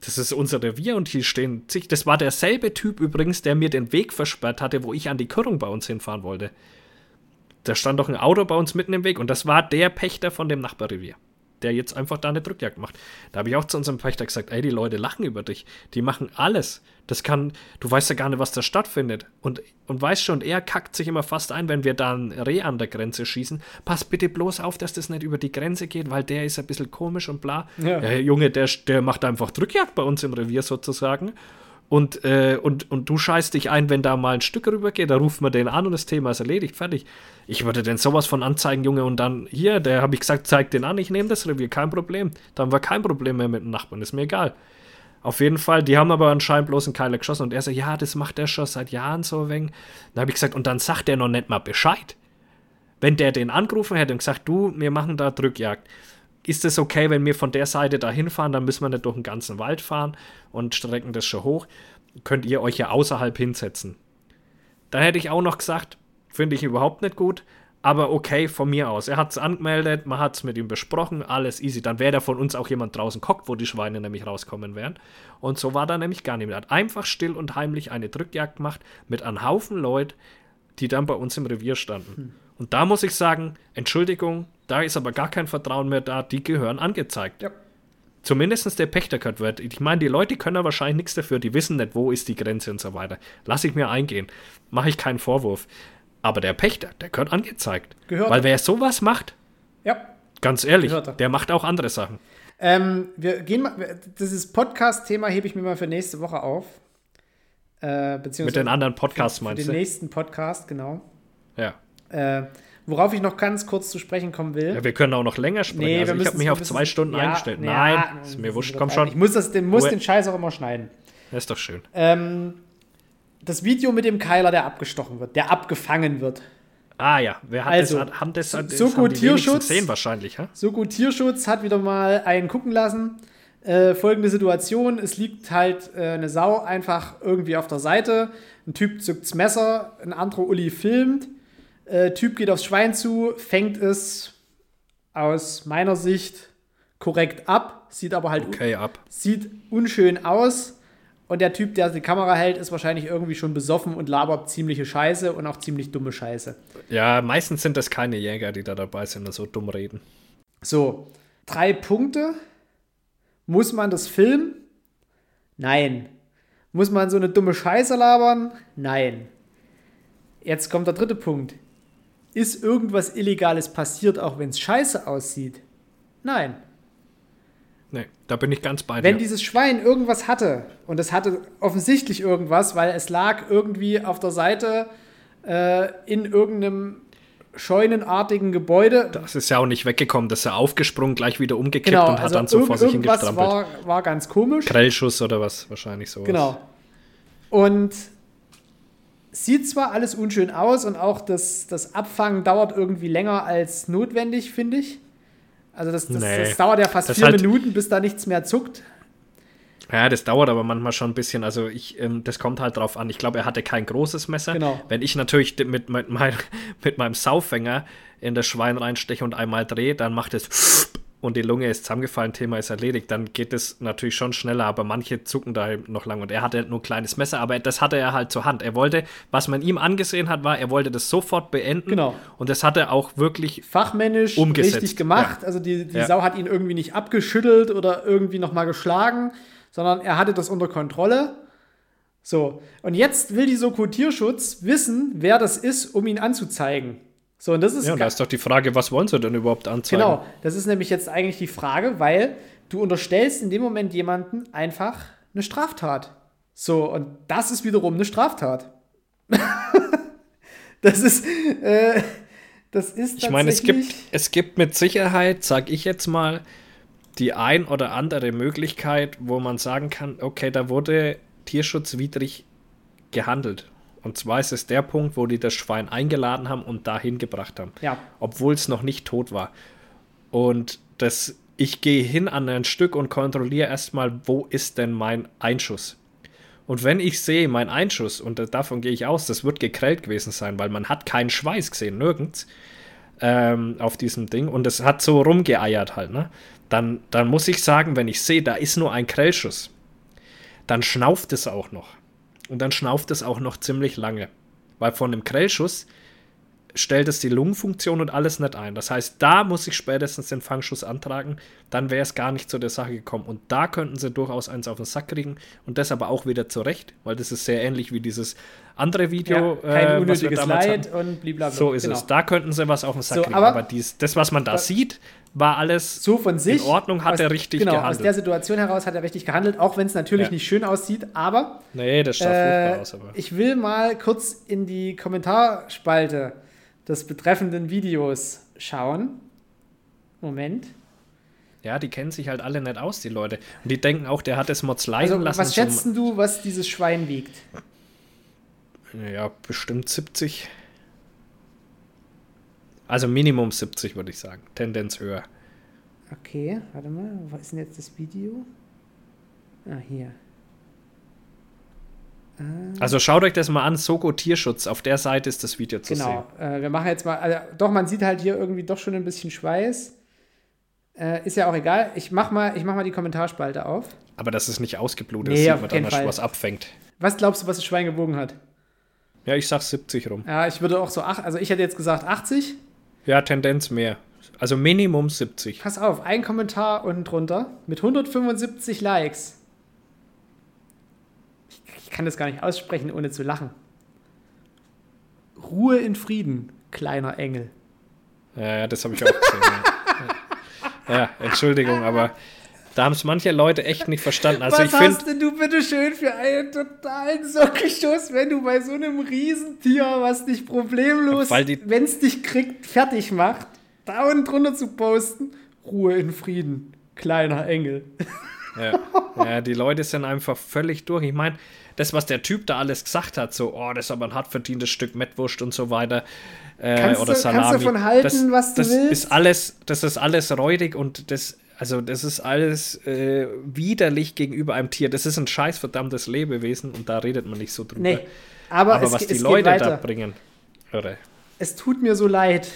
das ist unser Revier und hier stehen zig. Das war derselbe Typ übrigens, der mir den Weg versperrt hatte, wo ich an die Körung bei uns hinfahren wollte. Da stand doch ein Auto bei uns mitten im Weg und das war der Pächter von dem Nachbarrevier der jetzt einfach da eine Drückjagd macht. Da habe ich auch zu unserem Pächter gesagt, ey, die Leute lachen über dich. Die machen alles. Das kann, du weißt ja gar nicht, was da stattfindet. Und, und weißt schon, er kackt sich immer fast ein, wenn wir da ein Reh an der Grenze schießen. Pass bitte bloß auf, dass das nicht über die Grenze geht, weil der ist ein bisschen komisch und bla. Ja. Ja, Junge, der, der macht einfach Drückjagd bei uns im Revier sozusagen. Und, äh, und, und du scheißt dich ein, wenn da mal ein Stück rübergeht, da ruft man den an und das Thema ist erledigt, fertig. Ich würde denn sowas von anzeigen, Junge, und dann hier, der habe ich gesagt, zeig den an, ich nehme das Revier, kein Problem. Dann war kein Problem mehr mit dem Nachbarn, ist mir egal. Auf jeden Fall, die haben aber anscheinend bloß einen Keiler geschossen und er sagt, ja, das macht er schon seit Jahren so wenig. Dann habe ich gesagt, und dann sagt er noch nicht mal Bescheid. Wenn der den angerufen hätte und gesagt, du, wir machen da Drückjagd ist es okay, wenn wir von der Seite da hinfahren, dann müssen wir nicht durch den ganzen Wald fahren und strecken das schon hoch. Könnt ihr euch ja außerhalb hinsetzen. Dann hätte ich auch noch gesagt, finde ich überhaupt nicht gut, aber okay, von mir aus. Er hat es angemeldet, man hat es mit ihm besprochen, alles easy. Dann wäre da von uns auch jemand draußen guckt, wo die Schweine nämlich rauskommen wären. Und so war da nämlich gar nicht mehr. Er hat einfach still und heimlich eine Drückjagd gemacht mit einem Haufen Leute, die dann bei uns im Revier standen. Hm. Und da muss ich sagen, Entschuldigung, da ist aber gar kein Vertrauen mehr da, die gehören angezeigt. Ja. Zumindest der Pächter gehört wird. Ich meine, die Leute können ja wahrscheinlich nichts dafür, die wissen nicht, wo ist die Grenze und so weiter. Lass ich mir eingehen. Mache ich keinen Vorwurf. Aber der Pächter, der gehört angezeigt. Gehört. Weil wer sowas macht, ja. ganz ehrlich, der macht auch andere Sachen. Ähm, wir gehen mal, dieses Podcast-Thema hebe ich mir mal für nächste Woche auf. Äh, Mit den anderen Podcasts meinst du? Den nächsten Podcast, genau. Ja. Äh, worauf ich noch ganz kurz zu sprechen kommen will. Ja, wir können auch noch länger sprechen. Nee, also ich habe mich auf zwei Stunden ja, eingestellt. Nein, ja, ist mir wurscht. Komm schon. Ich muss, das, den, muss den Scheiß auch immer schneiden. Das ist doch schön. Ähm, das Video mit dem Keiler, der abgestochen wird, der abgefangen wird. Ah ja, wer hat also, das, haben das, das so gut Tierschutz gesehen wahrscheinlich? So gut Tierschutz hat wieder mal einen gucken lassen. Äh, folgende Situation: Es liegt halt äh, eine Sau einfach irgendwie auf der Seite. Ein Typ zückt's Messer, ein anderer Uli filmt. Äh, typ geht aufs Schwein zu, fängt es aus meiner Sicht korrekt ab, sieht aber halt okay, ab. sieht unschön aus. Und der Typ, der die Kamera hält, ist wahrscheinlich irgendwie schon besoffen und labert ziemliche Scheiße und auch ziemlich dumme Scheiße. Ja, meistens sind das keine Jäger, die da dabei sind und so dumm reden. So, drei Punkte. Muss man das filmen? Nein. Muss man so eine dumme Scheiße labern? Nein. Jetzt kommt der dritte Punkt. Ist irgendwas Illegales passiert, auch wenn es scheiße aussieht? Nein. Nee, da bin ich ganz bei dir. Wenn dieses Schwein irgendwas hatte, und es hatte offensichtlich irgendwas, weil es lag irgendwie auf der Seite äh, in irgendeinem scheunenartigen Gebäude. Das ist ja auch nicht weggekommen, das ist ja aufgesprungen, gleich wieder umgekippt genau, und hat also dann so vor sich hingestrampelt. War, war ganz komisch. Grellschuss oder was, wahrscheinlich sowas. Genau. Und Sieht zwar alles unschön aus und auch das, das Abfangen dauert irgendwie länger als notwendig, finde ich. Also das, das, nee, das, dauert ja fast vier halt, Minuten, bis da nichts mehr zuckt. Ja, das dauert aber manchmal schon ein bisschen. Also ich, ähm, das kommt halt drauf an. Ich glaube, er hatte kein großes Messer. Genau. Wenn ich natürlich mit, mit, mein, mit meinem Saufänger in das Schwein reinsteche und einmal drehe, dann macht es und die Lunge ist zusammengefallen, Thema ist erledigt, dann geht es natürlich schon schneller, aber manche zucken da noch lang und er hatte nur ein kleines Messer, aber das hatte er halt zur Hand. Er wollte, was man ihm angesehen hat, war, er wollte das sofort beenden. Genau. Und das hat er auch wirklich fachmännisch umgesetzt. richtig gemacht. Ja. Also die, die ja. Sau hat ihn irgendwie nicht abgeschüttelt oder irgendwie nochmal geschlagen, sondern er hatte das unter Kontrolle. So, und jetzt will die Soko Tierschutz wissen, wer das ist, um ihn anzuzeigen. So, und das ist. Ja, und da ist doch die Frage, was wollen sie denn überhaupt anzeigen? Genau, das ist nämlich jetzt eigentlich die Frage, weil du unterstellst in dem Moment jemanden einfach eine Straftat. So, und das ist wiederum eine Straftat. das ist. Äh, das ist Ich meine, es gibt, es gibt mit Sicherheit, sag ich jetzt mal, die ein oder andere Möglichkeit, wo man sagen kann, okay, da wurde tierschutzwidrig gehandelt. Und zwar ist es der Punkt, wo die das Schwein eingeladen haben und dahin gebracht haben. Ja. Obwohl es noch nicht tot war. Und das, ich gehe hin an ein Stück und kontrolliere erstmal, wo ist denn mein Einschuss. Und wenn ich sehe, mein Einschuss, und davon gehe ich aus, das wird gekrellt gewesen sein, weil man hat keinen Schweiß gesehen, nirgends ähm, auf diesem Ding. Und es hat so rumgeeiert halt, ne? Dann, dann muss ich sagen, wenn ich sehe, da ist nur ein Krellschuss, dann schnauft es auch noch. Und dann schnauft es auch noch ziemlich lange. Weil von dem Grellschuss stellt es die Lungenfunktion und alles nicht ein. Das heißt, da muss ich spätestens den Fangschuss antragen, dann wäre es gar nicht zu der Sache gekommen. Und da könnten sie durchaus eins auf den Sack kriegen und das aber auch wieder zurecht, weil das ist sehr ähnlich wie dieses andere Video. Ja, kein äh, unnötiges Leid hatten. und blablabla. So ist genau. es. Da könnten sie was auf den Sack so, kriegen. Aber, aber dies, das, was man da sieht, war alles so von sich. In Ordnung, hat aus, er richtig genau, gehandelt. Aus der Situation heraus hat er richtig gehandelt, auch wenn es natürlich ja. nicht schön aussieht, aber. Nee, das schaut äh, furchtbar aus. Aber. Ich will mal kurz in die Kommentarspalte des betreffenden Videos schauen. Moment. Ja, die kennen sich halt alle nicht aus, die Leute. Und die denken auch, der hat es Mods leiden also, lassen. Was schätzt du, was dieses Schwein wiegt? Ja, bestimmt 70. Also Minimum 70, würde ich sagen. Tendenz höher. Okay, warte mal. Was ist denn jetzt das Video? Ah, hier. Also schaut euch das mal an, Soko Tierschutz, auf der Seite ist das Video zu genau. sehen. Genau, äh, wir machen jetzt mal, also, doch, man sieht halt hier irgendwie doch schon ein bisschen Schweiß. Äh, ist ja auch egal. Ich mach, mal, ich mach mal die Kommentarspalte auf. Aber das ist nicht ausgeblutet, nee, das sieht man dann, was abfängt. Was glaubst du, was das Schwein gewogen hat? Ja, ich sag 70 rum. Ja, ich würde auch so, ach, also ich hätte jetzt gesagt 80. Ja, Tendenz mehr. Also Minimum 70. Pass auf, ein Kommentar unten drunter mit 175 Likes kann das gar nicht aussprechen, ohne zu lachen. Ruhe in Frieden, kleiner Engel. Ja, ja das habe ich auch gesehen. ja. ja, Entschuldigung, aber da haben es manche Leute echt nicht verstanden. Also Was ich find, hast denn du bitte schön für einen totalen Sockenschuss, wenn du bei so einem Riesentier, was dich problemlos, wenn es dich kriegt, fertig macht, da unten drunter zu posten, Ruhe in Frieden, kleiner Engel. Ja, ja die Leute sind einfach völlig durch. Ich meine, das, was der Typ da alles gesagt hat, so, oh, das ist aber ein hart verdientes Stück Mettwurst und so weiter. Äh, kannst oder du, Salami. Kannst davon halten, das, was du das willst? Ist alles, das ist alles räudig und das, also das ist alles äh, widerlich gegenüber einem Tier. Das ist ein scheiß verdammtes Lebewesen und da redet man nicht so drüber. Nee, aber, aber es, was die Leute da bringen, irre. Es tut mir so leid.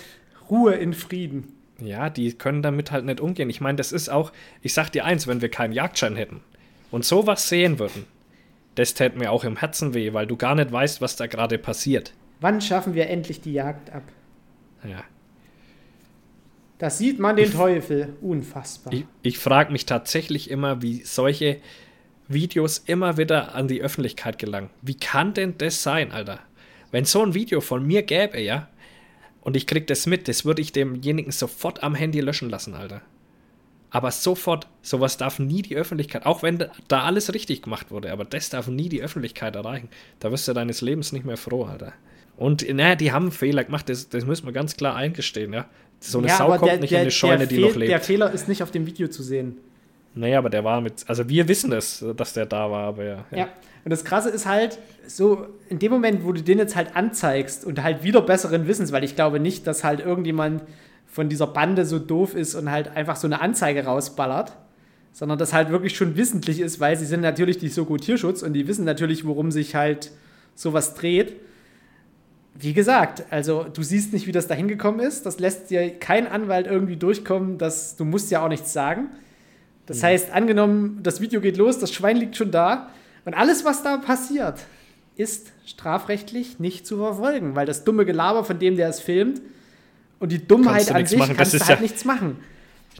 Ruhe in Frieden. Ja, die können damit halt nicht umgehen. Ich meine, das ist auch, ich sag dir eins, wenn wir keinen Jagdschein hätten und sowas sehen würden, das täte mir auch im Herzen weh, weil du gar nicht weißt, was da gerade passiert. Wann schaffen wir endlich die Jagd ab? Ja. Da sieht man den ich, Teufel. Unfassbar. Ich, ich frage mich tatsächlich immer, wie solche Videos immer wieder an die Öffentlichkeit gelangen. Wie kann denn das sein, Alter? Wenn so ein Video von mir gäbe, ja, und ich krieg das mit, das würde ich demjenigen sofort am Handy löschen lassen, Alter. Aber sofort, sowas darf nie die Öffentlichkeit, auch wenn da alles richtig gemacht wurde, aber das darf nie die Öffentlichkeit erreichen. Da wirst du deines Lebens nicht mehr froh, Alter. Und naja, die haben einen Fehler gemacht, das, das müssen wir ganz klar eingestehen, ja. So eine ja, Sau kommt der, nicht der, in eine Scheune, die noch lebt. Der Fehler ist nicht auf dem Video zu sehen. Naja, aber der war mit, also wir wissen es, dass der da war, aber ja. Ja, ja. und das Krasse ist halt, so in dem Moment, wo du den jetzt halt anzeigst und halt wieder besseren Wissens, weil ich glaube nicht, dass halt irgendjemand von dieser Bande so doof ist und halt einfach so eine Anzeige rausballert, sondern das halt wirklich schon wissentlich ist, weil sie sind natürlich die Soko Tierschutz und die wissen natürlich, worum sich halt sowas dreht. Wie gesagt, also du siehst nicht, wie das da hingekommen ist. Das lässt dir kein Anwalt irgendwie durchkommen. Das, du musst ja auch nichts sagen. Das mhm. heißt, angenommen, das Video geht los, das Schwein liegt schon da und alles, was da passiert, ist strafrechtlich nicht zu verfolgen, weil das dumme Gelaber von dem, der es filmt, und die Dummheit an sich machen. kannst das du halt ja, nichts machen.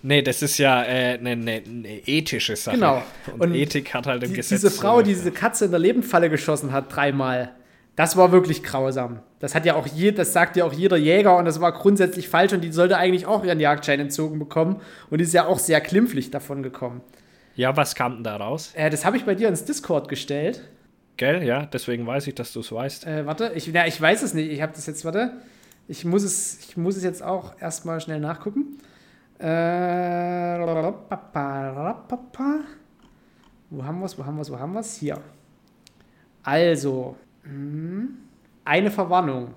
Nee, das ist ja eine äh, ne, ne, ne ethische Sache. Genau. Und, und, Ethik hat halt im die, Gesetz. Diese Frau, die diese Katze in der Lebendfalle geschossen hat, dreimal, das war wirklich grausam. Das hat ja auch je, das sagt ja auch jeder Jäger und das war grundsätzlich falsch und die sollte eigentlich auch ihren Jagdschein entzogen bekommen und die ist ja auch sehr klimpflich davon gekommen. Ja, was kam denn da raus? Äh, das habe ich bei dir ins Discord gestellt. Gell, ja, deswegen weiß ich, dass du es weißt. Äh, warte, ich, na, ich weiß es nicht. Ich habe das jetzt, warte. Ich muss es, ich muss es jetzt auch erstmal schnell nachgucken. Äh, wo haben wir es, wo haben wir es, wo haben wir es? Hier. Also, hm, eine Verwarnung.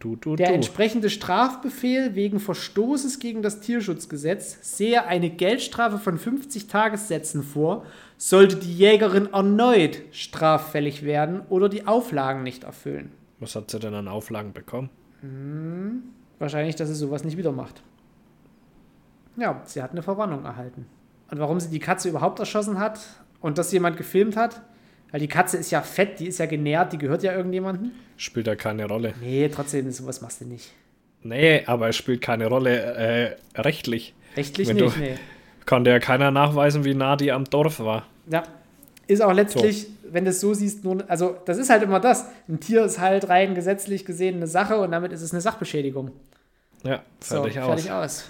Du, du, Der entsprechende Strafbefehl wegen Verstoßes gegen das Tierschutzgesetz sehe eine Geldstrafe von 50 Tagessätzen vor, sollte die Jägerin erneut straffällig werden oder die Auflagen nicht erfüllen. Was hat sie denn an Auflagen bekommen? Hm, wahrscheinlich, dass sie sowas nicht wieder macht. Ja, sie hat eine Verwarnung erhalten. Und warum sie die Katze überhaupt erschossen hat und das jemand gefilmt hat, Weil die Katze ist ja fett, die ist ja genährt, die gehört ja irgendjemandem. Spielt ja keine Rolle. Nee, trotzdem, sowas machst du nicht. Nee, aber es spielt keine Rolle äh, rechtlich. Rechtlich Wenn nicht, du- nee. Dir ja keiner nachweisen, wie nah die am Dorf war. Ja. Ist auch letztlich, wenn du es so siehst, nur, also das ist halt immer das. Ein Tier ist halt rein gesetzlich gesehen eine Sache und damit ist es eine Sachbeschädigung. Ja, fertig so, aus. fertig aus.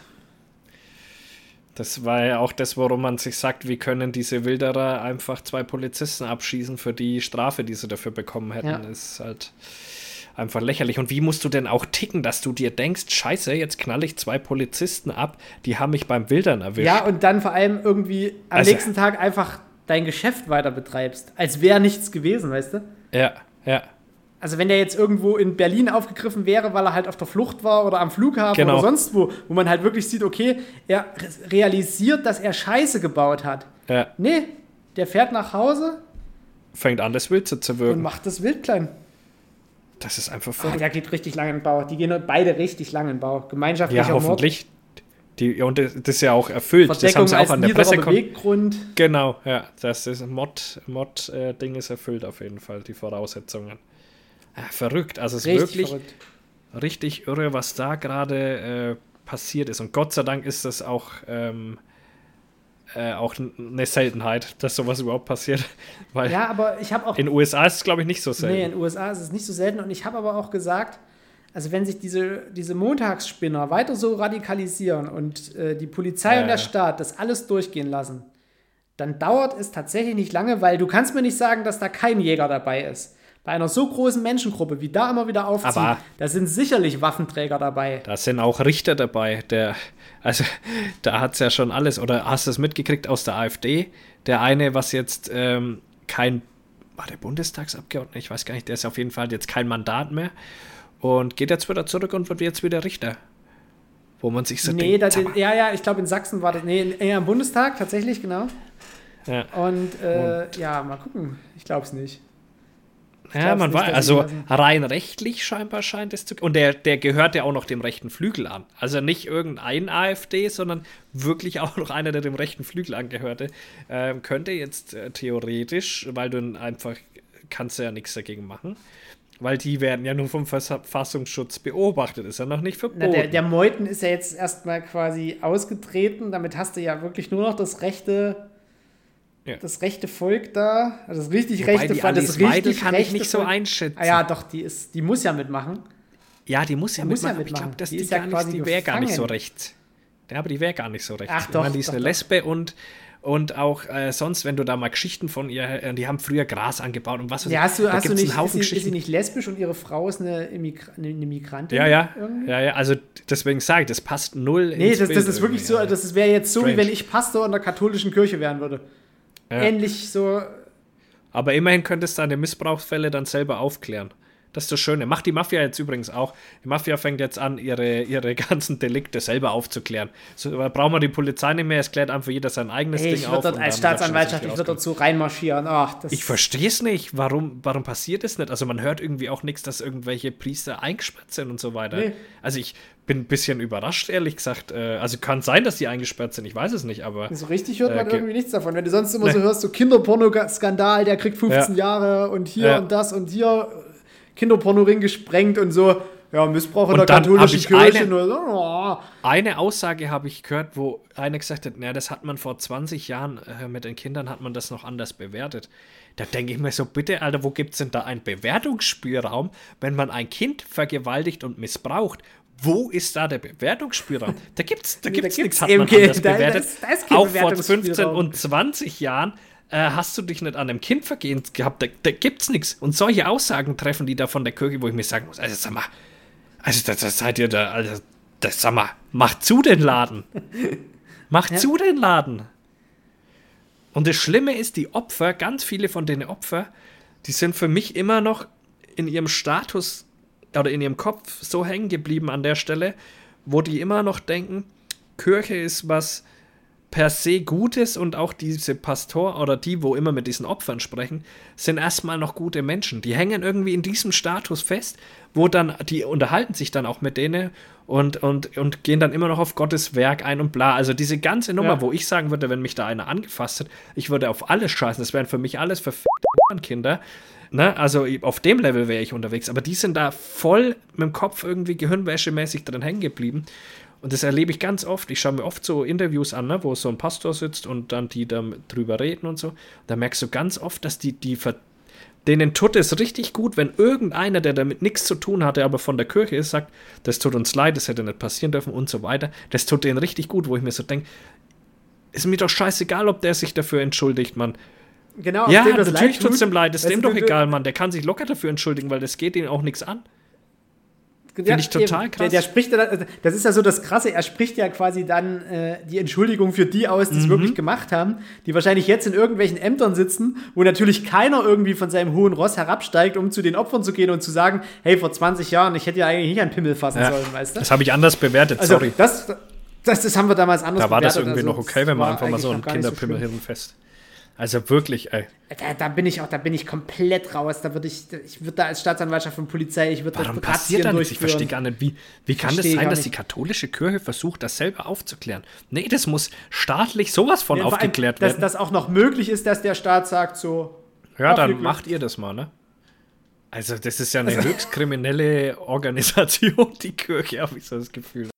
Das war ja auch das, worum man sich sagt, wie können diese Wilderer einfach zwei Polizisten abschießen für die Strafe, die sie dafür bekommen hätten. Ja. Ist halt einfach lächerlich. Und wie musst du denn auch ticken, dass du dir denkst, scheiße, jetzt knall ich zwei Polizisten ab, die haben mich beim Wildern erwischt. Ja, und dann vor allem irgendwie am Also- nächsten Tag einfach dein Geschäft weiter betreibst, als wäre nichts gewesen, weißt du? ja, ja. Also wenn der jetzt irgendwo in Berlin aufgegriffen wäre, weil er halt auf der Flucht war oder am Flughafen Genau. oder sonst wo, wo man halt wirklich sieht, okay, er re- realisiert, dass er Scheiße gebaut hat. ja. Nee, der fährt nach Hause Fängt an, das Wild zu und zerwürgen. macht das Wild klein. Das ist einfach Oh, verrückt. der geht richtig lang in den Bau. Die gehen beide richtig lang in den Bau. Gemeinschaftlicher Ja, hoffentlich. Die, und das ist ja auch erfüllt. Das haben sie auch an der Pressekonferenz. Genau, ja. Das ist ein Mod, Mod-Ding ist erfüllt auf jeden Fall, die Voraussetzungen. Ja, verrückt. Also es ist Richtig wirklich verrückt. richtig irre, was da gerade äh, passiert ist. Und Gott sei Dank ist das auch, ähm, äh, auch eine Seltenheit, dass sowas überhaupt passiert. Weil Ja, aber ich habe auch in den USA ist es, glaube ich, nicht so Nee, selten. in den USA ist es nicht so selten. Und ich habe aber auch gesagt, also wenn sich diese, diese Montagsspinner weiter so radikalisieren und äh, die Polizei Ja, und der ja. Staat das alles durchgehen lassen, dann dauert es tatsächlich nicht lange, weil du kannst mir nicht sagen, dass da kein Jäger dabei ist. Bei einer so großen Menschengruppe, wie da immer wieder aufzieht, Aber- da sind sicherlich Waffenträger dabei. Da sind auch Richter dabei, der, also da hat es ja schon alles, oder hast du es mitgekriegt aus der AfD? Der eine, was jetzt ähm, kein, war der Bundestagsabgeordnete, ich weiß gar nicht, der ist auf jeden Fall jetzt kein Mandat mehr und geht jetzt wieder zurück und wird jetzt wieder Richter. Wo man sich so nee, denkt, mal, ja, ja, ich glaube in Sachsen war das, nee, eher im Bundestag, tatsächlich, genau. ja, Und, äh, ja, mal gucken. Ich glaube es nicht. ja man dass also rein rechtlich scheinbar scheint es zu, und der, der gehört ja auch noch dem rechten Flügel an. Also nicht irgendein AfD, sondern wirklich auch noch einer, der dem rechten Flügel angehörte, ähm, könnte jetzt äh, theoretisch, weil du einfach, kannst du ja nichts dagegen machen, weil die werden ja nur vom Verfassungsschutz beobachtet, ist ja noch nicht verboten. Na, der, der Meuthen ist ja jetzt erstmal quasi ausgetreten. Damit hast du ja wirklich nur noch das rechte, Ja. das rechte Volk da. Also das richtig Wobei rechte Volk. Das richtig kann ich nicht so Volk. einschätzen. Ah ja, doch, die, ist, die muss ja mitmachen. Ja, die muss ja Die muss ja mitmachen, ich mitmachen. glaube, dass Die die, ja gar quasi nicht, die wäre gar nicht so rechts. Ja, aber die wäre gar nicht so rechts. Ach Ich doch, meine, die ist doch, eine doch. Lesbe und, und auch äh, sonst, wenn du da mal Geschichten von ihr, äh, die haben früher Gras angebaut und was weiß Ja, hast du, da hast du nicht, einen Haufen ist sie, ist sie nicht lesbisch und ihre Frau ist eine, Immigra eine, Migrantin? Ja, ja, irgendwie? ja, ja, also deswegen sage ich, das passt null Nee, das, das ist wirklich so, das wäre jetzt so, wie Strange. wenn ich Pastor in der katholischen Kirche werden würde. Ja. Ähnlich so, Aber immerhin könntest du deine Missbrauchsfälle dann selber aufklären. Das ist das Schöne. Macht die Mafia jetzt übrigens auch. Die Mafia fängt jetzt an, ihre, ihre ganzen Delikte selber aufzuklären. So da brauchen wir die Polizei nicht mehr, es klärt einfach jeder sein eigenes ey, Ding ich auf. würde dort als Staatsanwaltschaft, ich würde so reinmarschieren. Ach, Ich verstehe es nicht. Warum, warum passiert es nicht? Also man hört irgendwie auch nichts, dass irgendwelche Priester eingesperrt sind und so weiter. Nee. Also ich bin ein bisschen überrascht, ehrlich gesagt. Äh, Also kann sein, dass die eingesperrt sind, ich weiß es nicht, aber So richtig hört Äh, man ge- irgendwie nichts davon. Wenn du sonst immer Nee. so hörst, so Kinderporno-Skandal, der kriegt 15 Jahre und hier Ja. und das und hier Kinderpornoring gesprengt und so. Ja, Missbrauch in Und der katholischen Kirche. eine- Nur so, oh. eine Aussage habe ich gehört, wo einer gesagt hat, na, das hat man vor 20 Jahren äh, mit den Kindern hat man das noch anders bewertet. Da denke ich mir so, bitte, Alter, wo gibt es denn da einen Bewertungsspielraum, wenn man ein Kind vergewaltigt und missbraucht? Wo ist da der Bewertungsspielraum? Da gibt's, da Nee, da gibt's nichts, hat man anders da- bewertet. das- da ist kein Auch vor 15 Bewertungsspielraum. und 20 Jahren äh, hast du dich nicht an einem Kind vergehen gehabt, da, da gibt's nichts. Und solche Aussagen treffen die da von der Kirche, wo ich mir sagen muss, also sag mal, also das, das seid ihr da, also das sag mal, macht zu den Laden. Macht zu den Laden. Und das Schlimme ist, die Opfer, ganz viele von den Opfer, die sind für mich immer noch in ihrem Status oder in ihrem Kopf so hängen geblieben an der Stelle, wo die immer noch denken, Kirche ist was, per se gut ist und auch diese Pastor oder die, wo immer mit diesen Opfern sprechen, sind erstmal noch gute Menschen. Die hängen irgendwie in diesem Status fest, wo dann, die unterhalten sich dann auch mit denen und, und, und gehen dann immer noch auf Gottes Werk ein und bla. Also diese ganze Nummer, ja. wo ich sagen würde, wenn mich da einer angefasst hat, ich würde auf alles scheißen. Das wären für mich alles verfickte Kinder. Ne? Also auf dem Level wäre ich unterwegs. Aber die sind da voll mit dem Kopf irgendwie gehirnwäschemäßig drin hängen geblieben. Und das erlebe ich ganz oft. Ich schaue mir oft so Interviews an, ne, wo so ein Pastor sitzt und dann die da drüber reden und so. Da merkst du ganz oft, dass die, die denen tut es richtig gut, wenn irgendeiner, der damit nichts zu tun hatte, aber von der Kirche ist, sagt, das tut uns leid, das hätte nicht passieren dürfen und so weiter. Das tut denen richtig gut, wo ich mir so denke, ist mir doch scheißegal, ob der sich dafür entschuldigt, Mann. Genau, ja, natürlich tut es dem leid, ist dem doch egal, Mann. Der kann sich locker dafür entschuldigen, weil das geht ihm auch nichts an. Finde ich total eben, krass. Der, der spricht, also, das ist ja so das Krasse, er spricht ja quasi dann äh, die Entschuldigung für die aus, die es mhm. wirklich gemacht haben, die wahrscheinlich jetzt in irgendwelchen Ämtern sitzen, wo natürlich keiner irgendwie von seinem hohen Ross herabsteigt, um zu den Opfern zu gehen und zu sagen, hey, vor 20 Jahren, ich hätte ja eigentlich nicht an Pimmel fassen ja, sollen, weißt du? Das habe ich anders bewertet, also, sorry. Das, das, das haben wir damals anders bewertet. Da war bewertet, das irgendwie also, noch okay, wenn man einfach mal so ein Kinderpimmel so fest. Also wirklich, ey. Da, da, bin ich auch, da bin ich komplett raus. Da würde ich, ich würde da als Staatsanwaltschaft und Polizei, ich würde das Warum passiert da nichts? Ich verstehe gar nicht, wie, wie kann das sein, dass die katholische Kirche versucht, das selber aufzuklären? Nee, das muss staatlich sowas von ja, aufgeklärt allem, werden. Dass das auch noch möglich ist, dass der Staat sagt so. Ja, dann macht ihr das mal, ne? Also, das ist ja eine also, höchst kriminelle Organisation, die Kirche, habe ich so das Gefühl.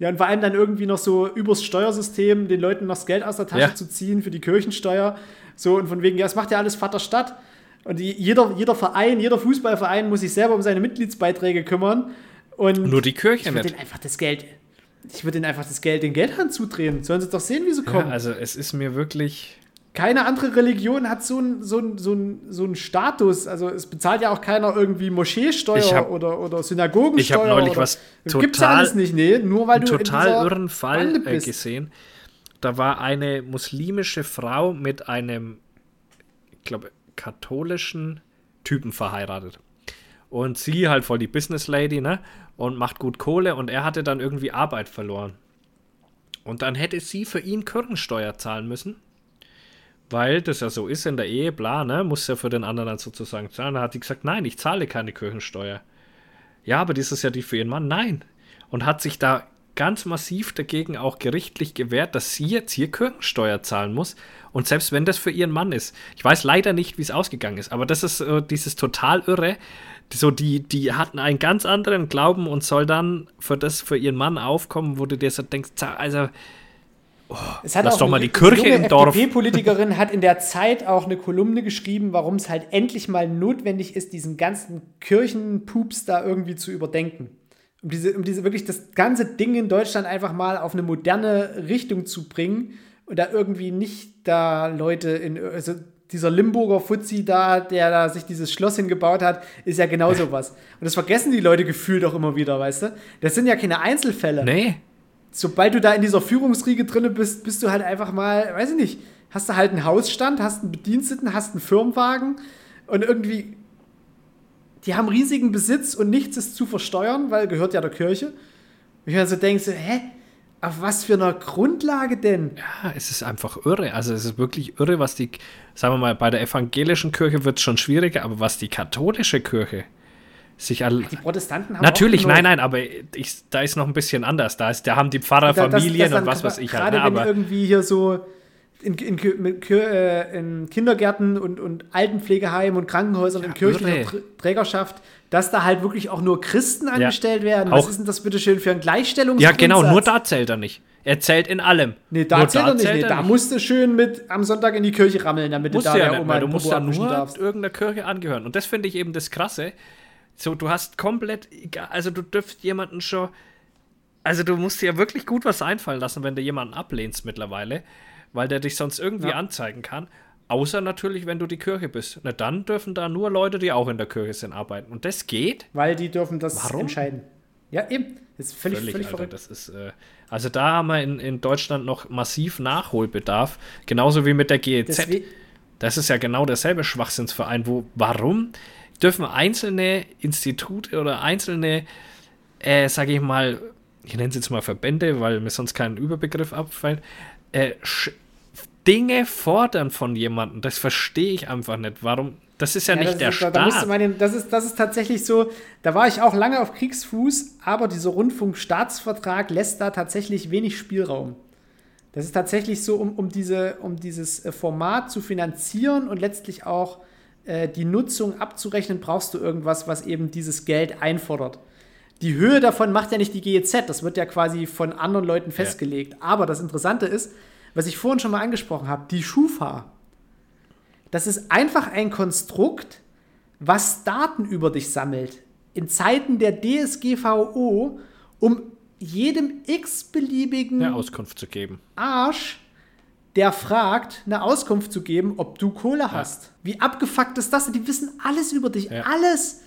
Ja, und vor allem dann irgendwie noch so übers Steuersystem den Leuten noch das Geld aus der Tasche ja. zu ziehen für die Kirchensteuer. So, und von wegen, ja, das macht ja alles Vaterstadt. Und die, jeder, jeder Verein, jeder Fußballverein muss sich selber um seine Mitgliedsbeiträge kümmern. Und Nur die Kirche ich würde einfach das Geld. Ich würde ihnen einfach das Geld den Geldhand zudrehen. Sollen sie doch sehen, wie sie kommen. Ja, also es ist mir wirklich. Keine andere Religion hat so einen so so ein, so ein Status. Also es bezahlt ja auch keiner irgendwie Moscheesteuer hab, oder, oder Synagogensteuer. Ich habe neulich oder, was total, gibt's ja alles nicht, nee, nur weil du total irren Fall äh, gesehen da war eine muslimische Frau mit einem, ich glaube, katholischen Typen verheiratet. Und sie halt voll die Business Lady, ne? Und macht gut Kohle und er hatte dann irgendwie Arbeit verloren. Und dann hätte sie für ihn Kirchensteuer zahlen müssen. Weil das ja so ist in der Ehe, bla, ne? Muss ja für den anderen dann sozusagen zahlen. Da hat sie gesagt, nein, ich zahle keine Kirchensteuer. Ja, aber das ist ja die für ihren Mann. Nein. Und hat sich da ganz massiv dagegen auch gerichtlich gewährt, dass sie jetzt hier Kirchensteuer zahlen muss. Und selbst wenn das für ihren Mann ist. Ich weiß leider nicht, wie es ausgegangen ist, aber das ist äh, dieses total irre. So, die, die hatten einen ganz anderen Glauben und soll dann für das für ihren Mann aufkommen, wo du dir so denkst, also. Oh, lass doch mal die Kirche im Dorf. Die FDP-Politikerin hat in der Zeit auch eine Kolumne geschrieben, warum es halt endlich mal notwendig ist, diesen ganzen Kirchenpups da irgendwie zu überdenken um diese, um diese wirklich das ganze Ding in Deutschland einfach mal auf eine moderne Richtung zu bringen und da irgendwie nicht da Leute in, also dieser Limburger Fuzzi da, der da sich dieses Schloss hingebaut hat, ist ja genau sowas. Und das vergessen die Leute gefühlt auch immer wieder, weißt du? Das sind ja keine Einzelfälle. Nee. Sobald du da in dieser Führungsriege drin bist, bist du halt einfach mal, weiß ich nicht, hast du halt einen Hausstand, hast einen Bediensteten, hast einen Firmenwagen und irgendwie die haben riesigen Besitz und nichts ist zu versteuern, weil gehört ja der Kirche. Und ich mir so denke, so, hä? Auf was für einer Grundlage denn? Ja, es ist einfach irre. Also es ist wirklich irre, was die, sagen wir mal, bei der evangelischen Kirche wird es schon schwieriger, aber was die katholische Kirche sich alle. Die Protestanten haben Natürlich, nein, nein, aber ich, da ist noch ein bisschen anders. Da, ist, da haben die Pfarrer Familien und was weiß ich halt. Gerade ne, wenn irgendwie hier so in, in, äh, in, Kindergärten und, und Altenpflegeheimen und Krankenhäusern ja, in kirchlicher Trägerschaft, dass da halt wirklich auch nur Christen angestellt ja. werden. Was ist denn das bitte schön für ein Gleichstellungsgrundsatz? Ja, genau, nur da zählt er nicht. Er zählt in allem. Nee, da nur zählt da er nicht. Zählt nee, er da nicht. musst du schön mit am Sonntag in die Kirche rammeln, damit musst du da ja nicht, Oma Du musst da nur darfst. irgendeiner Kirche angehören. Und das finde ich eben das Krasse. So, du hast komplett, also du dürft jemanden schon, also du musst dir ja wirklich gut was einfallen lassen, wenn du jemanden ablehnst mittlerweile weil der dich sonst irgendwie ja. anzeigen kann. Außer natürlich, wenn du die Kirche bist. Na, dann dürfen da nur Leute, die auch in der Kirche sind, arbeiten. Und das geht. Weil die dürfen das Warum? entscheiden. Ja, eben. Das ist völlig, völlig, völlig Alter, verrückt. Das ist, äh, also da haben wir in, in Deutschland noch massiv Nachholbedarf. Genauso wie mit der GEZ. Deswegen das ist ja genau derselbe Schwachsinnsverein, wo, warum dürfen einzelne Institute oder einzelne, äh, sage ich mal, ich nenne es jetzt mal Verbände, weil mir sonst kein Überbegriff abfällt, äh, Dinge fordern von jemandem. Das verstehe ich einfach nicht. Warum? Das ist ja, ja nicht der ist, Staat. Da, den, das, ist, das ist tatsächlich so, da war ich auch lange auf Kriegsfuß, aber dieser Rundfunkstaatsvertrag lässt da tatsächlich wenig Spielraum. Das ist tatsächlich so, um, um, diese, um dieses äh, Format zu finanzieren und letztlich auch äh, die Nutzung abzurechnen, brauchst du irgendwas, was eben dieses Geld einfordert. Die Höhe davon macht ja nicht die GEZ, das wird ja quasi von anderen Leuten festgelegt. Ja. Aber das Interessante ist, was ich vorhin schon mal angesprochen habe, die Schufa. Das ist einfach ein Konstrukt, was Daten über dich sammelt. In Zeiten der DSGVO, um jedem x-beliebigen Auskunft zu geben. Arsch, der fragt, eine Auskunft zu geben, ob du Kohle ja. hast. Wie abgefuckt ist das? Die wissen alles über dich. Ja. Alles.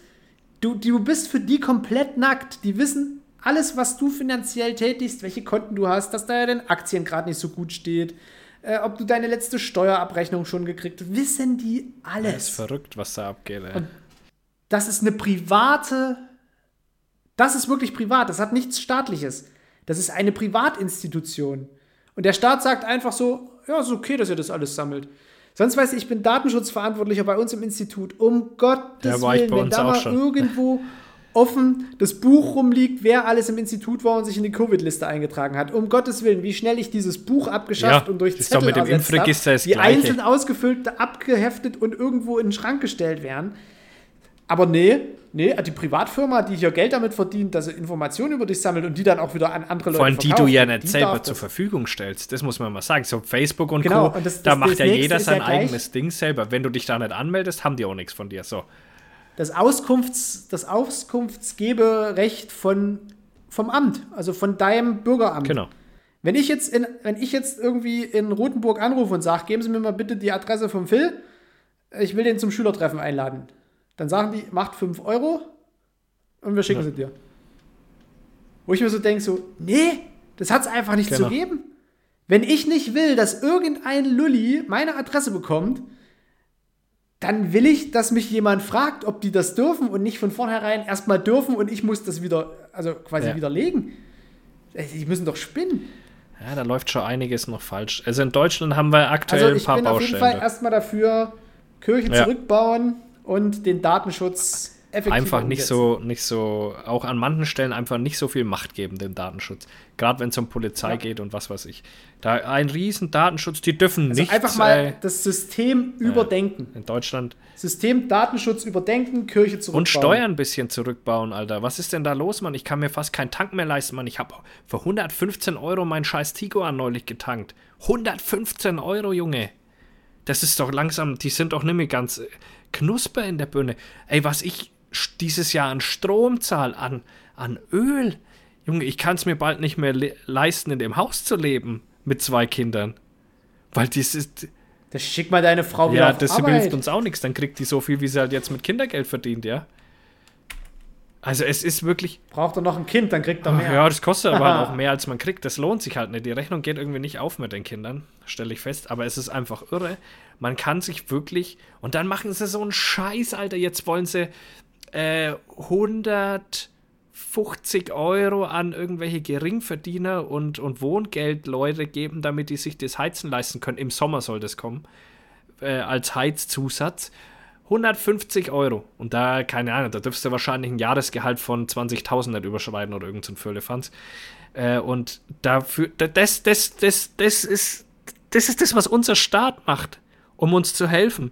Du, du bist für die komplett nackt. Die wissen alles, was du finanziell tätigst, welche Konten du hast, dass da deine Aktien gerade nicht so gut steht, äh, ob du deine letzte Steuerabrechnung schon gekriegt hast. Wissen die alles. Das ist verrückt, was da abgeht. Ey. Und das ist eine private das ist wirklich privat, das hat nichts Staatliches. Das ist eine Privatinstitution. Und der Staat sagt einfach so, ja, ist okay, dass ihr das alles sammelt. Sonst weiß ich, ich bin Datenschutzverantwortlicher bei uns im Institut. Um Gottes Willen, wenn da mal irgendwo offen das Buch rumliegt, wer alles im Institut war und sich in die Covid-Liste eingetragen hat. Um Gottes Willen, wie schnell ich dieses Buch abgeschafft ja, und durch Zettel mit dem Impfregister hab, die einzeln ausgefüllt, abgeheftet und irgendwo in den Schrank gestellt werden. Aber nee, nee, die Privatfirma, die hier Geld damit verdient, dass sie Informationen über dich sammelt und die dann auch wieder an andere Leute Vor allem, die du ja nicht selber zur Verfügung stellst. Das muss man mal sagen. So Facebook und genau, Co., und das, das, da macht ja jeder sein ja eigenes Ding selber. Wenn du dich da nicht anmeldest, haben die auch nichts von dir. So. Das, Auskunfts-, das Auskunftsgeberecht von, vom Amt, also von deinem Bürgeramt. Genau. Wenn ich jetzt, in, wenn ich jetzt irgendwie in Rothenburg anrufe und sage, geben Sie mir mal bitte die Adresse vom Phil, ich will den zum Schülertreffen einladen dann sagen die, macht 5 Euro und wir schicken ja. sie dir. Wo ich mir so denke, so, nee, das hat es einfach nicht genau. zu geben. Wenn ich nicht will, dass irgendein Lulli meine Adresse bekommt, dann will ich, dass mich jemand fragt, ob die das dürfen und nicht von vornherein erstmal dürfen und ich muss das wieder, also quasi ja. widerlegen. Die müssen doch spinnen. Ja, da läuft schon einiges noch falsch. Also in Deutschland haben wir aktuell also ein paar Baustellen. Ich bin auf jeden Fall erstmal dafür, Kirche ja. zurückbauen, und den Datenschutz effektiv einfach nicht so nicht so auch an manchen Stellen einfach nicht so viel Macht geben dem Datenschutz. Gerade wenn es um Polizei ja. geht und was weiß ich. Da ein riesen Datenschutz die dürfen also nicht einfach mal äh, das System überdenken. in Deutschland. System Datenschutz überdenken Kirche zurückbauen. Und Steuern ein bisschen zurückbauen Alter. Was ist denn da los Mann? Ich kann mir fast keinen Tank mehr leisten Mann. Ich habe für 115 Euro mein scheiß Tiguan neulich getankt. 115 Euro Junge das ist doch langsam die sind doch nicht mehr ganz Knusper in der Birne. Ey, was ich dieses Jahr an Strom zahle, an, an Öl. Junge, ich kann es mir bald nicht mehr leisten, in dem Haus zu leben mit zwei Kindern. Weil das ist. Das schick mal deine Frau wieder. Ja, das Arbeit. hilft uns auch nichts. Dann kriegt die so viel, wie sie halt jetzt mit Kindergeld verdient, ja. Also es ist wirklich. Braucht er noch ein Kind, dann kriegt er mehr. Ja, das kostet aber auch mehr, als man kriegt. Das lohnt sich halt nicht. Die Rechnung geht irgendwie nicht auf mit den Kindern, stelle ich fest. Aber es ist einfach irre. Man kann sich wirklich. Und dann machen sie so einen Scheiß, Alter. Jetzt wollen sie äh, 150 Euro an irgendwelche Geringverdiener und, und Wohngeldleute geben, damit die sich das Heizen leisten können. Im Sommer soll das kommen. Äh, als Heizzusatz. 150 Euro. Und da, keine Ahnung, da dürfst du wahrscheinlich ein Jahresgehalt von 20.000 nicht überschreiten oder irgendein so Füllefanz. Äh, und dafür, das, das, das, das ist, das ist das, was unser Staat macht, um uns zu helfen.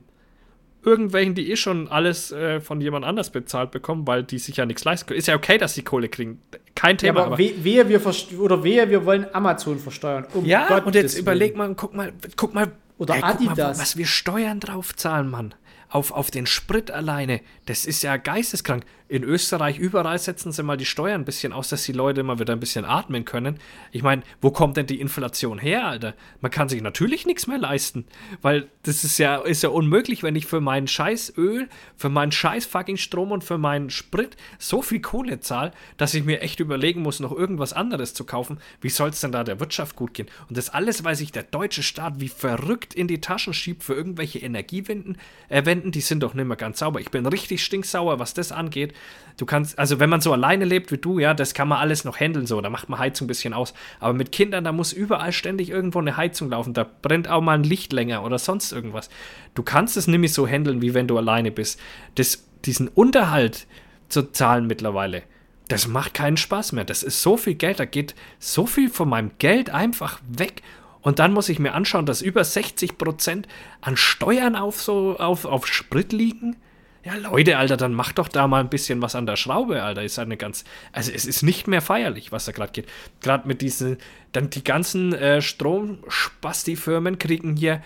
Irgendwelchen, die eh schon alles äh, von jemand anders bezahlt bekommen, weil die sich ja nichts leisten können. Ist ja okay, dass sie Kohle kriegen. Kein Thema. Ja, aber, aber wehe, wir oder wehe, wir wollen Amazon versteuern. Um ja, Gottes und jetzt überleg mal, guck mal, guck mal, oder ey, Adidas. Mal, was wir Steuern drauf zahlen, Mann auf, auf den Sprit alleine, das ist ja geisteskrank. In Österreich überall setzen sie mal die Steuern ein bisschen aus, dass die Leute mal wieder ein bisschen atmen können. Ich meine, wo kommt denn die Inflation her, Alter? Man kann sich natürlich nichts mehr leisten, weil das ist ja, ist ja unmöglich, wenn ich für meinen scheiß Öl, für meinen scheiß fucking Strom und für meinen Sprit so viel Kohle zahle, dass ich mir echt überlegen muss, noch irgendwas anderes zu kaufen. Wie soll es denn da der Wirtschaft gut gehen? Und das alles, weil sich der deutsche Staat wie verrückt in die Taschen schiebt für irgendwelche Energiewenden, äh, Wenden, die sind doch nicht mehr ganz sauber. Ich bin richtig stinksauer, was das angeht Du kannst, also wenn man so alleine lebt wie du, ja, das kann man alles noch handeln so, da macht man Heizung ein bisschen aus. Aber mit Kindern, da muss überall ständig irgendwo eine Heizung laufen, da brennt auch mal ein Licht länger oder sonst irgendwas. Du kannst es nämlich so handeln, wie wenn du alleine bist. Das, diesen Unterhalt zu zahlen mittlerweile, das macht keinen Spaß mehr. Das ist so viel Geld, da geht so viel von meinem Geld einfach weg. Und dann muss ich mir anschauen, dass über 60 Prozent an Steuern auf, so, auf, auf Sprit liegen. Ja, Leute, Alter, dann macht doch da mal ein bisschen was an der Schraube, Alter. Ist eine ganz. Also, es ist nicht mehr feierlich, was da gerade geht. Gerade mit diesen. Dann die ganzen äh, Stromspasti-Firmen kriegen hier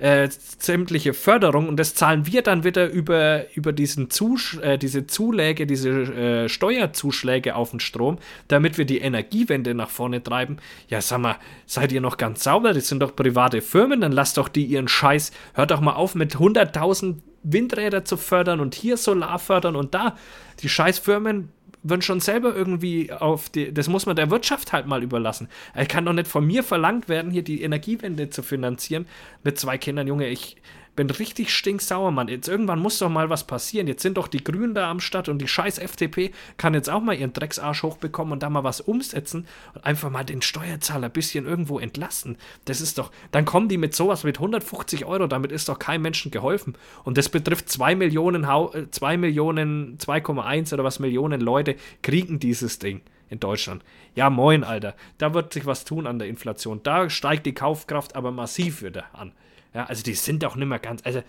äh, sämtliche Förderung und das zahlen wir dann wieder über, über diesen Zus äh, diese Zuläge, diese äh, Steuerzuschläge auf den Strom, damit wir die Energiewende nach vorne treiben. Ja, sag mal, seid ihr noch ganz sauber? Das sind doch private Firmen, dann lasst doch die ihren Scheiß. Hört doch mal auf mit 100.000 Windräder zu fördern und hier Solar fördern und da. Die Scheißfirmen würden schon selber irgendwie auf die, das muss man der Wirtschaft halt mal überlassen. Er kann doch nicht von mir verlangt werden, hier die Energiewende zu finanzieren mit zwei Kindern, Junge. Ich, bin richtig stinksauer, Mann. Jetzt irgendwann muss doch mal was passieren. Jetzt sind doch die Grünen da am Start und die scheiß FDP kann jetzt auch mal ihren Drecksarsch hochbekommen und da mal was umsetzen und einfach mal den Steuerzahler ein bisschen irgendwo entlasten. Das ist doch, dann kommen die mit sowas mit 150 Euro, damit ist doch keinem Menschen geholfen. Und das betrifft 2 Millionen, 2 äh, Millionen, 2,1 oder was Millionen Leute kriegen dieses Ding in Deutschland. Ja, moin, Alter. Da wird sich was tun an der Inflation. Da steigt die Kaufkraft aber massiv wieder an. Ja, also die sind auch nicht mehr ganz. Also,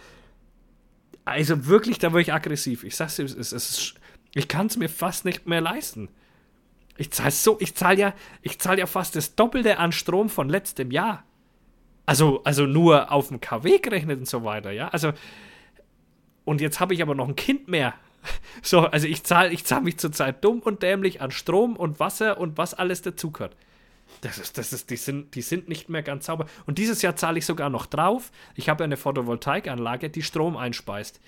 also wirklich, da war ich aggressiv. Ich sag's dir, es ist, es ist, ich kann es mir fast nicht mehr leisten. Ich zahle so, ich zahle ja, ich zahle ja fast das Doppelte an Strom von letztem Jahr. Also, also nur auf dem KW gerechnet und so weiter, ja. Also, und jetzt habe ich aber noch ein Kind mehr. So, also ich zahle ich zahl mich zurzeit dumm und dämlich an Strom und Wasser und was alles dazugehört. Das ist, das ist, die, sind, die sind nicht mehr ganz sauber. Und dieses Jahr zahle ich sogar noch drauf. Ich habe eine Photovoltaikanlage, die Strom einspeist.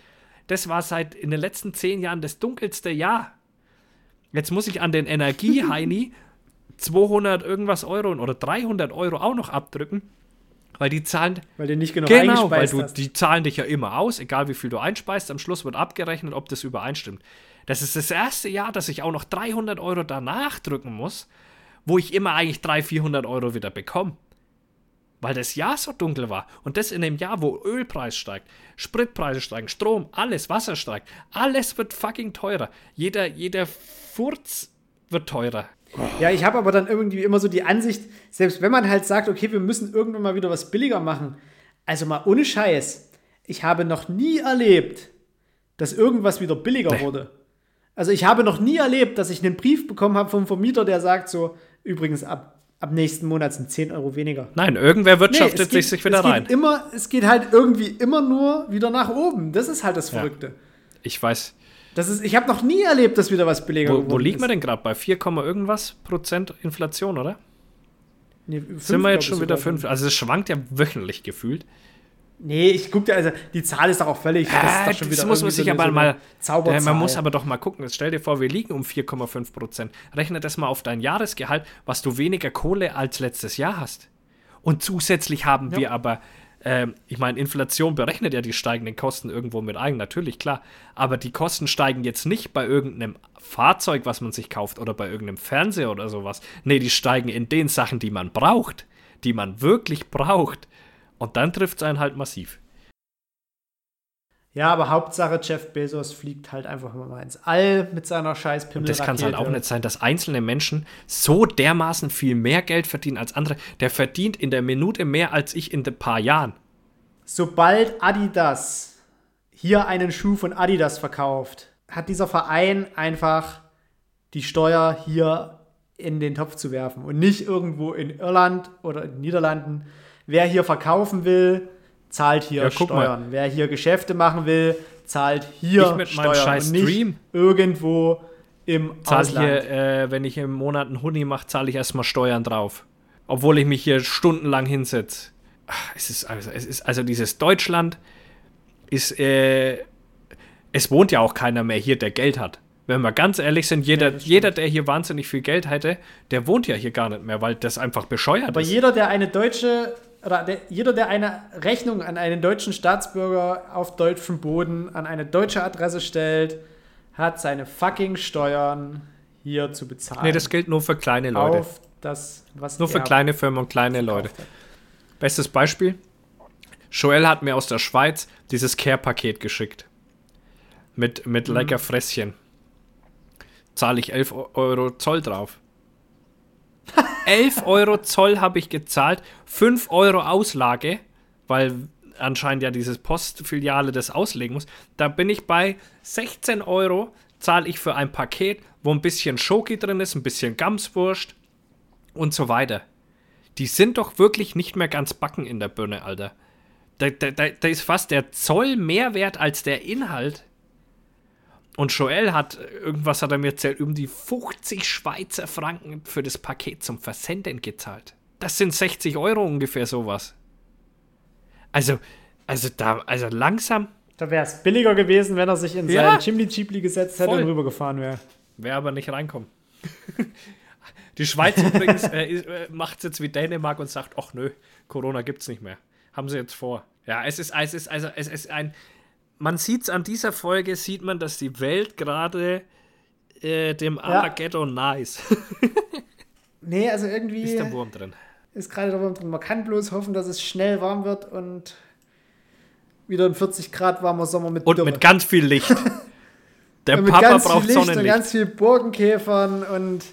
Das war seit in den letzten zehn Jahren das dunkelste Jahr. Jetzt muss ich an den Energieheini 200 irgendwas Euro oder 300 Euro auch noch abdrücken, weil die zahlen. Weil die nicht genug genau, weil du, hast. die zahlen dich ja immer aus, egal wie viel du einspeist. Am Schluss wird abgerechnet, ob das übereinstimmt. Das ist das erste Jahr, dass ich auch noch 300 Euro danach drücken muss, wo ich immer eigentlich 300, 400 Euro wieder bekomme. Weil das Jahr so dunkel war. Und das in dem Jahr, wo Ölpreis steigt, Spritpreise steigen, Strom, alles, Wasser steigt. Alles wird fucking teurer. Jeder, jeder Furz wird teurer. Ja, ich habe aber dann irgendwie immer so die Ansicht, selbst wenn man halt sagt, okay, wir müssen irgendwann mal wieder was billiger machen. Also mal ohne Scheiß. Ich habe noch nie erlebt, dass irgendwas wieder billiger nee. wurde. Also ich habe noch nie erlebt, dass ich einen Brief bekommen habe vom Vermieter, der sagt so, Übrigens, ab, ab nächsten Monat sind 10 Euro weniger. Nein, irgendwer wirtschaftet nee, geht, sich wieder es rein. Immer, es geht halt irgendwie immer nur wieder nach oben. Das ist halt das Verrückte. Ja, ich weiß. Das ist, ich habe noch nie erlebt, dass wieder was billiger wo, wo liegt man denn gerade? Bei 4, irgendwas Prozent Inflation, oder? Nee, 5, Sind wir jetzt schon wieder 5? Also es schwankt ja wöchentlich gefühlt. Nee, ich gucke dir, also die Zahl ist doch auch völlig. Das, äh, das, muss man sich so aber mal. Zauberzahl. man muss aber doch mal gucken. Jetzt stell dir vor, wir liegen um 4,5 Prozent. Rechne das mal auf dein Jahresgehalt, was du weniger Kohle als letztes Jahr hast. Und zusätzlich haben ja. wir aber, äh, ich meine, Inflation berechnet ja die steigenden Kosten irgendwo mit ein, natürlich, klar. Aber die Kosten steigen jetzt nicht bei irgendeinem Fahrzeug, was man sich kauft, oder bei irgendeinem Fernseher oder sowas. Nee, die steigen in den Sachen, die man braucht, die man wirklich braucht. Und dann trifft es einen halt massiv. Ja, aber Hauptsache Jeff Bezos fliegt halt einfach mal ins All mit seiner scheiß Pimmel. Das kann es halt auch nicht sein, dass einzelne Menschen so dermaßen viel mehr Geld verdienen als andere. Der verdient in der Minute mehr als ich in ein paar Jahren. Sobald Adidas hier einen Schuh von Adidas verkauft, hat dieser Verein einfach die Steuer hier in den Topf zu werfen und nicht irgendwo in Irland oder in den Niederlanden wer hier verkaufen will, zahlt hier ja, Steuern. Mal. Wer hier Geschäfte machen will, zahlt hier ich mit Steuern. Scheiß und nicht Stream. irgendwo im zahl Ausland. Hier, äh, wenn ich im Monat einen Huni mache, zahle ich erstmal Steuern drauf. Obwohl ich mich hier stundenlang hinsetze. Es ist, also, es ist also dieses Deutschland ist, äh, es wohnt ja auch keiner mehr hier, der Geld hat. Wenn wir ganz ehrlich sind, jeder, ja, jeder, der hier wahnsinnig viel Geld hätte, der wohnt ja hier gar nicht mehr, weil das einfach bescheuert Aber ist. Aber jeder, der eine deutsche oder der, jeder, der eine Rechnung an einen deutschen Staatsbürger auf deutschem Boden an eine deutsche Adresse stellt, hat seine fucking Steuern hier zu bezahlen. Nee, das gilt nur für kleine Leute. Auf das, was Nur für kleine Firmen und kleine Leute. hat. Bestes Beispiel. Joel hat mir aus der Schweiz dieses Care-Paket geschickt. Mit, mit Mhm. lecker Fresschen. Zahle ich 11 Euro Zoll drauf. 11 Euro Zoll habe ich gezahlt, 5 Euro Auslage, weil anscheinend ja dieses Postfiliale das auslegen muss. Da bin ich bei 16 Euro, zahle ich für ein Paket, wo ein bisschen Schoki drin ist, ein bisschen Gamswurst und so weiter. Die sind doch wirklich nicht mehr ganz backen in der Birne, Alter. Da, da, da, da ist fast der Zoll mehr wert als der Inhalt. Und Joel hat, irgendwas hat er mir erzählt, um die 50 Schweizer Franken für das Paket zum Versenden gezahlt. Das sind 60 Euro ungefähr sowas. Also, also da, also langsam Da wäre es billiger gewesen, wenn er sich in Ja. seinen Chimney Jeepli gesetzt hätte Voll. und rübergefahren wäre. Wer aber nicht reinkommt. Die Schweiz übrigens äh, äh, macht es jetzt wie Dänemark und sagt, ach nö, Corona gibt's nicht mehr. Haben sie jetzt vor. Ja, es ist, es ist, also, es ist ein, man sieht es an dieser Folge, sieht man, dass die Welt gerade äh, dem Armageddon nah ist. Nee, also irgendwie ist der Wurm drin. ist gerade der Wurm drin. Man kann bloß hoffen, dass es schnell warm wird und wieder ein 40 Grad warmer Sommer mit Und Dürre. mit ganz viel Licht. Der Und mit Papa ganz braucht viel Licht und Sonnenlicht. ganz viel Burgenkäfern und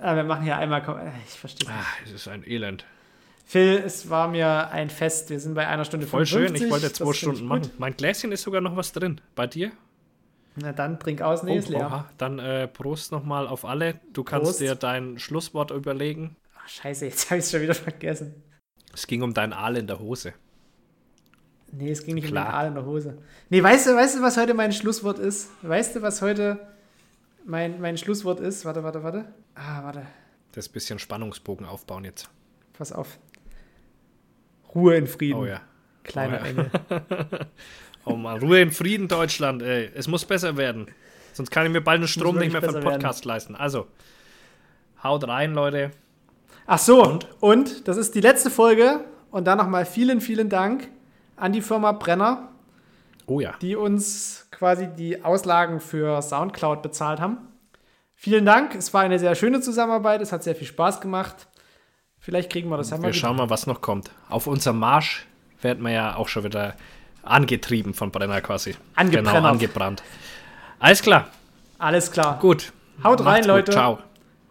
ah, wir machen hier einmal. Ich verstehe nicht. Ah, es ist ein Elend. Phil, es war mir ein Fest. Wir sind bei einer Stunde Voll schön, 55. ich wollte Das zwei finde Stunden machen. Mein Gläschen ist sogar noch was drin. Bei dir? Na dann trink aus, nee, Oh, ist leer. oha. Dann äh, Prost nochmal auf alle. Du kannst Prost. dir dein Schlusswort überlegen. Ach, scheiße, jetzt habe ich es schon wieder vergessen. Es ging um dein Aal in der Hose. Nee, es ging nicht Klar. um den Aal in der Hose. Nee, weißt du, weißt du, was heute mein Schlusswort ist? Weißt du, was heute mein, mein Schlusswort ist? Warte, warte, warte. Ah, warte. Das bisschen Spannungsbogen aufbauen jetzt. Pass auf. Ruhe in Frieden. Oh ja. Kleiner Oh ja. Engel. Oh Mann, Ruhe in Frieden, Deutschland, ey. Es muss besser werden. Sonst kann ich mir bald den Strom nicht mehr für den Podcast leisten. Also, haut rein, Leute. Ach so, und? das ist die letzte Folge. Und dann nochmal vielen, vielen Dank an die Firma Brenner, Oh ja. die uns quasi die Auslagen für Soundcloud bezahlt haben. Vielen Dank. Es war eine sehr schöne Zusammenarbeit. Es hat sehr viel Spaß gemacht. Vielleicht kriegen wir das ja mal Wir schauen mal, was noch kommt. Auf unserem Marsch werden wir ja auch schon wieder angetrieben von Brenner quasi. Angebrennert. Genau, angebrannt. Alles klar. Alles klar. Gut. Haut rein, Macht's gut. Leute. Ciao.